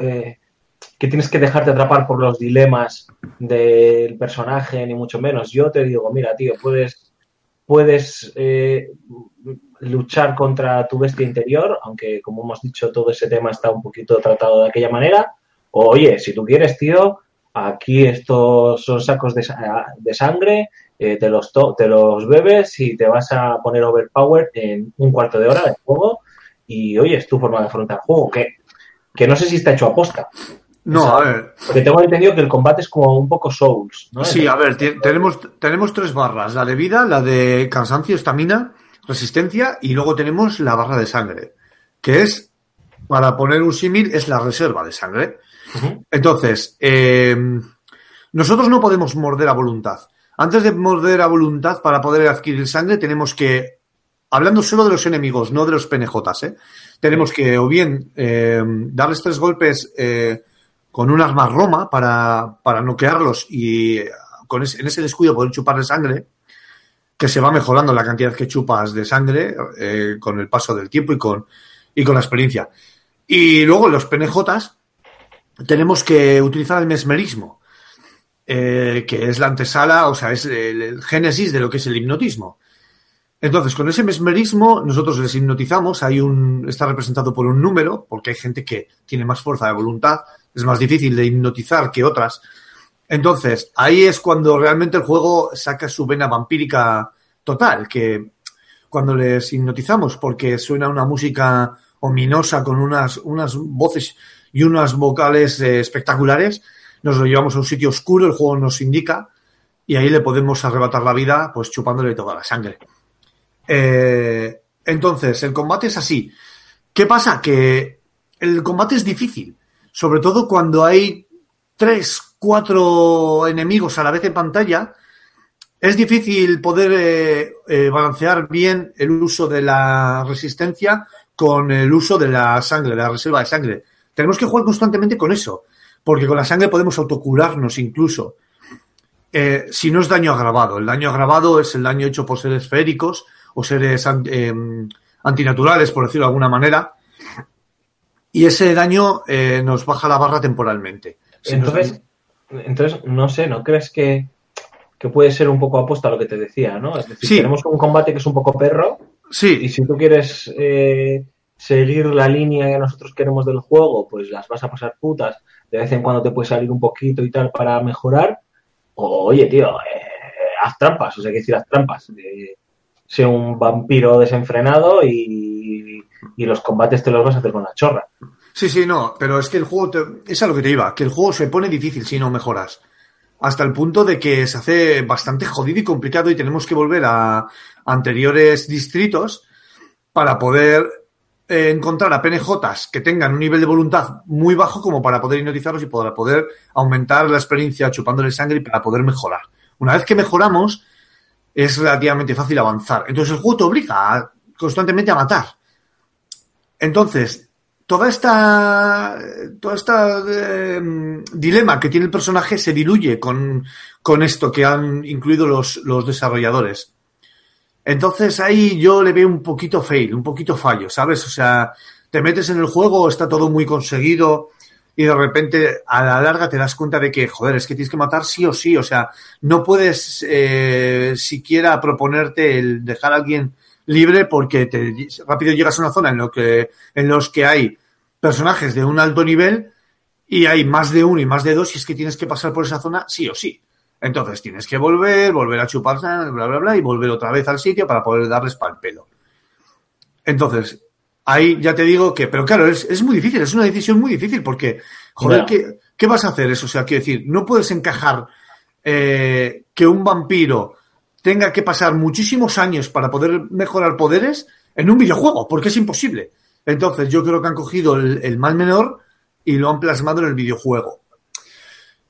eh, que tienes que dejarte atrapar por los dilemas del personaje, ni mucho menos. Yo te digo, mira, tío, puedes, puedes eh, luchar contra tu bestia interior, aunque como hemos dicho, todo ese tema está un poquito tratado de aquella manera. O, oye, si tú quieres, tío, aquí estos son sacos de, de sangre, eh, te, los to- te los bebes y te vas a poner overpower en un cuarto de hora de juego. Y, oye, es tu forma de afrontar el juego, que, que no sé si está hecho a posta. No, a ver. Porque tengo entendido que el combate es como un poco Souls, ¿no? Sí, a ver, tenemos, tenemos tres barras. La de vida, la de cansancio, estamina, resistencia, y luego tenemos la barra de sangre, que es, para poner un símil, es la reserva de sangre. Entonces, eh, nosotros no podemos morder a voluntad. Antes de morder a voluntad para poder adquirir sangre, tenemos que, hablando solo de los enemigos, no de los PNJs, ¿eh? tenemos que o bien eh, darles tres golpes eh, con un arma roma para, para noquearlos y con ese- en ese descuido poder chuparle sangre, que se va mejorando la cantidad que chupas de sangre eh, con el paso del tiempo y con, y con la experiencia. Y luego los PNJs tenemos que utilizar el mesmerismo, eh, que es la antesala, o sea, es el, el génesis de lo que es el hipnotismo. Entonces, con ese mesmerismo, nosotros les hipnotizamos, hay un, está representado por un número, porque hay gente que tiene más fuerza de voluntad, es más difícil de hipnotizar que otras. Entonces, ahí es cuando realmente el juego saca su vena vampírica total, que cuando les hipnotizamos, porque suena una música ominosa con unas, unas voces y unas vocales eh, espectaculares, nos lo llevamos a un sitio oscuro, el juego nos indica, y ahí le podemos arrebatar la vida, pues chupándole toda la sangre. Eh, entonces, el combate es así. ¿Qué pasa? Que el combate es difícil, sobre todo cuando hay tres, cuatro enemigos a la vez en pantalla. Es difícil poder eh, eh, balancear bien el uso de la resistencia con el uso de la sangre, de la reserva de sangre. Tenemos que jugar constantemente con eso, porque con la sangre podemos autocurarnos incluso. Eh, si no es daño agravado. El daño agravado es el daño hecho por seres féricos o seres eh, antinaturales, por decirlo de alguna manera. Y ese daño eh, nos baja la barra temporalmente. Entonces, entonces, no sé, ¿no crees que, que puede ser un poco aposta lo que te decía, ¿no? Es decir, Sí. tenemos un combate que es un poco perro y Sí, si tú quieres eh, seguir la línea que nosotros queremos del juego, pues las vas a pasar putas. De vez en cuando te puede salir un poquito y tal para mejorar. O, oye, tío, eh, haz trampas, o sea, hay que decir, haz trampas. Eh, sé un vampiro desenfrenado y, y los combates te los vas a hacer con la chorra. Sí, sí, no, pero es que el juego, te- es a lo que te iba, que el juego se pone difícil si no mejoras. Hasta el punto de que se hace bastante jodido y complicado y tenemos que volver a anteriores distritos para poder eh, encontrar a PNJs que tengan un nivel de voluntad muy bajo como para poder hipnotizarlos y para poder aumentar la experiencia chupándole sangre y para poder mejorar. Una vez que mejoramos, es relativamente fácil avanzar. Entonces el juego te obliga a- constantemente a matar. Entonces, toda esta, toda esta eh, dilema que tiene el personaje se diluye con, con esto que han incluido los, los desarrolladores. Entonces ahí yo le veo un poquito fail, un poquito fallo, ¿sabes? O sea, te metes en el juego, está todo muy conseguido y de repente a la larga te das cuenta de que, joder, es que tienes que matar sí o sí, o sea, no puedes eh, siquiera proponerte el dejar a alguien libre porque te, rápido llegas a una zona en, lo que, en los que hay personajes de un alto nivel y hay más de uno y más de dos y es que tienes que pasar por esa zona sí o sí. Entonces tienes que volver, volver a chupar, bla, bla, bla, y volver otra vez al sitio para poder darles pal pelo. Entonces, ahí ya te digo que, pero claro, es, es muy difícil, es una decisión muy difícil porque, joder. ¿qué, qué vas a hacer eso? O sea, quiero decir, no puedes encajar eh, que un vampiro tenga que pasar muchísimos años para poder mejorar poderes en un videojuego, porque es imposible. Entonces, yo creo que han cogido el, mal menor y lo han plasmado en el videojuego.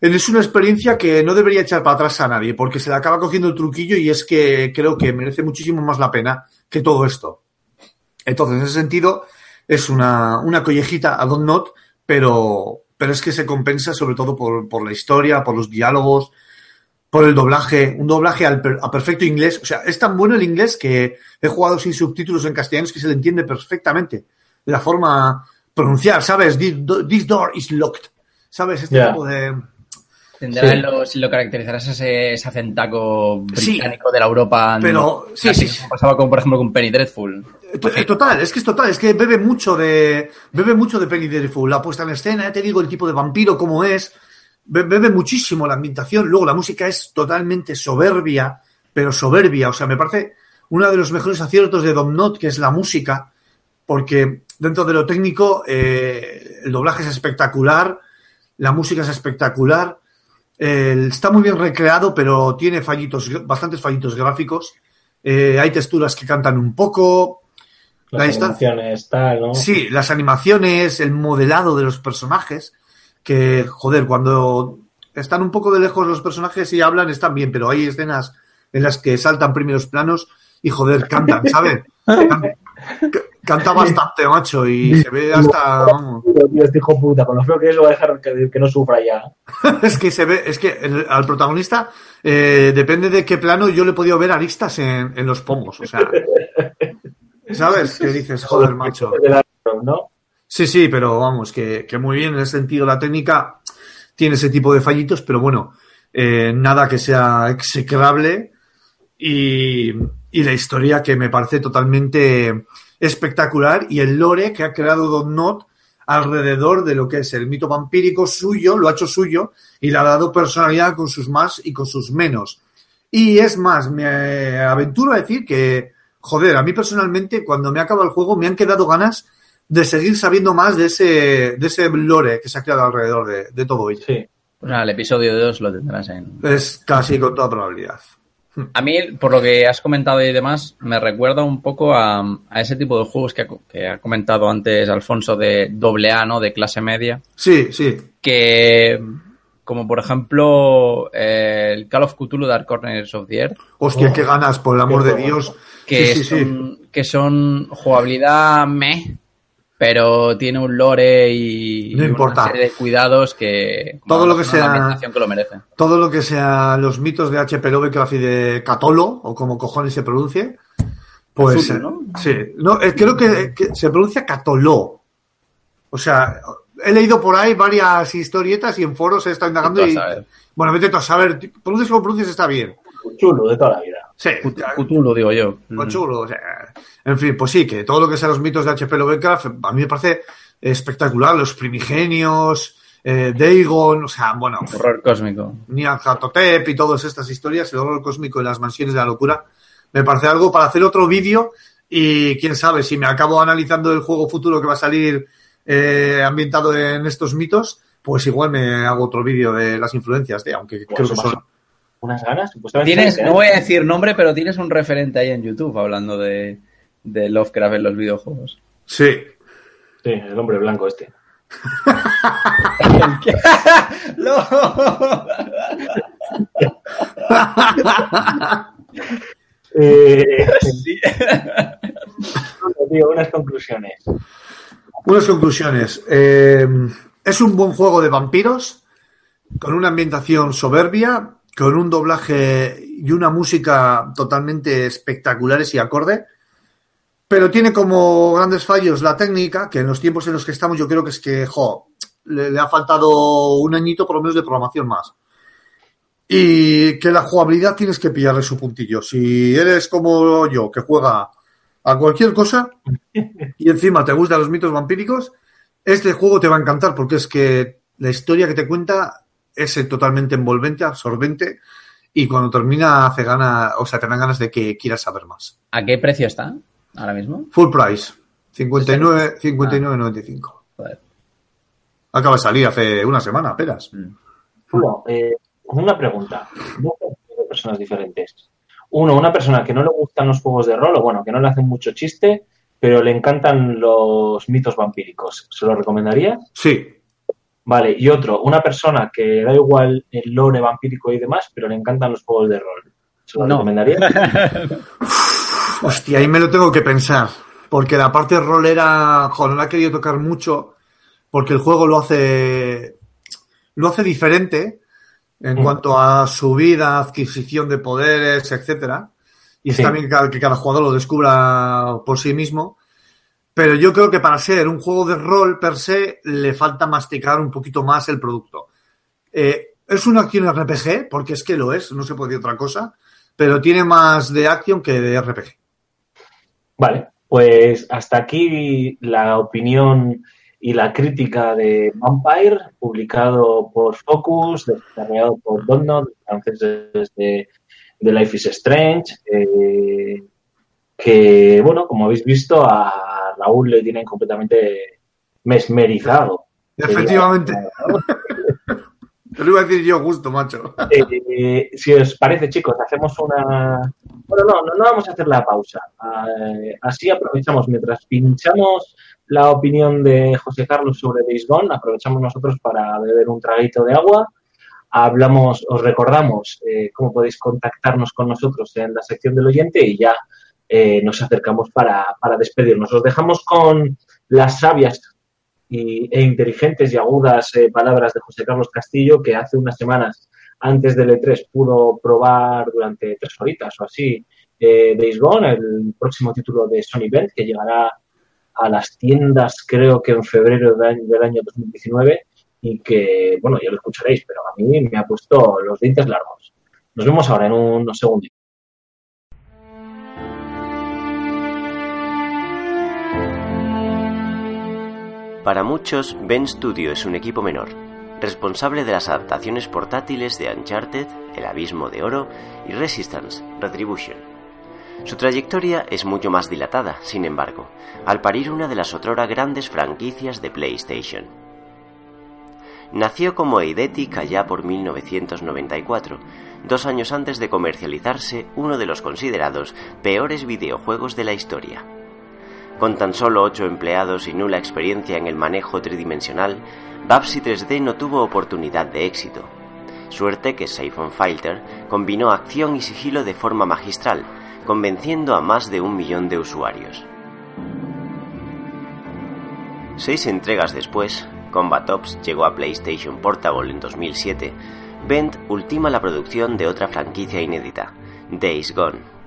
Es una experiencia que no debería echar para atrás a nadie, porque se le acaba cogiendo el truquillo y es que creo que merece muchísimo más la pena que todo esto. Entonces, en ese sentido, es una, una collejita a Don't Not, pero, pero es que se compensa sobre todo por, por la historia, por los diálogos, por el doblaje, un doblaje al a perfecto inglés. O sea, es tan bueno el inglés que he jugado sin subtítulos en castellano que se le entiende perfectamente. La forma pronunciar, ¿sabes? This, do- this door is locked. ¿Sabes? Este tipo de... Tendrá Sí. lo, si lo caracterizarás ese, ese acentaco Sí. británico de la Europa. Pero, sí, sí, sí. como pasaba con, por ejemplo, con Penny Dreadful. To- eh, Total, es que es total, es que bebe mucho de bebe mucho de Penny Dreadful, la puesta en escena, ya te digo el tipo de vampiro cómo es, be- bebe muchísimo la ambientación, luego la música es totalmente soberbia, pero soberbia, o sea, me parece uno de los mejores aciertos de Domnot, que es la música, porque dentro de lo técnico eh, el doblaje es espectacular, la música es espectacular, eh, está muy bien recreado, pero tiene fallitos, bastantes fallitos gráficos. Eh, hay texturas que cantan un poco. Las La animaciones, tal, ¿no? Sí, las animaciones, el modelado de los personajes, que, joder, cuando están un poco de lejos los personajes y hablan, están bien, pero hay escenas en las que saltan primeros planos y, joder, cantan, ¿sabes? Can- ca- Canta bastante, macho, y se ve hasta, vamos, Tío, este hijo puta, con lo feo que es, lo va a dejar que, que no sufra ya. es que se ve, es que el- al protagonista, eh, depende de qué plano, yo le he podido ver aristas en, en los pomos, o sea, ¿sabes? Que dices, joder, macho. Sí, sí, pero vamos, que, que muy bien en ese sentido la técnica. Tiene ese tipo de fallitos, pero bueno, eh, nada que sea execrable. Y, y la historia que me parece totalmente espectacular y el lore que ha creado Don Not alrededor de lo que es el mito vampírico suyo, lo ha hecho suyo y le ha dado personalidad con sus más y con sus menos. Y es más, me aventuro a decir que, joder, a mí personalmente, cuando me acaba el juego, me han quedado ganas de seguir sabiendo más de ese, de ese lore que se ha creado alrededor de, de todo ello. Sí. Pues nada, el episodio 2 lo tendrás en. Es casi con toda probabilidad. A mí, por lo que has comentado y demás, me recuerda un poco a, a ese tipo de juegos que ha, que ha comentado antes Alfonso de doble A, ¿no? De clase media. Sí, sí. Que, como por ejemplo, eh, el Call of Cthulhu Dark Corners of the Earth, Hostia, Oh. qué ganas, por el amor de. Dios. que, sí, sí, sí. son, que son jugabilidad meh, pero tiene un lore y, No y importa. una serie de cuidados que Todo lo que sea- que lo merece. Todo lo que sea los mitos de H.P. Lovecraft y de Catolo, o como cojones se pronuncie, pues Cthulhu, eh, sí. No, eh, creo que, que se pronuncia Catoló. O sea, he leído por ahí varias historietas y en foros he estado indagando y bueno, vete tú a saber, pronuncias como pronuncias está bien. Chulo de toda la vida. Sí, Cthulhu, digo yo. Con chulo, o sea, en fin, pues sí, que todo lo que sean los mitos de H.P. Lovecraft, a mí me parece espectacular, los primigenios, eh, Dagon, o sea, bueno, Horror cósmico. Y todas estas historias, el horror cósmico y las mansiones de la locura, me parece algo para hacer otro vídeo y quién sabe si me acabo analizando el juego futuro que va a salir eh, ambientado en estos mitos, pues igual me hago otro vídeo de las influencias de, aunque creo que eso son... Unas ganas. supuestamente Tienes, no voy a decir nombre, pero tienes un referente ahí en YouTube hablando de, de Lovecraft en los videojuegos. Sí, Sí, el hombre blanco este. Eh, tío, unas conclusiones. Unas conclusiones. Eh, es un buen juego de vampiros, con una ambientación soberbia, con un doblaje y una música totalmente espectaculares y acorde. pero tiene como grandes fallos la técnica, que en los tiempos en los que estamos yo creo que es que, jo, le, le ha faltado un añito por lo menos de programación más. Y que la jugabilidad tienes que pillarle su puntillo. Si eres como yo, que juega a cualquier cosa y encima te gustan los mitos vampíricos, este juego te va a encantar porque es que la historia que te cuenta es eh, totalmente envolvente, absorbente y cuando termina hace gana, o sea, te dan ganas de que quieras saber más. ¿A qué precio está ahora mismo? Full price, 59, 59.95. Joder. Acaba de salir hace una semana, apenas. Bueno, eh, una pregunta. Dos personas diferentes. Uno, una persona que no le gustan los juegos de rol, o bueno, que no le hacen mucho chiste, pero le encantan los mitos vampíricos. ¿Se lo recomendaría? Sí, Vale, y otro, una persona que da igual el lore vampírico y demás, pero le encantan los juegos de rol. ¿Se lo No. recomendaría? Hostia, ahí me lo tengo que pensar. Porque la parte rolera, joder, no la he querido tocar mucho. Porque el juego lo hace. Lo hace diferente en Mm. cuanto a su vida, adquisición de poderes, etcétera. Y está bien que cada, que cada jugador lo descubra por sí mismo. Pero yo creo que para ser un juego de rol per se, le falta masticar un poquito más el producto. Eh, es una acción RPG, porque es que lo es, no se puede decir otra cosa. Pero tiene más de acción que de RPG. Vale, pues hasta aquí la opinión y la crítica de Vampire, publicado por Focus, desarrollado por Donut, franceses de, de Life is Strange, eh, que, bueno, como habéis visto, a Raúl le tienen completamente mesmerizado. Efectivamente. Te lo iba a decir yo justo, macho. Eh, si os parece, chicos, hacemos una. Bueno, no, no, no vamos a hacer la pausa. Eh, así aprovechamos mientras pinchamos la opinión de José Carlos sobre Days Gone, aprovechamos nosotros para beber un traguito de agua. Hablamos, os recordamos eh, cómo podéis contactarnos con nosotros en la sección del oyente y ya eh, nos acercamos para, para despedirnos. Os dejamos con las sabias e inteligentes y agudas eh, palabras de José Carlos Castillo, que hace unas semanas antes del E3 pudo probar durante tres horitas o así eh, Days Gone, el próximo título de Sony Bend, que llegará a las tiendas creo que en febrero del año 2019 y que, bueno, ya lo escucharéis, pero a mí me ha puesto los dientes largos. Nos vemos ahora en unos segundos. Para muchos, Ben Studio es un equipo menor, responsable de las adaptaciones portátiles de Uncharted, El Abismo de Oro y Resistance, Retribution. Su trayectoria es mucho más dilatada, sin embargo, al parir una de las otrora grandes franquicias de PlayStation. Nació como Eidetic allá por 1994, dos años antes de comercializarse uno de los considerados peores videojuegos de la historia. Con tan solo 8 empleados y nula experiencia en el manejo tridimensional, Babsy 3D no tuvo oportunidad de éxito. Suerte que Siphon Filter combinó acción y sigilo de forma magistral, convenciendo a más de un millón de usuarios. Seis entregas después, Combat Ops llegó a PlayStation Portable en 2007, Bend ultima la producción de otra franquicia inédita, Days Gone.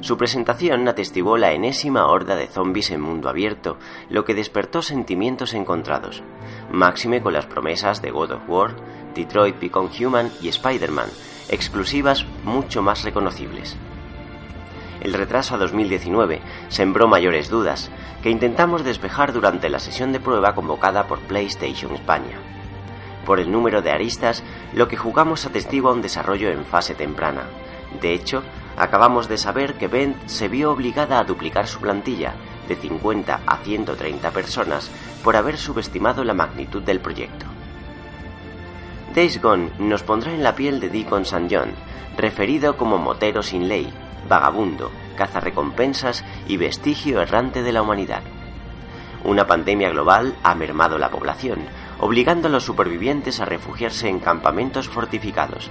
Su presentación atestiguó la enésima horda de zombies en mundo abierto, lo que despertó sentimientos encontrados, máxime con las promesas de God of War, Detroit Become Human y Spider-Man, exclusivas mucho más reconocibles. El retraso a 2019 sembró mayores dudas, que intentamos despejar durante la sesión de prueba convocada por PlayStation España. Por el número de aristas, lo que jugamos atestigua un desarrollo en fase temprana. De hecho, acabamos de saber que Bend se vio obligada a duplicar su plantilla de 50 a 130 personas por haber subestimado la magnitud del proyecto. Days Gone nos pondrá en la piel de Deacon St. John, referido como motero sin ley, vagabundo, cazarrecompensas y vestigio errante de la humanidad. Una pandemia global ha mermado la población, obligando a los supervivientes a refugiarse en campamentos fortificados.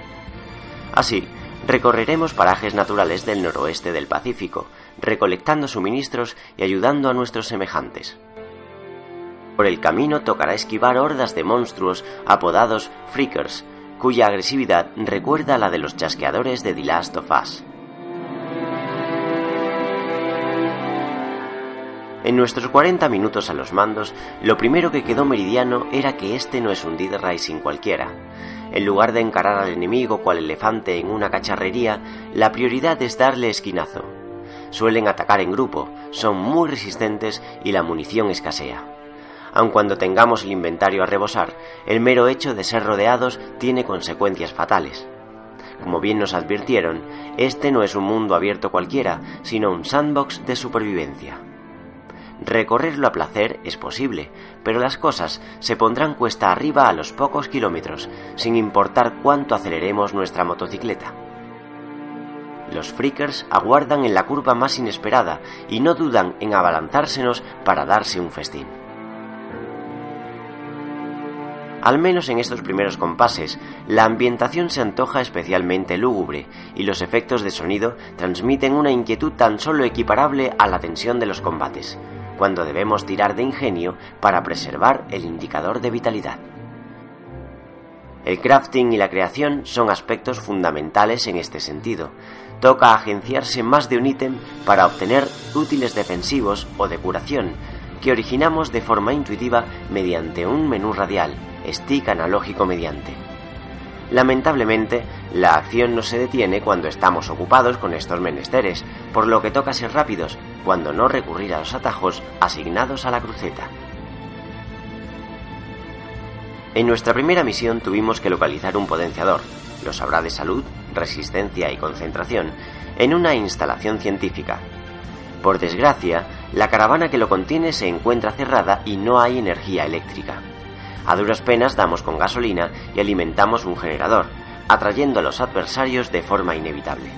Así, recorreremos parajes naturales del noroeste del Pacífico, recolectando suministros y ayudando a nuestros semejantes. Por el camino tocará esquivar hordas de monstruos apodados Freakers, cuya agresividad recuerda a la de los chasqueadores de The Last of Us. En nuestros 40 minutos a los mandos, lo primero que quedó meridiano era que este no es un Dead Rising cualquiera. En lugar de encarar al enemigo cual elefante en una cacharrería, la prioridad es darle esquinazo. Suelen atacar en grupo, son muy resistentes y la munición escasea. Aun cuando tengamos el inventario a rebosar, el mero hecho de ser rodeados tiene consecuencias fatales. Como bien nos advirtieron, este no es un mundo abierto cualquiera, sino un sandbox de supervivencia. Recorrerlo a placer es posible, pero las cosas se pondrán cuesta arriba a los pocos kilómetros, sin importar cuánto aceleremos nuestra motocicleta. Los freakers aguardan en la curva más inesperada y no dudan en abalanzársenos para darse un festín. Al menos en estos primeros compases, la ambientación se antoja especialmente lúgubre y los efectos de sonido transmiten una inquietud tan solo equiparable a la tensión de los combates, cuando debemos tirar de ingenio para preservar el indicador de vitalidad. El crafting y la creación son aspectos fundamentales en este sentido. Toca agenciarse más de un ítem para obtener útiles defensivos o de curación, que originamos de forma intuitiva mediante un menú radial, stick analógico mediante. Lamentablemente, la acción no se detiene cuando estamos ocupados con estos menesteres, por lo que toca ser rápidos, cuando no recurrir a los atajos asignados a la cruceta. En nuestra primera misión tuvimos que localizar un potenciador, lo sabrá de salud, resistencia y concentración, en una instalación científica. Por desgracia, la caravana que lo contiene se encuentra cerrada y no hay energía eléctrica. A duras penas damos con gasolina y alimentamos un generador, atrayendo a los adversarios de forma inevitable.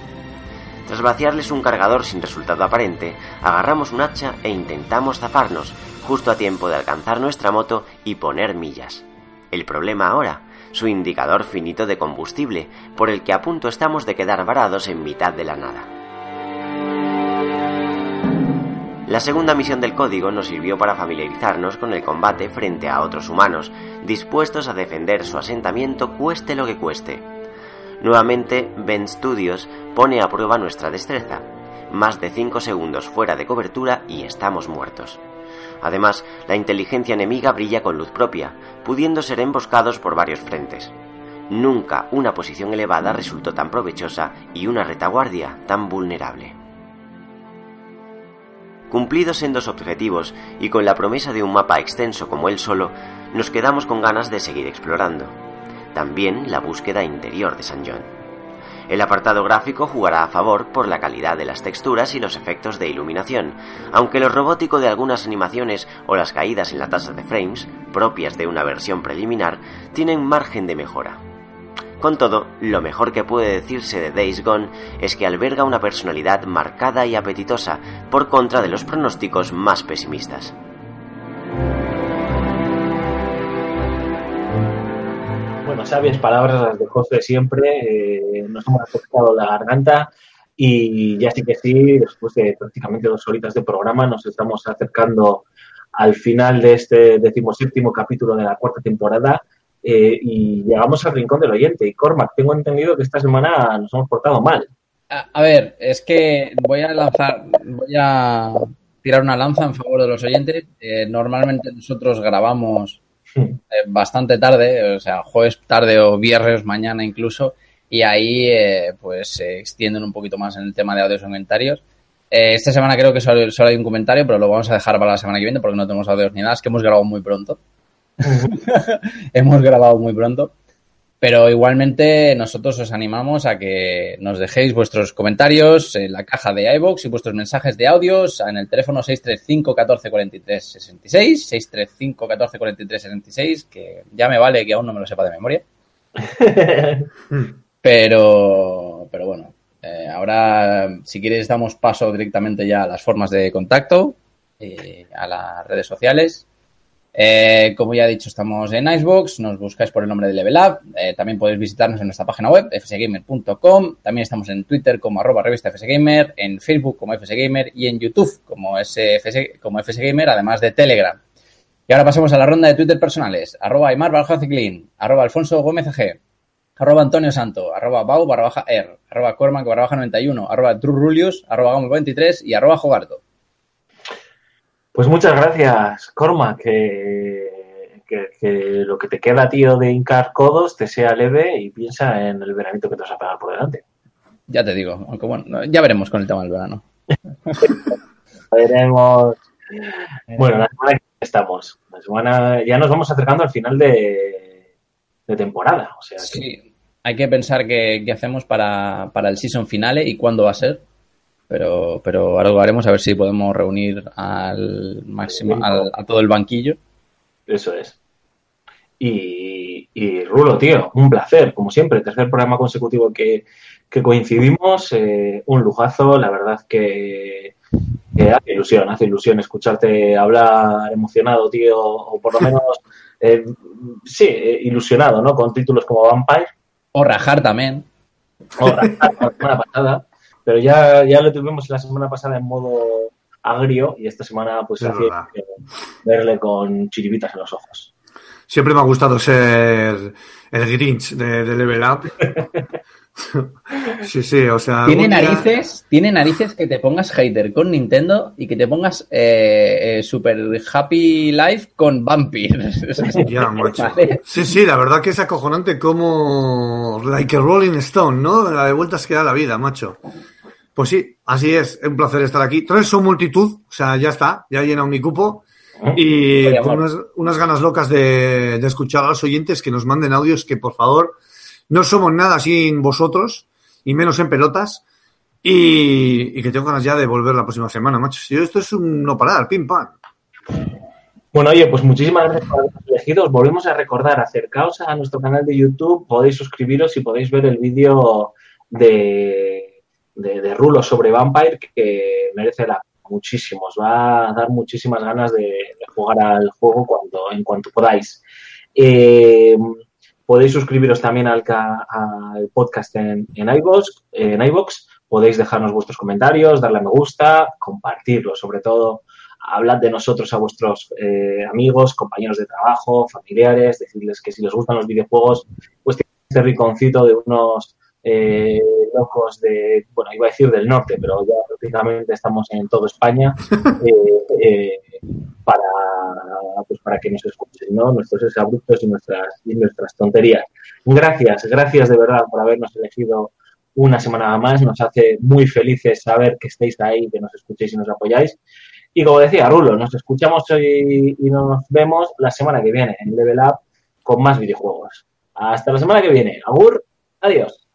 Tras vaciarles un cargador sin resultado aparente, agarramos un hacha e intentamos zafarnos, justo a tiempo de alcanzar nuestra moto y poner millas. El problema ahora, su indicador finito de combustible, por el que a punto estamos de quedar varados en mitad de la nada. La segunda misión del código nos sirvió para familiarizarnos con el combate frente a otros humanos, dispuestos a defender su asentamiento cueste lo que cueste. Nuevamente, Ben Studios pone a prueba nuestra destreza. Más de 5 segundos fuera de cobertura y estamos muertos. Además, la inteligencia enemiga brilla con luz propia, pudiendo ser emboscados por varios frentes. Nunca una posición elevada resultó tan provechosa y una retaguardia tan vulnerable. Cumplidos en dos objetivos y con la promesa de un mapa extenso como él solo, nos quedamos con ganas de seguir explorando. También la búsqueda interior de San John. El apartado gráfico jugará a favor por la calidad de las texturas y los efectos de iluminación, aunque lo robótico de algunas animaciones o las caídas en la tasa de frames, propias de una versión preliminar, tienen margen de mejora. Con todo, lo mejor que puede decirse de Days Gone es que alberga una personalidad marcada y apetitosa, por contra de los pronósticos más pesimistas. Bueno, sabias palabras las de José siempre. eh, nos hemos afectado la garganta y ya sí que sí, después de prácticamente dos horitas de programa, nos estamos acercando al final de este decimoséptimo capítulo de la cuarta temporada eh, y llegamos al rincón del oyente. Y Cormac, tengo entendido que esta semana nos hemos portado mal. A, a ver, es que voy a lanzar, voy a tirar una lanza en favor de los oyentes. Eh, normalmente nosotros grabamos eh, bastante tarde, o sea, jueves tarde o viernes mañana incluso, y ahí eh, pues se extienden un poquito más en el tema de audios o comentarios. Eh, esta semana creo que solo, solo hay un comentario, pero lo vamos a dejar para la semana que viene porque no tenemos audios ni nada, es que hemos grabado muy pronto. hemos grabado muy pronto. Pero igualmente nosotros os animamos a que nos dejéis vuestros comentarios en la caja de iVoox y vuestros mensajes de audios en el teléfono 635 14 43 66, 635 14 43 66, que ya me vale que aún no me lo sepa de memoria. Pero, pero bueno, eh, ahora si quieres damos paso directamente ya a las formas de contacto, eh, a las redes sociales. Eh, como ya he dicho, estamos en Icebox, nos buscáis por el nombre de Level Up, eh, también podéis visitarnos en nuestra página web, fsgamer.com, también estamos en Twitter como arroba revista fsgamer, en Facebook como fsgamer y en YouTube como, SFS, como fsgamer, además de Telegram. Y ahora pasamos a la ronda de Twitter personales, arroba Aymar Ciclín, arroba Alfonso Gómez G, arroba Antonio Santo, arroba Bau barra baja R, arroba Cormac barra baja 91, arroba Trurulius, arroba Gamo 23 y arroba Jogarto. Pues muchas gracias, Corma, que, que, que lo que te queda, tío, de hincar codos te sea leve y piensa en el veranito que te vas a pegar por delante. Ya te digo, aunque bueno, ya veremos con el tema del verano. Veremos. Bueno, la semana que estamos. La semana, ya nos vamos acercando al final de, de temporada. O sea, que- Sí, hay que pensar qué, qué hacemos para, para el season finale y cuándo va a ser. Pero, pero ahora lo haremos a ver si podemos reunir al máximo, al- a todo el banquillo. Eso es. Y, y Rulo, tío, un placer, como siempre, tercer programa consecutivo que, que coincidimos, eh, un lujazo, la verdad que, que hace ilusión, hace ilusión escucharte hablar emocionado, tío, o por lo menos, eh, sí, eh, ilusionado, ¿no? Con títulos como Vampire O rajar también. o Ragnarok la semana pasada, pero ya, ya lo tuvimos la semana pasada en modo agrio y esta semana pues Es hace verle con chiribitas en los ojos. Siempre me ha gustado ser el Grinch de, de Level Up. sí, sí, o sea. Tiene día- narices, tiene narices que te pongas hater con Nintendo y que te pongas eh, eh, super happy life con Vampire. Ya, macho. Vale. Sí, sí, la verdad que es acojonante como like a Rolling Stone, ¿no? La de vueltas que da la vida, macho. Pues sí, así es, es un placer estar aquí. Tres son multitud, o sea, ya está, ya he llenado mi cupo. Y Oye, con unas, unas ganas locas de, de escuchar a los oyentes que nos manden audios que, por favor, no somos nada sin vosotros, y menos en pelotas. Y, y que tengo ganas ya de volver la próxima semana, macho. Si esto es un no parar, pim pam. Bueno, oye, pues muchísimas gracias por habernos elegido. Os volvemos a recordar, acercaos a nuestro canal de YouTube, podéis suscribiros y podéis ver el vídeo de, de, de Rulo sobre Vampire, que merece la muchísimo. Os va a dar muchísimas ganas de, jugar al juego cuando, en cuanto podáis. Eh, podéis suscribiros también al, al podcast en, en iVoox, en iVoox. Podéis dejarnos vuestros comentarios, darle a me gusta, compartirlo, sobre todo hablad de nosotros a vuestros eh, amigos, compañeros de trabajo, familiares, decirles que si les gustan los videojuegos, pues tienen este rinconcito de unos eh, locos de, bueno, iba a decir del norte, pero ya prácticamente estamos en toda España, eh, eh, para, pues para que nos escuchen, ¿no? Nuestros exabruptos y nuestras, y nuestras tonterías. Gracias, gracias de verdad por habernos elegido una semana más. Nos hace muy felices saber que estáis ahí, que nos escuchéis y nos apoyáis. Y como decía Rulo, nos escuchamos hoy y nos vemos la semana que viene en Level Up con más videojuegos. Hasta la semana que viene. Agur, adiós.